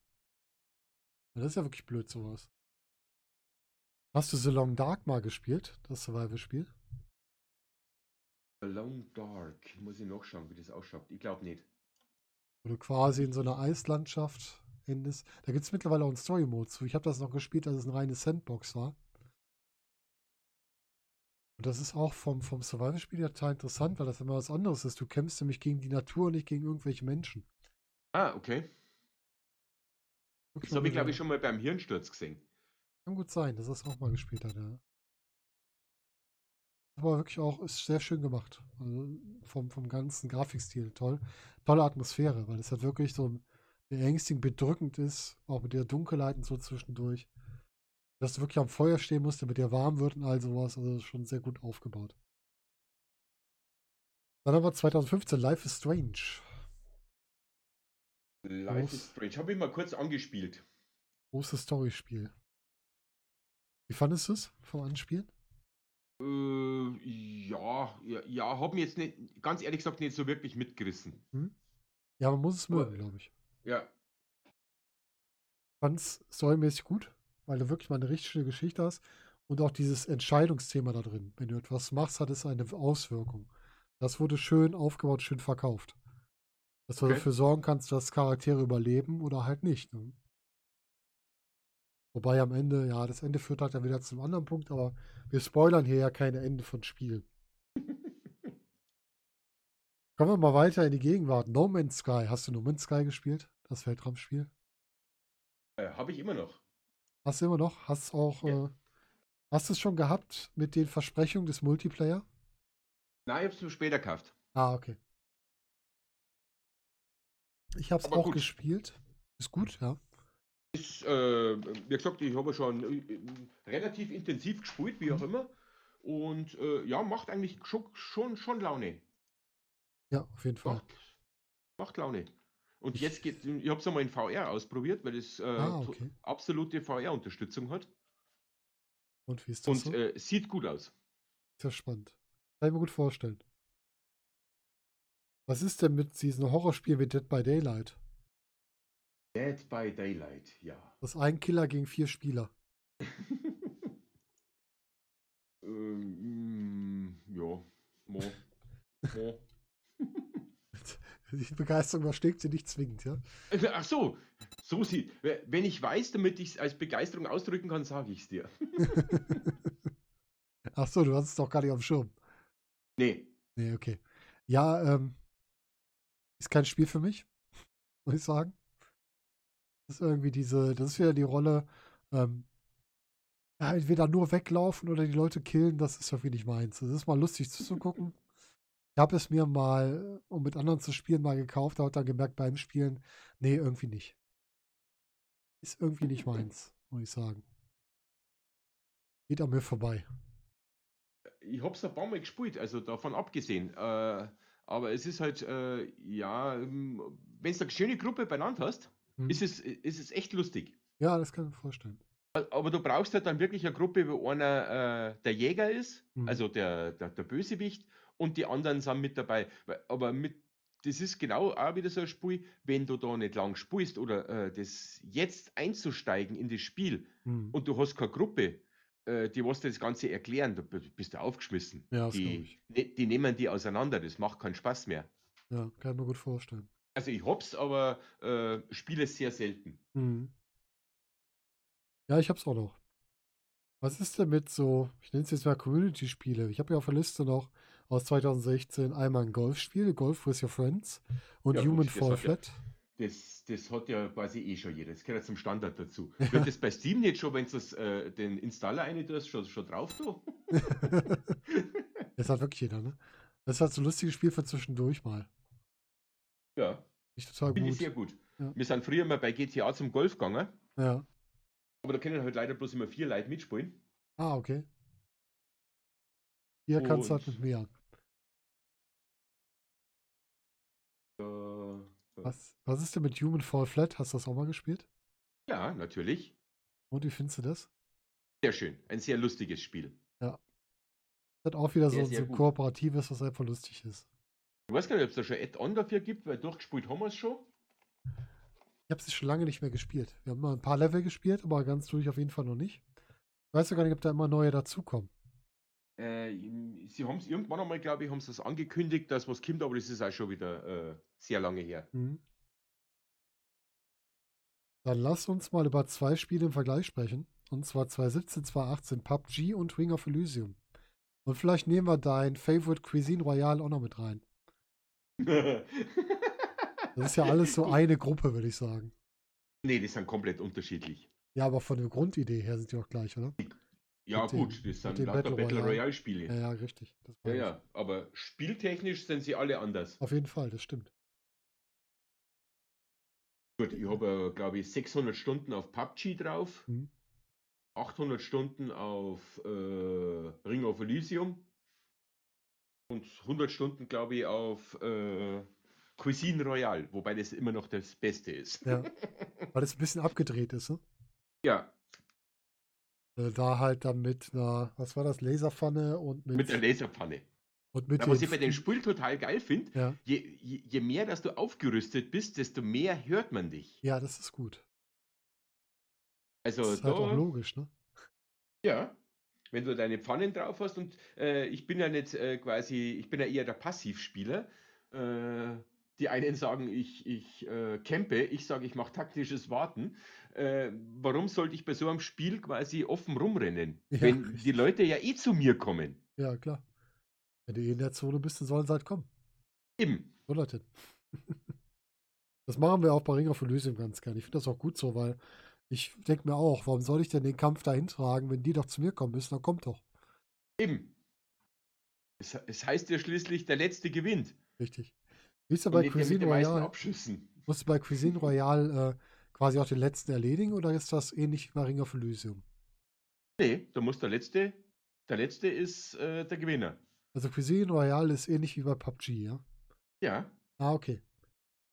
Das ist ja wirklich blöd, sowas. Hast du The Long Dark mal gespielt? Das Survival-Spiel? Alone Dark, muss ich nachschauen, wie das ausschaut. Ich glaube nicht. Wo du quasi in so einer Eislandschaft endest. Da gibt es mittlerweile auch einen Story-Mode zu. Ich habe das noch gespielt, als es eine reine Sandbox war. Und das ist auch vom, vom Survival-Spiel ja total interessant, weil das immer was anderes ist. Du kämpfst nämlich gegen die Natur und nicht gegen irgendwelche Menschen. Ah, okay. Das habe ich, glaube ich, schon mal beim Hirnsturz gesehen. Kann gut sein, dass er es auch mal gespielt hat, ja. Aber wirklich auch, ist sehr schön gemacht. Also vom, vom ganzen Grafikstil toll. Tolle Atmosphäre, weil es halt wirklich so beängstigend, bedrückend ist, auch mit der Dunkelheit und so zwischendurch. Dass du wirklich am Feuer stehen musst, damit dir warm wird und all sowas. Also schon sehr gut aufgebaut. Dann haben wir 2015 Life is Strange. Life is Groß. Strange. Habe ich mal kurz angespielt. Großes Storyspiel. Wie fandest du es vom Anspielen? Äh, ja, ja, ja habe mir jetzt nicht, ganz ehrlich gesagt, nicht so wirklich mitgerissen. Ja, man muss es mögen, glaube ich. Ja, fand es storymäßig gut, weil du wirklich mal eine richtig schöne Geschichte hast und auch dieses Entscheidungsthema da drin. Wenn du etwas machst, hat es eine Auswirkung. Das wurde schön aufgebaut, schön verkauft. Dass du Okay. dafür sorgen kannst, dass Charaktere überleben oder halt nicht. Ne? Wobei am Ende, ja, das Ende führt halt dann wieder zum anderen Punkt, aber wir spoilern hier ja keine Ende von Spielen. [LAUGHS] Kommen wir mal weiter in die Gegenwart. No Man's Sky. Hast du No Man's Sky gespielt? Das Weltraumspiel? äh, habe ich immer noch. Hast du immer noch? Hast auch, Ja. äh, hast du es schon gehabt mit den Versprechungen des Multiplayer? Nein, ich habe es später gekauft. Ah, okay. Ich habe es Aber auch gut. gespielt. Ist gut, ja. Ist, äh, wie gesagt, ich habe schon äh, relativ intensiv gespielt, wie auch Mhm. immer. Und äh, ja, macht eigentlich schon, schon, schon Laune. Ja, auf jeden Fall. Macht, macht Laune. Und jetzt geht, ich habe es einmal in VR ausprobiert, weil es äh, Ah, okay. absolute VR-Unterstützung hat. Und wie ist das Und so? äh, sieht gut aus. Sehr spannend. Kann ich mir gut vorstellen. Was ist denn mit diesen Horrorspielen wie Dead by Daylight? Dead by Daylight, ja. Das ist ein Killer gegen vier Spieler. [LAUGHS] ähm, mm, ja. Mo. Mo. [LAUGHS] Die Begeisterung übersteckt sie nicht zwingend, ja. [LAUGHS] Ach so, so sieht. Wenn ich weiß, damit ich es als Begeisterung ausdrücken kann, sage ich es dir. Ach so, du hast es doch gar nicht auf dem Schirm. Nee. Nee, okay. Ja, ähm, ist kein Spiel für mich, muss ich sagen. Das ist irgendwie diese, das ist wieder die Rolle, ähm, entweder nur weglaufen oder die Leute killen, das ist irgendwie nicht meins. Das ist mal lustig zuzugucken. Ich habe es mir mal, um mit anderen zu spielen, mal gekauft, aber dann gemerkt beim Spielen, nee, irgendwie nicht. Ist irgendwie nicht meins, muss ich sagen. Geht an mir vorbei. Ich habe es ein paar Mal gespielt, also davon abgesehen. Äh, aber es ist halt, äh, ja, wenn du eine schöne Gruppe beieinander hast, Hm. ist, es, ist es echt lustig. Ja, das kann ich mir vorstellen. Aber du brauchst halt dann wirklich eine Gruppe, wo einer äh, der Jäger ist, Mhm. also der, der, der Bösewicht, und die anderen sind mit dabei. Aber mit, das ist genau auch wieder so ein Spiel, wenn du da nicht lang spielst oder äh, das jetzt einzusteigen in das Spiel Hm. und du hast keine Gruppe, äh, die was das Ganze erklären, da bist du aufgeschmissen. Ja, das Die, ich. ne- die nehmen die auseinander, das macht keinen Spaß mehr. Ja, kann ich mir gut vorstellen. Also ich hab's, aber äh, spiele es sehr selten. Mhm. Ja, ich hab's auch noch. Was ist denn mit so, ich nenne es jetzt mal Community-Spiele? Ich habe ja auf der Liste noch aus 2016 einmal ein Golfspiel, Golf with Your Friends und Ja, gut, Human das Fall hat ja- Flat. Das, das hat ja quasi eh schon jeder. Das gehört ja zum Standard dazu. [LAUGHS] Wird das bei Steam nicht schon, wenn du äh, den Installer tust, schon, schon drauf da? [LAUGHS] Das hat wirklich jeder, ne? Das ist halt so ein lustiges Spiel für zwischendurch mal. Ja, Ich total finde ich gut. sehr gut. Ja. Wir sind früher mal bei GTA zum Golf gegangen, Ja. aber da können halt leider bloß immer vier Leute mitspielen. Ah, okay. Hier kannst du halt mit mehr. Äh, Was, was ist denn mit Human Fall Flat? Hast du das auch mal gespielt? ja, natürlich. Und wie findest du das? Sehr schön. Ein sehr lustiges Spiel. Hat auch wieder so, Sehr, sehr so gut. kooperatives, was einfach lustig ist. Ich weiß gar nicht, ob es da schon Add-on dafür gibt, weil durchgespielt haben wir es schon. Ich habe es schon lange nicht mehr gespielt. Wir haben mal ein paar Level gespielt, aber ganz durch auf jeden Fall noch nicht. Ich weiß ja gar nicht, ob da immer neue dazukommen. Äh, sie haben es irgendwann einmal, glaube ich, haben sie es angekündigt, dass was kommt, aber das ist auch schon wieder äh, sehr lange her. Mhm. Dann lass uns mal über zwei Spiele im Vergleich sprechen. Und zwar 2017, 2018 PUBG und Ring of Elysium. Und vielleicht nehmen wir dein Favorite Cuisine Royale auch noch mit rein. [LAUGHS] Das ist ja alles so eine Gruppe, würde ich sagen. nee, die sind komplett unterschiedlich. Ja, aber von der Grundidee her sind die auch gleich, oder? Ja, Mit gut, das sind lauter Battle Battle Royale. Spiele. Ja, ja, richtig. Ja, ja, aber spieltechnisch sind sie alle anders. Auf jeden Fall, das stimmt. Gut, ich habe, äh, glaube ich, 600 Stunden auf PUBG drauf, Mhm. 800 Stunden auf äh, Ring of Elysium und 100 Stunden, glaube ich, auf äh, Cuisine Royale, wobei das immer noch das Beste ist. Ja. [LAUGHS] Weil es ein bisschen abgedreht ist, ne? Ja, Äh, Da halt dann mit einer, was war das, Laserpfanne und mit, mit der Laserpfanne. und mit Ja, was ich bei den Spielen total geil finde, ja, je, je, je mehr, dass du aufgerüstet bist, desto mehr hört man dich. ja, das ist gut. Also Das ist halt auch logisch, ne? ja, wenn du deine Pfannen drauf hast und äh, ich bin ja nicht äh, quasi, ich bin ja eher der Passivspieler. Äh, die einen sagen, ich, ich äh, campe, ich sage, ich mache taktisches Warten. Äh, warum sollte ich bei so einem Spiel quasi offen rumrennen, Ja, wenn richtig. die Leute ja eh zu mir kommen? Ja, klar. Wenn du eh in der Zone bist, dann sollen sie halt kommen. Eben. So Leute. [LAUGHS] Das machen wir auch bei Ring of Elysium ganz gerne. Ich finde das auch gut so, weil ich denke mir auch, warum soll ich denn den Kampf dahin tragen, wenn die doch zu mir kommen müssen? Dann kommt doch. Eben. Es, es heißt ja schließlich, der Letzte gewinnt. Richtig. Ja Und bei Cuisine Royale? Musst du bei Cuisine Royale äh, quasi auch den letzten erledigen oder ist das ähnlich wie bei Ring of Elysium? Nee, da muss der Letzte, der Letzte ist äh, der Gewinner. Also Cuisine Royale ist ähnlich wie bei PUBG, ja? Ja, Ah, okay.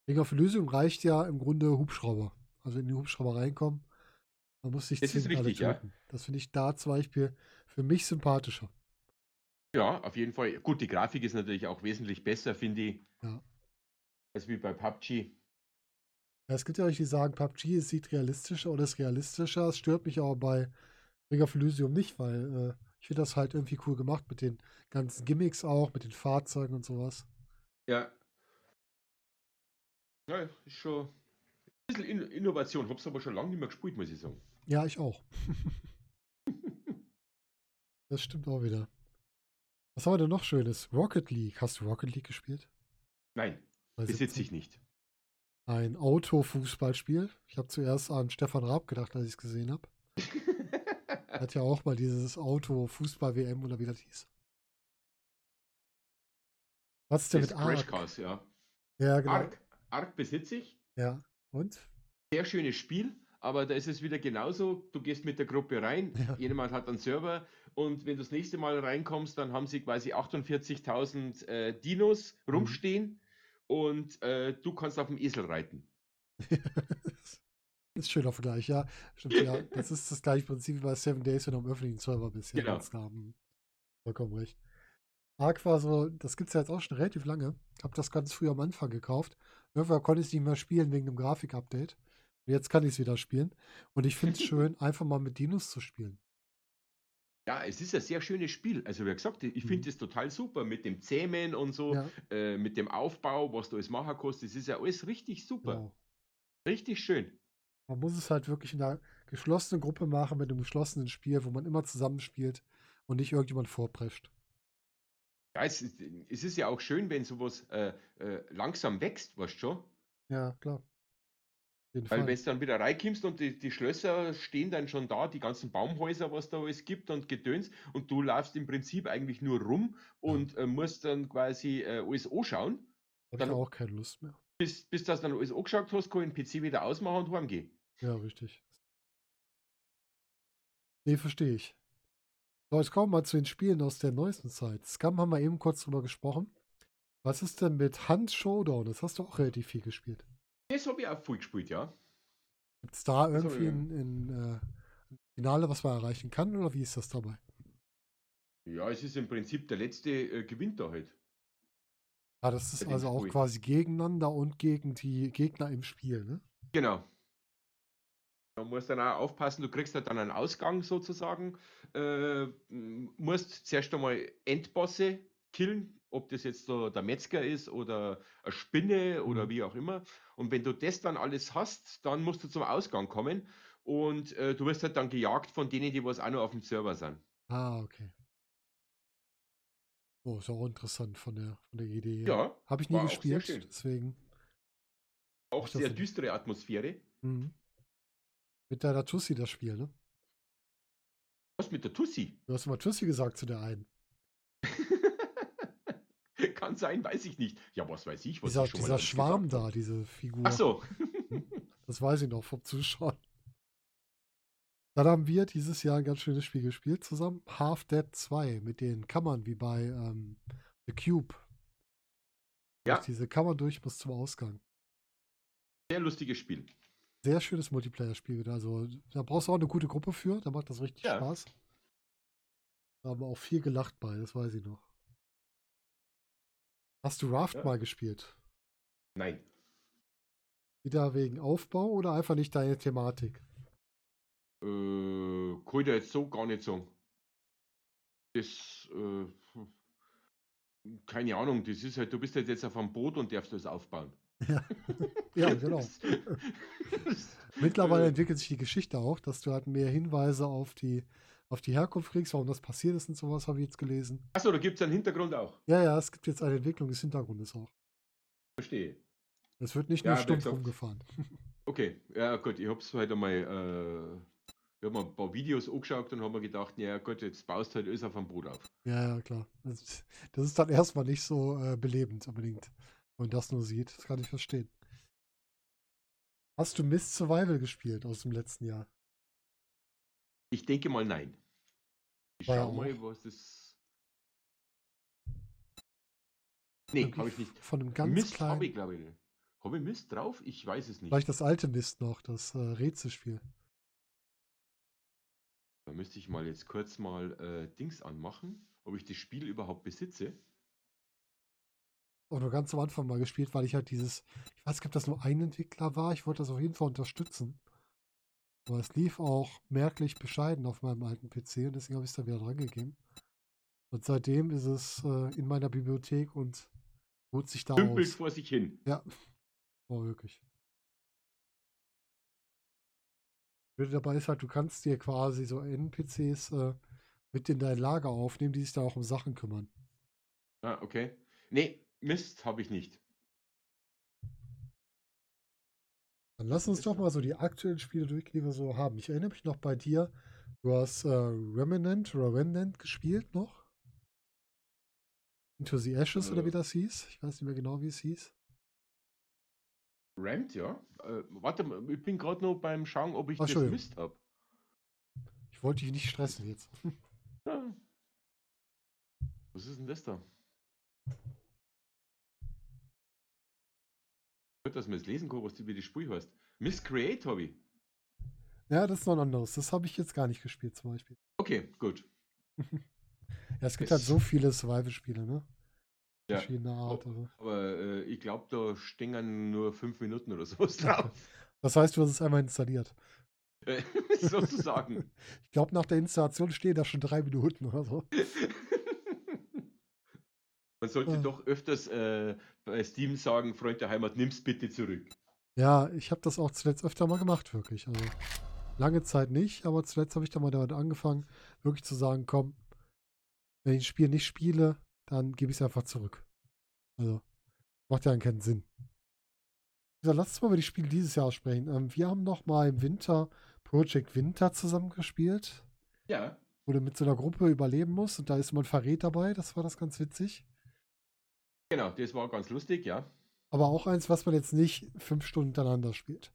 Ring of Elysium reicht ja im Grunde Hubschrauber. Also in die Hubschrauber reinkommen. Man muss sich Das ist zwingend alle richtig, ja. Das finde ich da zum Beispiel für mich sympathischer. ja, auf jeden Fall. Gut, die Grafik ist natürlich auch wesentlich besser, finde ich, Ja. als wie bei PUBG. Ja, es gibt ja welche, die sagen, PUBG es sieht realistischer oder ist realistischer. Es stört mich aber bei Ring of Elysium nicht, weil äh, ich finde das halt irgendwie cool gemacht mit den ganzen Gimmicks auch, mit den Fahrzeugen und sowas. Ja. Ja, ist schon bisschen In Innovation. Hab's aber schon lange nicht mehr gespielt, muss ich sagen. Ja, ich auch. [LAUGHS] das stimmt auch wieder. Was haben wir denn noch Schönes? Rocket League. Hast du Rocket League gespielt? Nein, besitze 17? ich nicht. Ein Autofußballspiel. Ich habe zuerst an Stefan Raab gedacht, als ich es gesehen habe. Er [LAUGHS] hat ja auch mal dieses Auto-Fußball-WM oder wie das hieß. Was ist denn Das mit Ark? Crashcast, ja. Ja, genau. Ark, Ark besitze ich. Ja. Und? Sehr schönes Spiel, aber da ist es wieder genauso. Du gehst mit der Gruppe rein, Ja. jemand hat einen Server und wenn du das nächste Mal reinkommst, dann haben sie quasi 48.000 äh, Dinos Mhm. rumstehen und äh, du kannst auf dem Esel reiten. [LAUGHS] ist ein schöner Vergleich, ja. Stimmt, ja. [LAUGHS] Das ist das gleiche Prinzip wie bei Seven Days, wenn du am öffentlichen Server bist. Ja, Genau. Hm. Vollkommen recht. Ark war so, das gibt es ja jetzt auch schon relativ lange. Hab das ganz früh am Anfang gekauft. Irgendwann konnte ich es nicht mehr spielen wegen dem Grafik-Update. Jetzt kann ich es wieder spielen. Und ich finde es [LAUGHS] schön, einfach mal mit Dinos zu spielen. Ja, es ist ein sehr schönes Spiel. Also, wie gesagt, ich finde Mhm. es total super mit dem Zähmen und so, Ja, äh, mit dem Aufbau, was du alles machen kannst. Das ist ja alles richtig super. genau. Richtig schön. Man muss es halt wirklich in einer geschlossenen Gruppe machen, mit einem geschlossenen Spiel, wo man immer zusammenspielt und nicht irgendjemand vorprescht. Ja, es ist, es ist ja auch schön, wenn sowas äh, äh, langsam wächst, weißt du schon? Ja, klar. Weil Fall. wenn du dann wieder reinkommst und die, die Schlösser stehen dann schon da, die ganzen Baumhäuser, was da alles gibt und Gedöns, und du laufst im Prinzip eigentlich nur rum Ja, und äh, musst dann quasi äh, alles anschauen. ich Dann, auch keine Lust mehr. bis, bis du das dann alles angeschaut hast, kann ich den PC wieder ausmachen und heimgehen. Ja, richtig. Nee, verstehe ich. So, jetzt kommen wir mal zu den Spielen aus der neuesten Zeit. Scum haben wir eben kurz drüber gesprochen. Was ist denn mit Hunt Showdown? Das hast du auch relativ viel gespielt. Das habe ich auch viel gespielt, ja. Gibt es da Das irgendwie ein, ein, äh, Finale, was man erreichen kann, oder wie ist das dabei? ja, es ist im Prinzip der letzte äh, gewinnt da halt Ah, das ist also auch quasi gegeneinander und gegen die Gegner im Spiel, ne? Genau. Man muss dann auch aufpassen, du kriegst halt dann einen Ausgang sozusagen. Äh, musst zuerst einmal Endbosse killen, ob das jetzt so der Metzger ist oder eine Spinne oder Mhm. wie auch immer. Und wenn du das dann alles hast, dann musst du zum Ausgang kommen und äh, du wirst halt dann gejagt von denen, die was auch noch auf dem Server sind. Ah, okay. Oh, ist auch interessant von der, von der Idee. Ja, Habe ich nie gespielt, deswegen Auch sehr nicht. düstere Atmosphäre. Mhm. Mit deiner Tussi das Spiel, ne? Was mit der Tussi? Du hast immer Tussi gesagt zu der einen. Kann sein, weiß ich nicht. Ja, was weiß ich, was Dieser, ich schon dieser Schwarm habe. da, diese Ach Figur. so. Hm? [LAUGHS] Das weiß ich noch vom Zuschauen. Dann haben wir dieses Jahr ein ganz schönes Spiel gespielt zusammen. Half Dead 2 mit den Kammern wie bei ähm, The Cube. Durch Ja, diese Kammern durch bis zum Ausgang. sehr lustiges Spiel. Sehr schönes Multiplayer-Spiel wieder. Also da brauchst du auch eine gute Gruppe für. Da macht das richtig Ja. Spaß. Da haben wir auch viel gelacht bei, das weiß ich noch. Hast du Raft Ja. mal gespielt? Nein. Wieder wegen Aufbau oder einfach nicht deine Thematik? Äh, kann ich jetzt so gar nicht sagen. Das, äh, keine Ahnung, das ist halt, du bist halt jetzt auf einem Boot und darfst das aufbauen. Ja, [LAUGHS] ja genau. Mittlerweile äh, entwickelt sich die Geschichte auch, dass du halt mehr Hinweise auf die, auf die Herkunft kriegst, warum das passiert ist und sowas, habe ich jetzt gelesen. achso, da gibt es einen Hintergrund auch. Ja, ja, es gibt jetzt eine Entwicklung des Hintergrundes auch. Verstehe. Es wird nicht nur Ja, wie stumpf rumgefahren. [LAUGHS] okay, ja gut, ich hab's halt einmal, äh, ich hab mir ein paar Videos angeschaut und habe mir gedacht, ja gut, jetzt baust halt alles auf einem Boot auf. Ja, ja, klar. Das, das ist dann erstmal nicht so äh, belebend unbedingt, wenn man das nur sieht. Das kann ich verstehen. Hast du Mist Survival gespielt aus dem letzten Jahr? Ich denke mal nein. Ich War schau mal, was das. Nee, habe ich nicht. von einem ganz Mist habe ich, kleinen, glaube ich. Habe ich Mist drauf? Ich weiß es nicht. vielleicht das alte Mist noch, das äh, Rätselspiel. Da müsste ich mal jetzt kurz mal äh, Dings anmachen, ob ich das Spiel überhaupt besitze. Auch nur ganz am Anfang mal gespielt, weil ich halt dieses, ich weiß nicht, ob das nur ein Entwickler war, ich wollte das auf jeden Fall unterstützen. Aber es lief auch merklich bescheiden auf meinem alten PC und deswegen habe ich es da wieder dran gegeben. Und seitdem ist es äh, in meiner Bibliothek und ruht sich da Dümpelt aus. vor sich hin. Ja, war wirklich. Blöde dabei ist halt, du kannst dir quasi so NPCs äh, mit in dein Lager aufnehmen, die sich dann auch um Sachen kümmern. Ah, okay. Nee, Mist habe ich nicht. Dann lass uns doch mal so die aktuellen Spiele durchgehen, die wir so haben. Ich erinnere mich noch bei dir, du hast äh, Remnant oder Remnant gespielt noch. Into the Ashes oder wie Äh, das hieß. Ich weiß nicht mehr genau, wie es hieß. Rammed, ja. Äh, warte mal, ich bin gerade noch beim Schauen, ob ich Ach, das. Mist habe. Ich wollte dich nicht stressen jetzt. [LAUGHS] Ja. Was ist denn das da? Gut, dass man es lesen kann, was die wie das Spiel heißt. Miscreate habe ich. Ja, das ist noch ein anderes. Das habe ich jetzt gar nicht gespielt zum Beispiel. Okay, gut. [LAUGHS] Ja, es gibt halt Es, so viele Survival-Spiele, ne? ja. Verschiedener Art. Oh, aber äh, ich glaube, da stehen nur fünf Minuten oder sowas drauf. [LAUGHS] Das heißt, du hast es einmal installiert. [LAUGHS] Sozusagen. Ich glaube, nach der Installation stehen da schon drei Minuten oder so. Man sollte Ah. doch öfters äh, bei Steam sagen, Freund der Heimat, nimm's bitte zurück. Ja, ich habe das auch zuletzt öfter mal gemacht, wirklich. Also lange Zeit nicht, aber zuletzt habe ich da mal damit angefangen, wirklich zu sagen, komm, wenn ich ein Spiel nicht spiele, dann gebe ich es einfach zurück. Also, macht ja keinen Sinn. Gesagt, lass uns mal über die Spiele dieses Jahr sprechen. Ähm, wir haben noch mal im Winter Project Winter zusammengespielt, Ja, wo du mit so einer Gruppe überleben musst und da ist immer ein Verrät dabei, das war das ganz witzig. Genau, das war ganz lustig, ja. Aber auch eins, was man jetzt nicht fünf Stunden hintereinander spielt.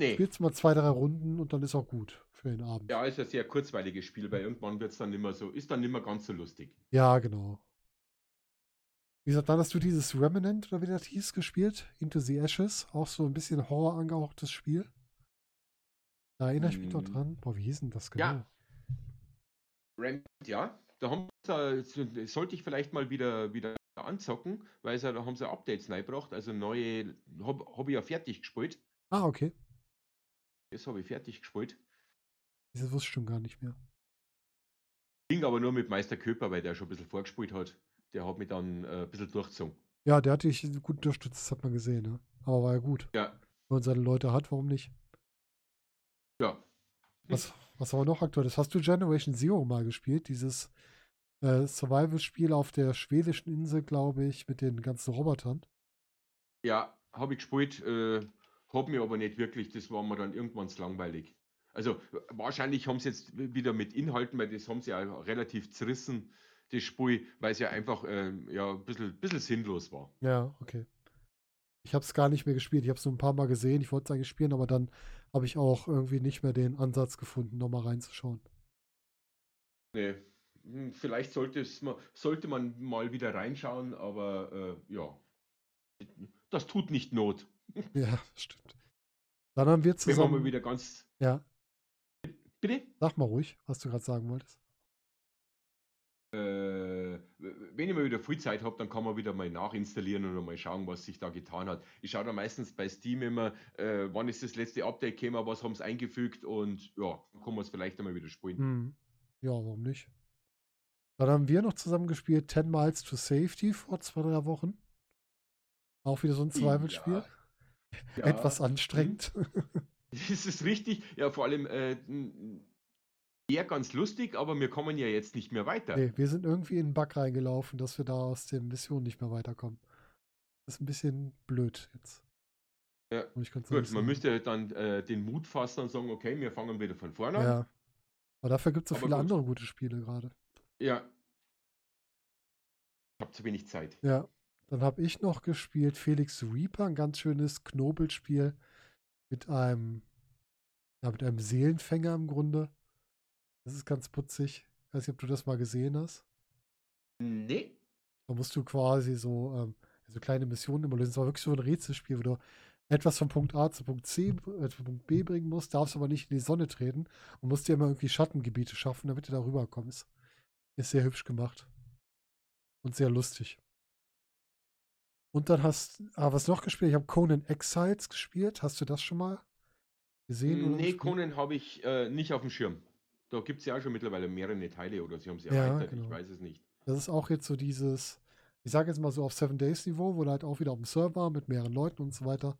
Nee, Spielst mal zwei, drei Runden und dann ist auch gut für den Abend. ja, ist ein sehr kurzweiliges Spiel, weil irgendwann wird's dann nicht mehr so, ist dann nicht mehr ganz so lustig. Ja, genau. Wie gesagt, dann hast du dieses Remnant, oder wie das hieß, gespielt. Into the Ashes. Auch so ein bisschen Horror angehauchtes Spiel. Da erinnere ich mich noch Mhm. dran. Boah, wie hieß denn das genau? Ja. Rampant, ja. Da haben da sollte ich vielleicht mal wieder, wieder anzocken, weil sie, da haben sie Updates reingebracht, also neue, habe hab ich ja fertig gespielt. Ah, okay. Das habe ich fertig gespielt. Das wusste ich schon gar nicht mehr. Ging aber nur mit Meister Köper, weil der schon ein bisschen vorgespielt hat. Der hat mich dann äh, ein bisschen durchgezogen. Ja, der hat dich gut unterstützt, das hat man gesehen, ne? Aber war ja gut. Ja, Wenn man seine Leute hat, warum nicht? ja. Was, was aber noch aktuell ist, hast du Generation Zero mal gespielt? Dieses äh, Survival-Spiel auf der schwedischen Insel, glaube ich, mit den ganzen Robotern. Ja, habe ich gespielt, äh, habe mir aber nicht wirklich, das war mir dann irgendwann langweilig. Also wahrscheinlich haben sie jetzt wieder mit Inhalten, weil das haben sie ja relativ zerrissen, das Spiel, weil es ja einfach ähm, ja, ein bisschen, bisschen sinnlos war. Ja, okay. Ich habe es gar nicht mehr gespielt. Ich habe es nur ein paar Mal gesehen. Ich wollte es eigentlich spielen, aber dann habe ich auch irgendwie nicht mehr den Ansatz gefunden, nochmal reinzuschauen. Nee, vielleicht sollte, es mal, sollte man mal wieder reinschauen, aber äh, ja, das tut nicht Not. [LAUGHS] Ja, stimmt. Dann haben wir Wenn wir mal zusammen. wieder ganz. Ja, Bitte? sag mal ruhig, was du gerade sagen wolltest. Äh, wenn ich mal wieder viel Zeit habe, dann kann man wieder mal nachinstallieren und mal schauen, was sich da getan hat. Ich schaue da meistens bei Steam immer, äh, wann ist das letzte Update gekommen, was haben sie eingefügt und ja, dann kann man es vielleicht einmal wieder spielen. Hm. Ja, warum nicht? Dann haben wir noch zusammen gespielt 10 Miles to Safety vor zwei, drei Wochen. Auch wieder so ein Survival-Spiel. Ja, Etwas mhm. anstrengend. Das ist richtig. Ja, vor allem äh, eher ganz lustig, aber wir kommen ja jetzt nicht mehr weiter. Nee, wir sind irgendwie in einen Bug reingelaufen, dass wir da aus den Missionen nicht mehr weiterkommen. Das ist ein bisschen blöd jetzt. Ja, ich Gut, ehrlich man sagen. müsste dann äh, den Mut fassen und sagen, okay, wir fangen wieder von vorne an. Ja. Aber dafür gibt es so Aber viele gut. andere gute Spiele gerade. Ja. Ich habe zu wenig Zeit. Ja. Dann habe ich noch gespielt Felix Reaper, ein ganz schönes Knobelspiel mit einem, ja, mit einem Seelenfänger im Grunde. Das ist ganz putzig. Ich weiß nicht, ob du das mal gesehen hast. Nee. Da musst du quasi so, ähm, so kleine Missionen immer lösen. Es war wirklich so ein Rätselspiel, wo du etwas von Punkt A zu Punkt C, äh, zu Punkt B bringen musst, darfst aber nicht in die Sonne treten und musst dir immer irgendwie Schattengebiete schaffen, damit du da rüberkommst. Ist sehr hübsch gemacht. Und sehr lustig. Und dann hast, ah, was noch gespielt? Ich habe Conan Exiles gespielt. Hast du das schon mal gesehen? oder Nee, gespielt? Conan habe ich äh, nicht auf dem Schirm. Da gibt es ja auch schon mittlerweile mehrere Teile oder sie haben sie Ja, erweitert, ich genau. weiß es nicht. Das ist auch jetzt so dieses, ich sage jetzt mal so auf Seven Days Niveau, wo du halt auch wieder auf dem Server mit mehreren Leuten und so weiter.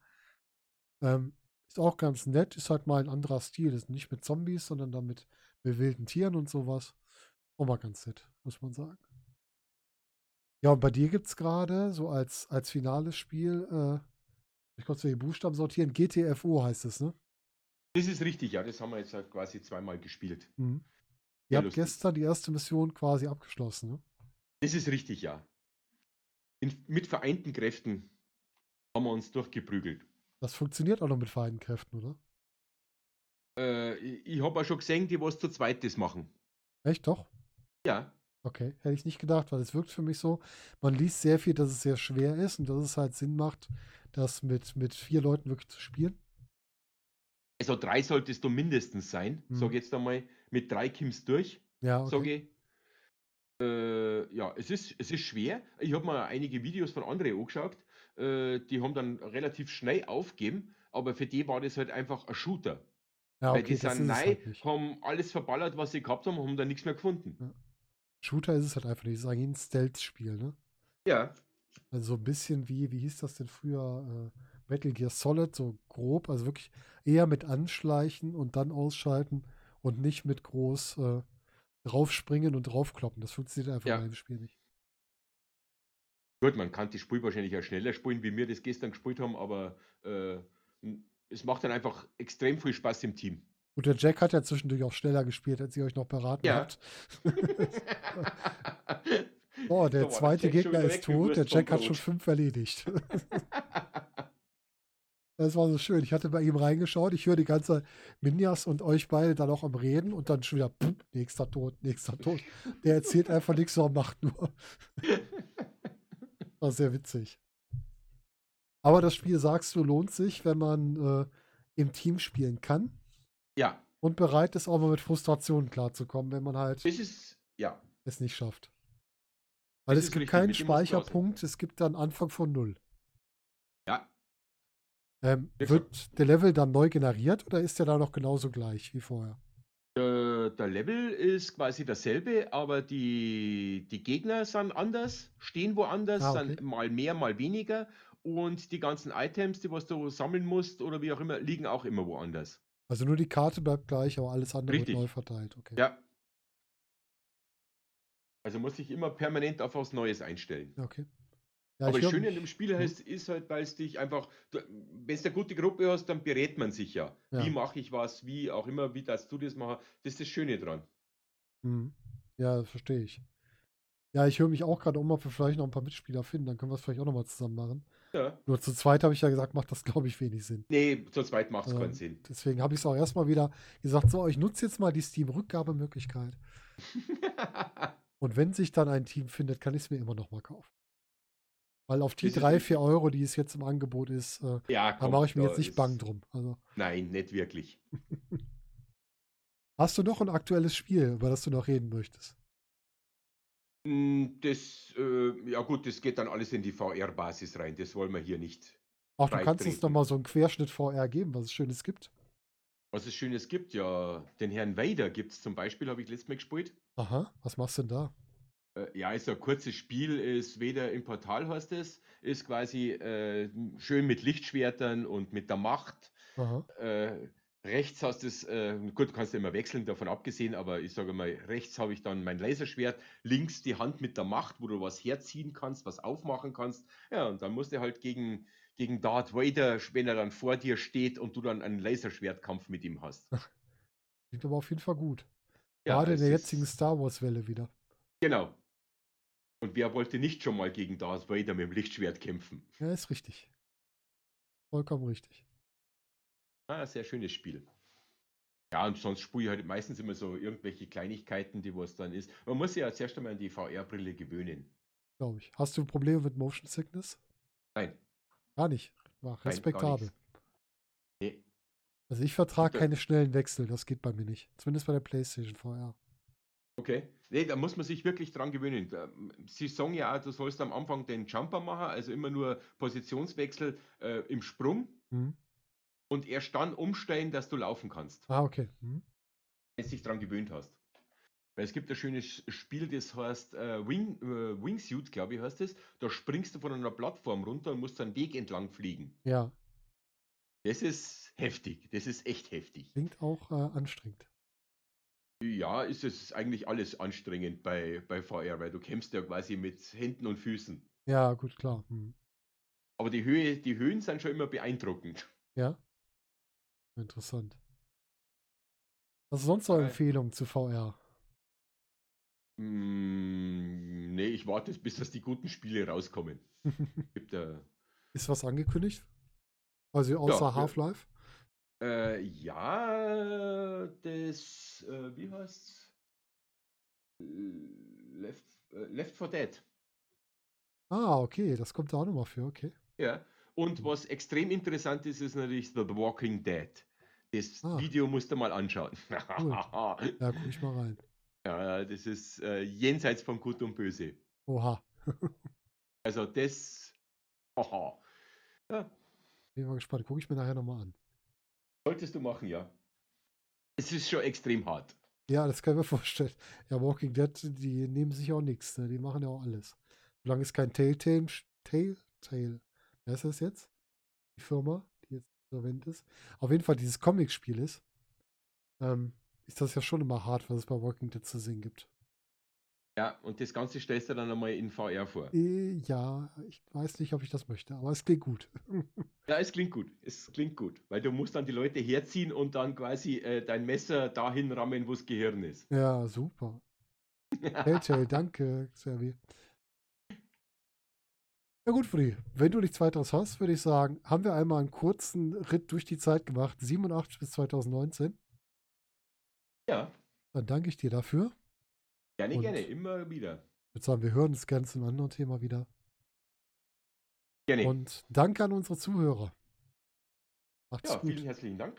Ähm, ist auch ganz nett, ist halt mal ein anderer Stil. Ist nicht mit Zombies, sondern dann mit, mit wilden Tieren und sowas. Auch mal ganz nett, muss man sagen. Ja, und bei dir gibt es gerade so als, als finales Spiel, äh, ich konnte die Buchstaben sortieren, GTFO heißt es, ne? Das ist richtig, ja, das haben wir jetzt halt quasi zweimal gespielt. Mhm. Ihr habt lustig. gestern die erste Mission quasi abgeschlossen, ne? Das ist richtig, ja. In, mit vereinten Kräften haben wir uns durchgeprügelt. Das funktioniert auch noch mit vereinten Kräften, oder? Äh, ich ich habe auch schon gesehen, die was zu zweites machen. Echt doch? Ja, Okay, hätte ich nicht gedacht, weil es wirkt für mich so, man liest sehr viel, dass es sehr schwer ist und dass es halt Sinn macht, das mit, mit vier Leuten wirklich zu spielen. also drei solltest du mindestens sein, Mhm. sag jetzt einmal. Mit drei kommst durch. Ja, okay. ich. Äh, ja, es ist, es ist schwer. Ich habe mal einige Videos von anderen angeschaut. Äh, die haben dann relativ schnell aufgegeben, aber für die war das halt einfach ein Shooter. Ja, Weil die okay, sind neu, halt haben alles verballert, was sie gehabt haben, haben dann nichts mehr gefunden. Shooter ist es halt einfach nicht. Es ist eigentlich ein Stealth-Spiel, ne? Ja, Also so ein bisschen wie, wie hieß das denn früher? Äh, Metal Gear Solid, so grob. Also wirklich eher mit Anschleichen und dann ausschalten und nicht mit groß äh, draufspringen und draufkloppen. Das funktioniert einfach Ja. in einem Spiel nicht. gut, man kann das Spiel wahrscheinlich auch schneller spielen, wie wir das gestern gespielt haben, aber äh, es macht dann einfach extrem viel Spaß im Team. Und der Jack hat ja zwischendurch auch schneller gespielt, als ihr euch noch beraten Ja. habt. [LAUGHS] Oh, der der zweite schon Gegner ist tot, der Jack hat schon fünf erledigt. [LAUGHS] Das war so schön. Ich hatte bei ihm reingeschaut, ich höre die ganze Minjas und euch beide dann auch am Reden und dann schon wieder, pff, nächster Tod, nächster Tod. Der erzählt einfach nichts, sondern macht nur. [LAUGHS] War sehr witzig. Aber das Spiel, sagst du, lohnt sich, wenn man äh, im Team spielen kann ja, und bereit ist, auch mal mit Frustrationen klarzukommen, wenn man halt das ist, ja, es nicht schafft. Weil es ist gibt keinen. Speicherpunkt, es gibt dann Anfang von Null. ja. Ähm, wird der Level dann neu generiert oder ist der da noch genauso gleich wie vorher? Der, der Level ist quasi dasselbe, aber die, die Gegner sind anders, stehen woanders, Ah, okay. sind mal mehr, mal weniger. Und die ganzen Items, die was du sammeln musst oder wie auch immer, liegen auch immer woanders. Also nur die Karte bleibt gleich, aber alles andere Richtig. wird neu verteilt. Okay. Ja. Also muss ich immer permanent auf was Neues einstellen. Okay. Ja, Aber das Schöne an dem Spiel heißt, ist halt, weil es dich einfach, wenn du eine gute Gruppe hast, dann berät man sich ja. Ja. Wie mache ich was, wie auch immer, wie darfst du das machen. Das ist das Schöne dran. Mhm. Ja, das verstehe ich. Ja, ich höre mich auch gerade um, ob wir vielleicht noch ein paar Mitspieler finden. Dann können wir es vielleicht auch nochmal zusammen machen. Ja. Nur zu zweit habe ich ja gesagt, macht das, glaube ich, wenig Sinn. Nee, zu zweit macht es Ähm, keinen Sinn. Deswegen habe ich es auch erstmal wieder gesagt, so, ich nutze jetzt mal die Steam-Rückgabemöglichkeit. [LAUGHS] Und wenn sich dann ein Team findet, kann ich es mir immer noch mal kaufen. Weil auf die Das ist drei, richtig. vier Euro, die es jetzt im Angebot ist, äh, ja, da komm, mache ich mir da jetzt nicht bang drum. Also, Nein, nicht wirklich. [LAUGHS] hast du noch ein aktuelles Spiel, über das du noch reden möchtest? Mm, Das, äh, ja gut, das geht dann alles in die VR-Basis rein. Das wollen wir hier nicht. Auch du kannst uns treten. noch mal so einen Querschnitt VR geben, was es Schönes gibt. Was es Schönes gibt, ja, den Herrn Vader gibt es zum Beispiel, habe ich letztes Mal gespielt. Aha, was machst du denn da? Äh, Ja, ist ein kurzes Spiel, ist weder im Portal heißt es, ist quasi äh, schön mit Lichtschwertern und mit der Macht. Aha. Äh, rechts hast du es, äh, gut, du kannst ja immer wechseln, davon abgesehen, aber ich sage mal, rechts habe ich dann mein Laserschwert, links die Hand mit der Macht, wo du was herziehen kannst, was aufmachen kannst. Ja, und dann musst du halt gegen, gegen Darth Vader, wenn er dann vor dir steht und du dann einen Laserschwertkampf mit ihm hast. [LAUGHS] Klingt aber auf jeden Fall gut. Ja, Gerade in der jetzigen Star Wars-Welle wieder. Genau. Und wer wollte nicht schon mal gegen Darth Vader mit dem Lichtschwert kämpfen? Ja, ist richtig. Vollkommen richtig. Ah, sehr schönes Spiel. Ja, und sonst spiele ich halt meistens immer so irgendwelche Kleinigkeiten, die was dann ist. Man muss sich ja zuerst einmal an die VR-Brille gewöhnen. Glaube ich. Hast du Probleme mit Motion Sickness? Nein, Gar nicht. War respektabel. nichts. nee. Also ich vertrage keine schnellen Wechsel, das geht bei mir nicht. Zumindest bei der PlayStation VR. Okay. Nee, da muss man sich wirklich dran gewöhnen. Sie sagen ja auch, du sollst am Anfang den Jumper machen, also immer nur Positionswechsel äh, im Sprung Mhm. Und erst dann umstellen, dass du laufen kannst, Ah, okay. Mhm. wenn du dich dran gewöhnt hast. Weil es gibt ein schönes Spiel, das heißt äh, Wing, äh, Wingsuit, glaube ich, heißt es. Da springst du von einer Plattform runter und musst einen Weg entlang fliegen. Ja, Das ist heftig. Das ist echt heftig. klingt auch äh, anstrengend. Ja, ist es eigentlich alles anstrengend bei, bei VR, weil du kämpfst ja quasi mit Händen und Füßen. Ja, gut, klar. Mhm. Aber die Höhe, die Höhen sind schon immer beeindruckend. Ja. Interessant. Was ist sonst noch. Empfehlungen zu VR? Mm, nee, ich warte, bis dass die guten Spiele rauskommen. [LAUGHS] Gibt äh, Ist was angekündigt? Also außer ja. Half-Life? äh, ja, das, äh, wie heißt's? Left, äh, Left 4 Dead. Ah, okay, das kommt da auch nochmal für, okay. Ja. Und was extrem interessant ist, ist natürlich The Walking Dead. Das Ah. Video musst du mal anschauen. [LAUGHS] Ja, guck ich mal rein. ja, das ist äh, jenseits von Gut und Böse. Oha. Also das. Aha. Ja, Bin mal gespannt. Gucke ich mir nachher nochmal an. solltest du machen, ja. Es ist schon extrem hart. Ja, das kann ich mir vorstellen. Ja, Walking Dead, die nehmen sich auch nichts, ne? Die machen ja auch alles. Solange es kein Telltale, Telltale, wer ist das jetzt? Die Firma, die jetzt insolvent ist. Auf jeden Fall dieses Comic-Spiel ist, ähm, ist das ja schon immer hart, was es bei Walking Dead zu sehen gibt. Ja, und das Ganze stellst du dann einmal in VR vor. Äh, ja, ich weiß nicht, ob ich das möchte, aber es klingt gut. [LAUGHS] Ja, es klingt gut. Es klingt gut, weil du musst dann die Leute herziehen und dann quasi äh, dein Messer dahin rammen, wo das Gehirn ist. ja, super. [LAUGHS] Telltale, danke, Servi. Ja gut, Fri, wenn du nichts weiteres hast, würde ich sagen, haben wir einmal einen kurzen Ritt durch die Zeit gemacht, 87 bis 2019. Ja. Dann danke ich dir dafür. Gerne, Und gerne, immer wieder. Ich würde sagen, wir hören uns gerne zum anderen Thema wieder. Gerne. Und danke an unsere Zuhörer. Macht's ja, gut. Vielen herzlichen Dank.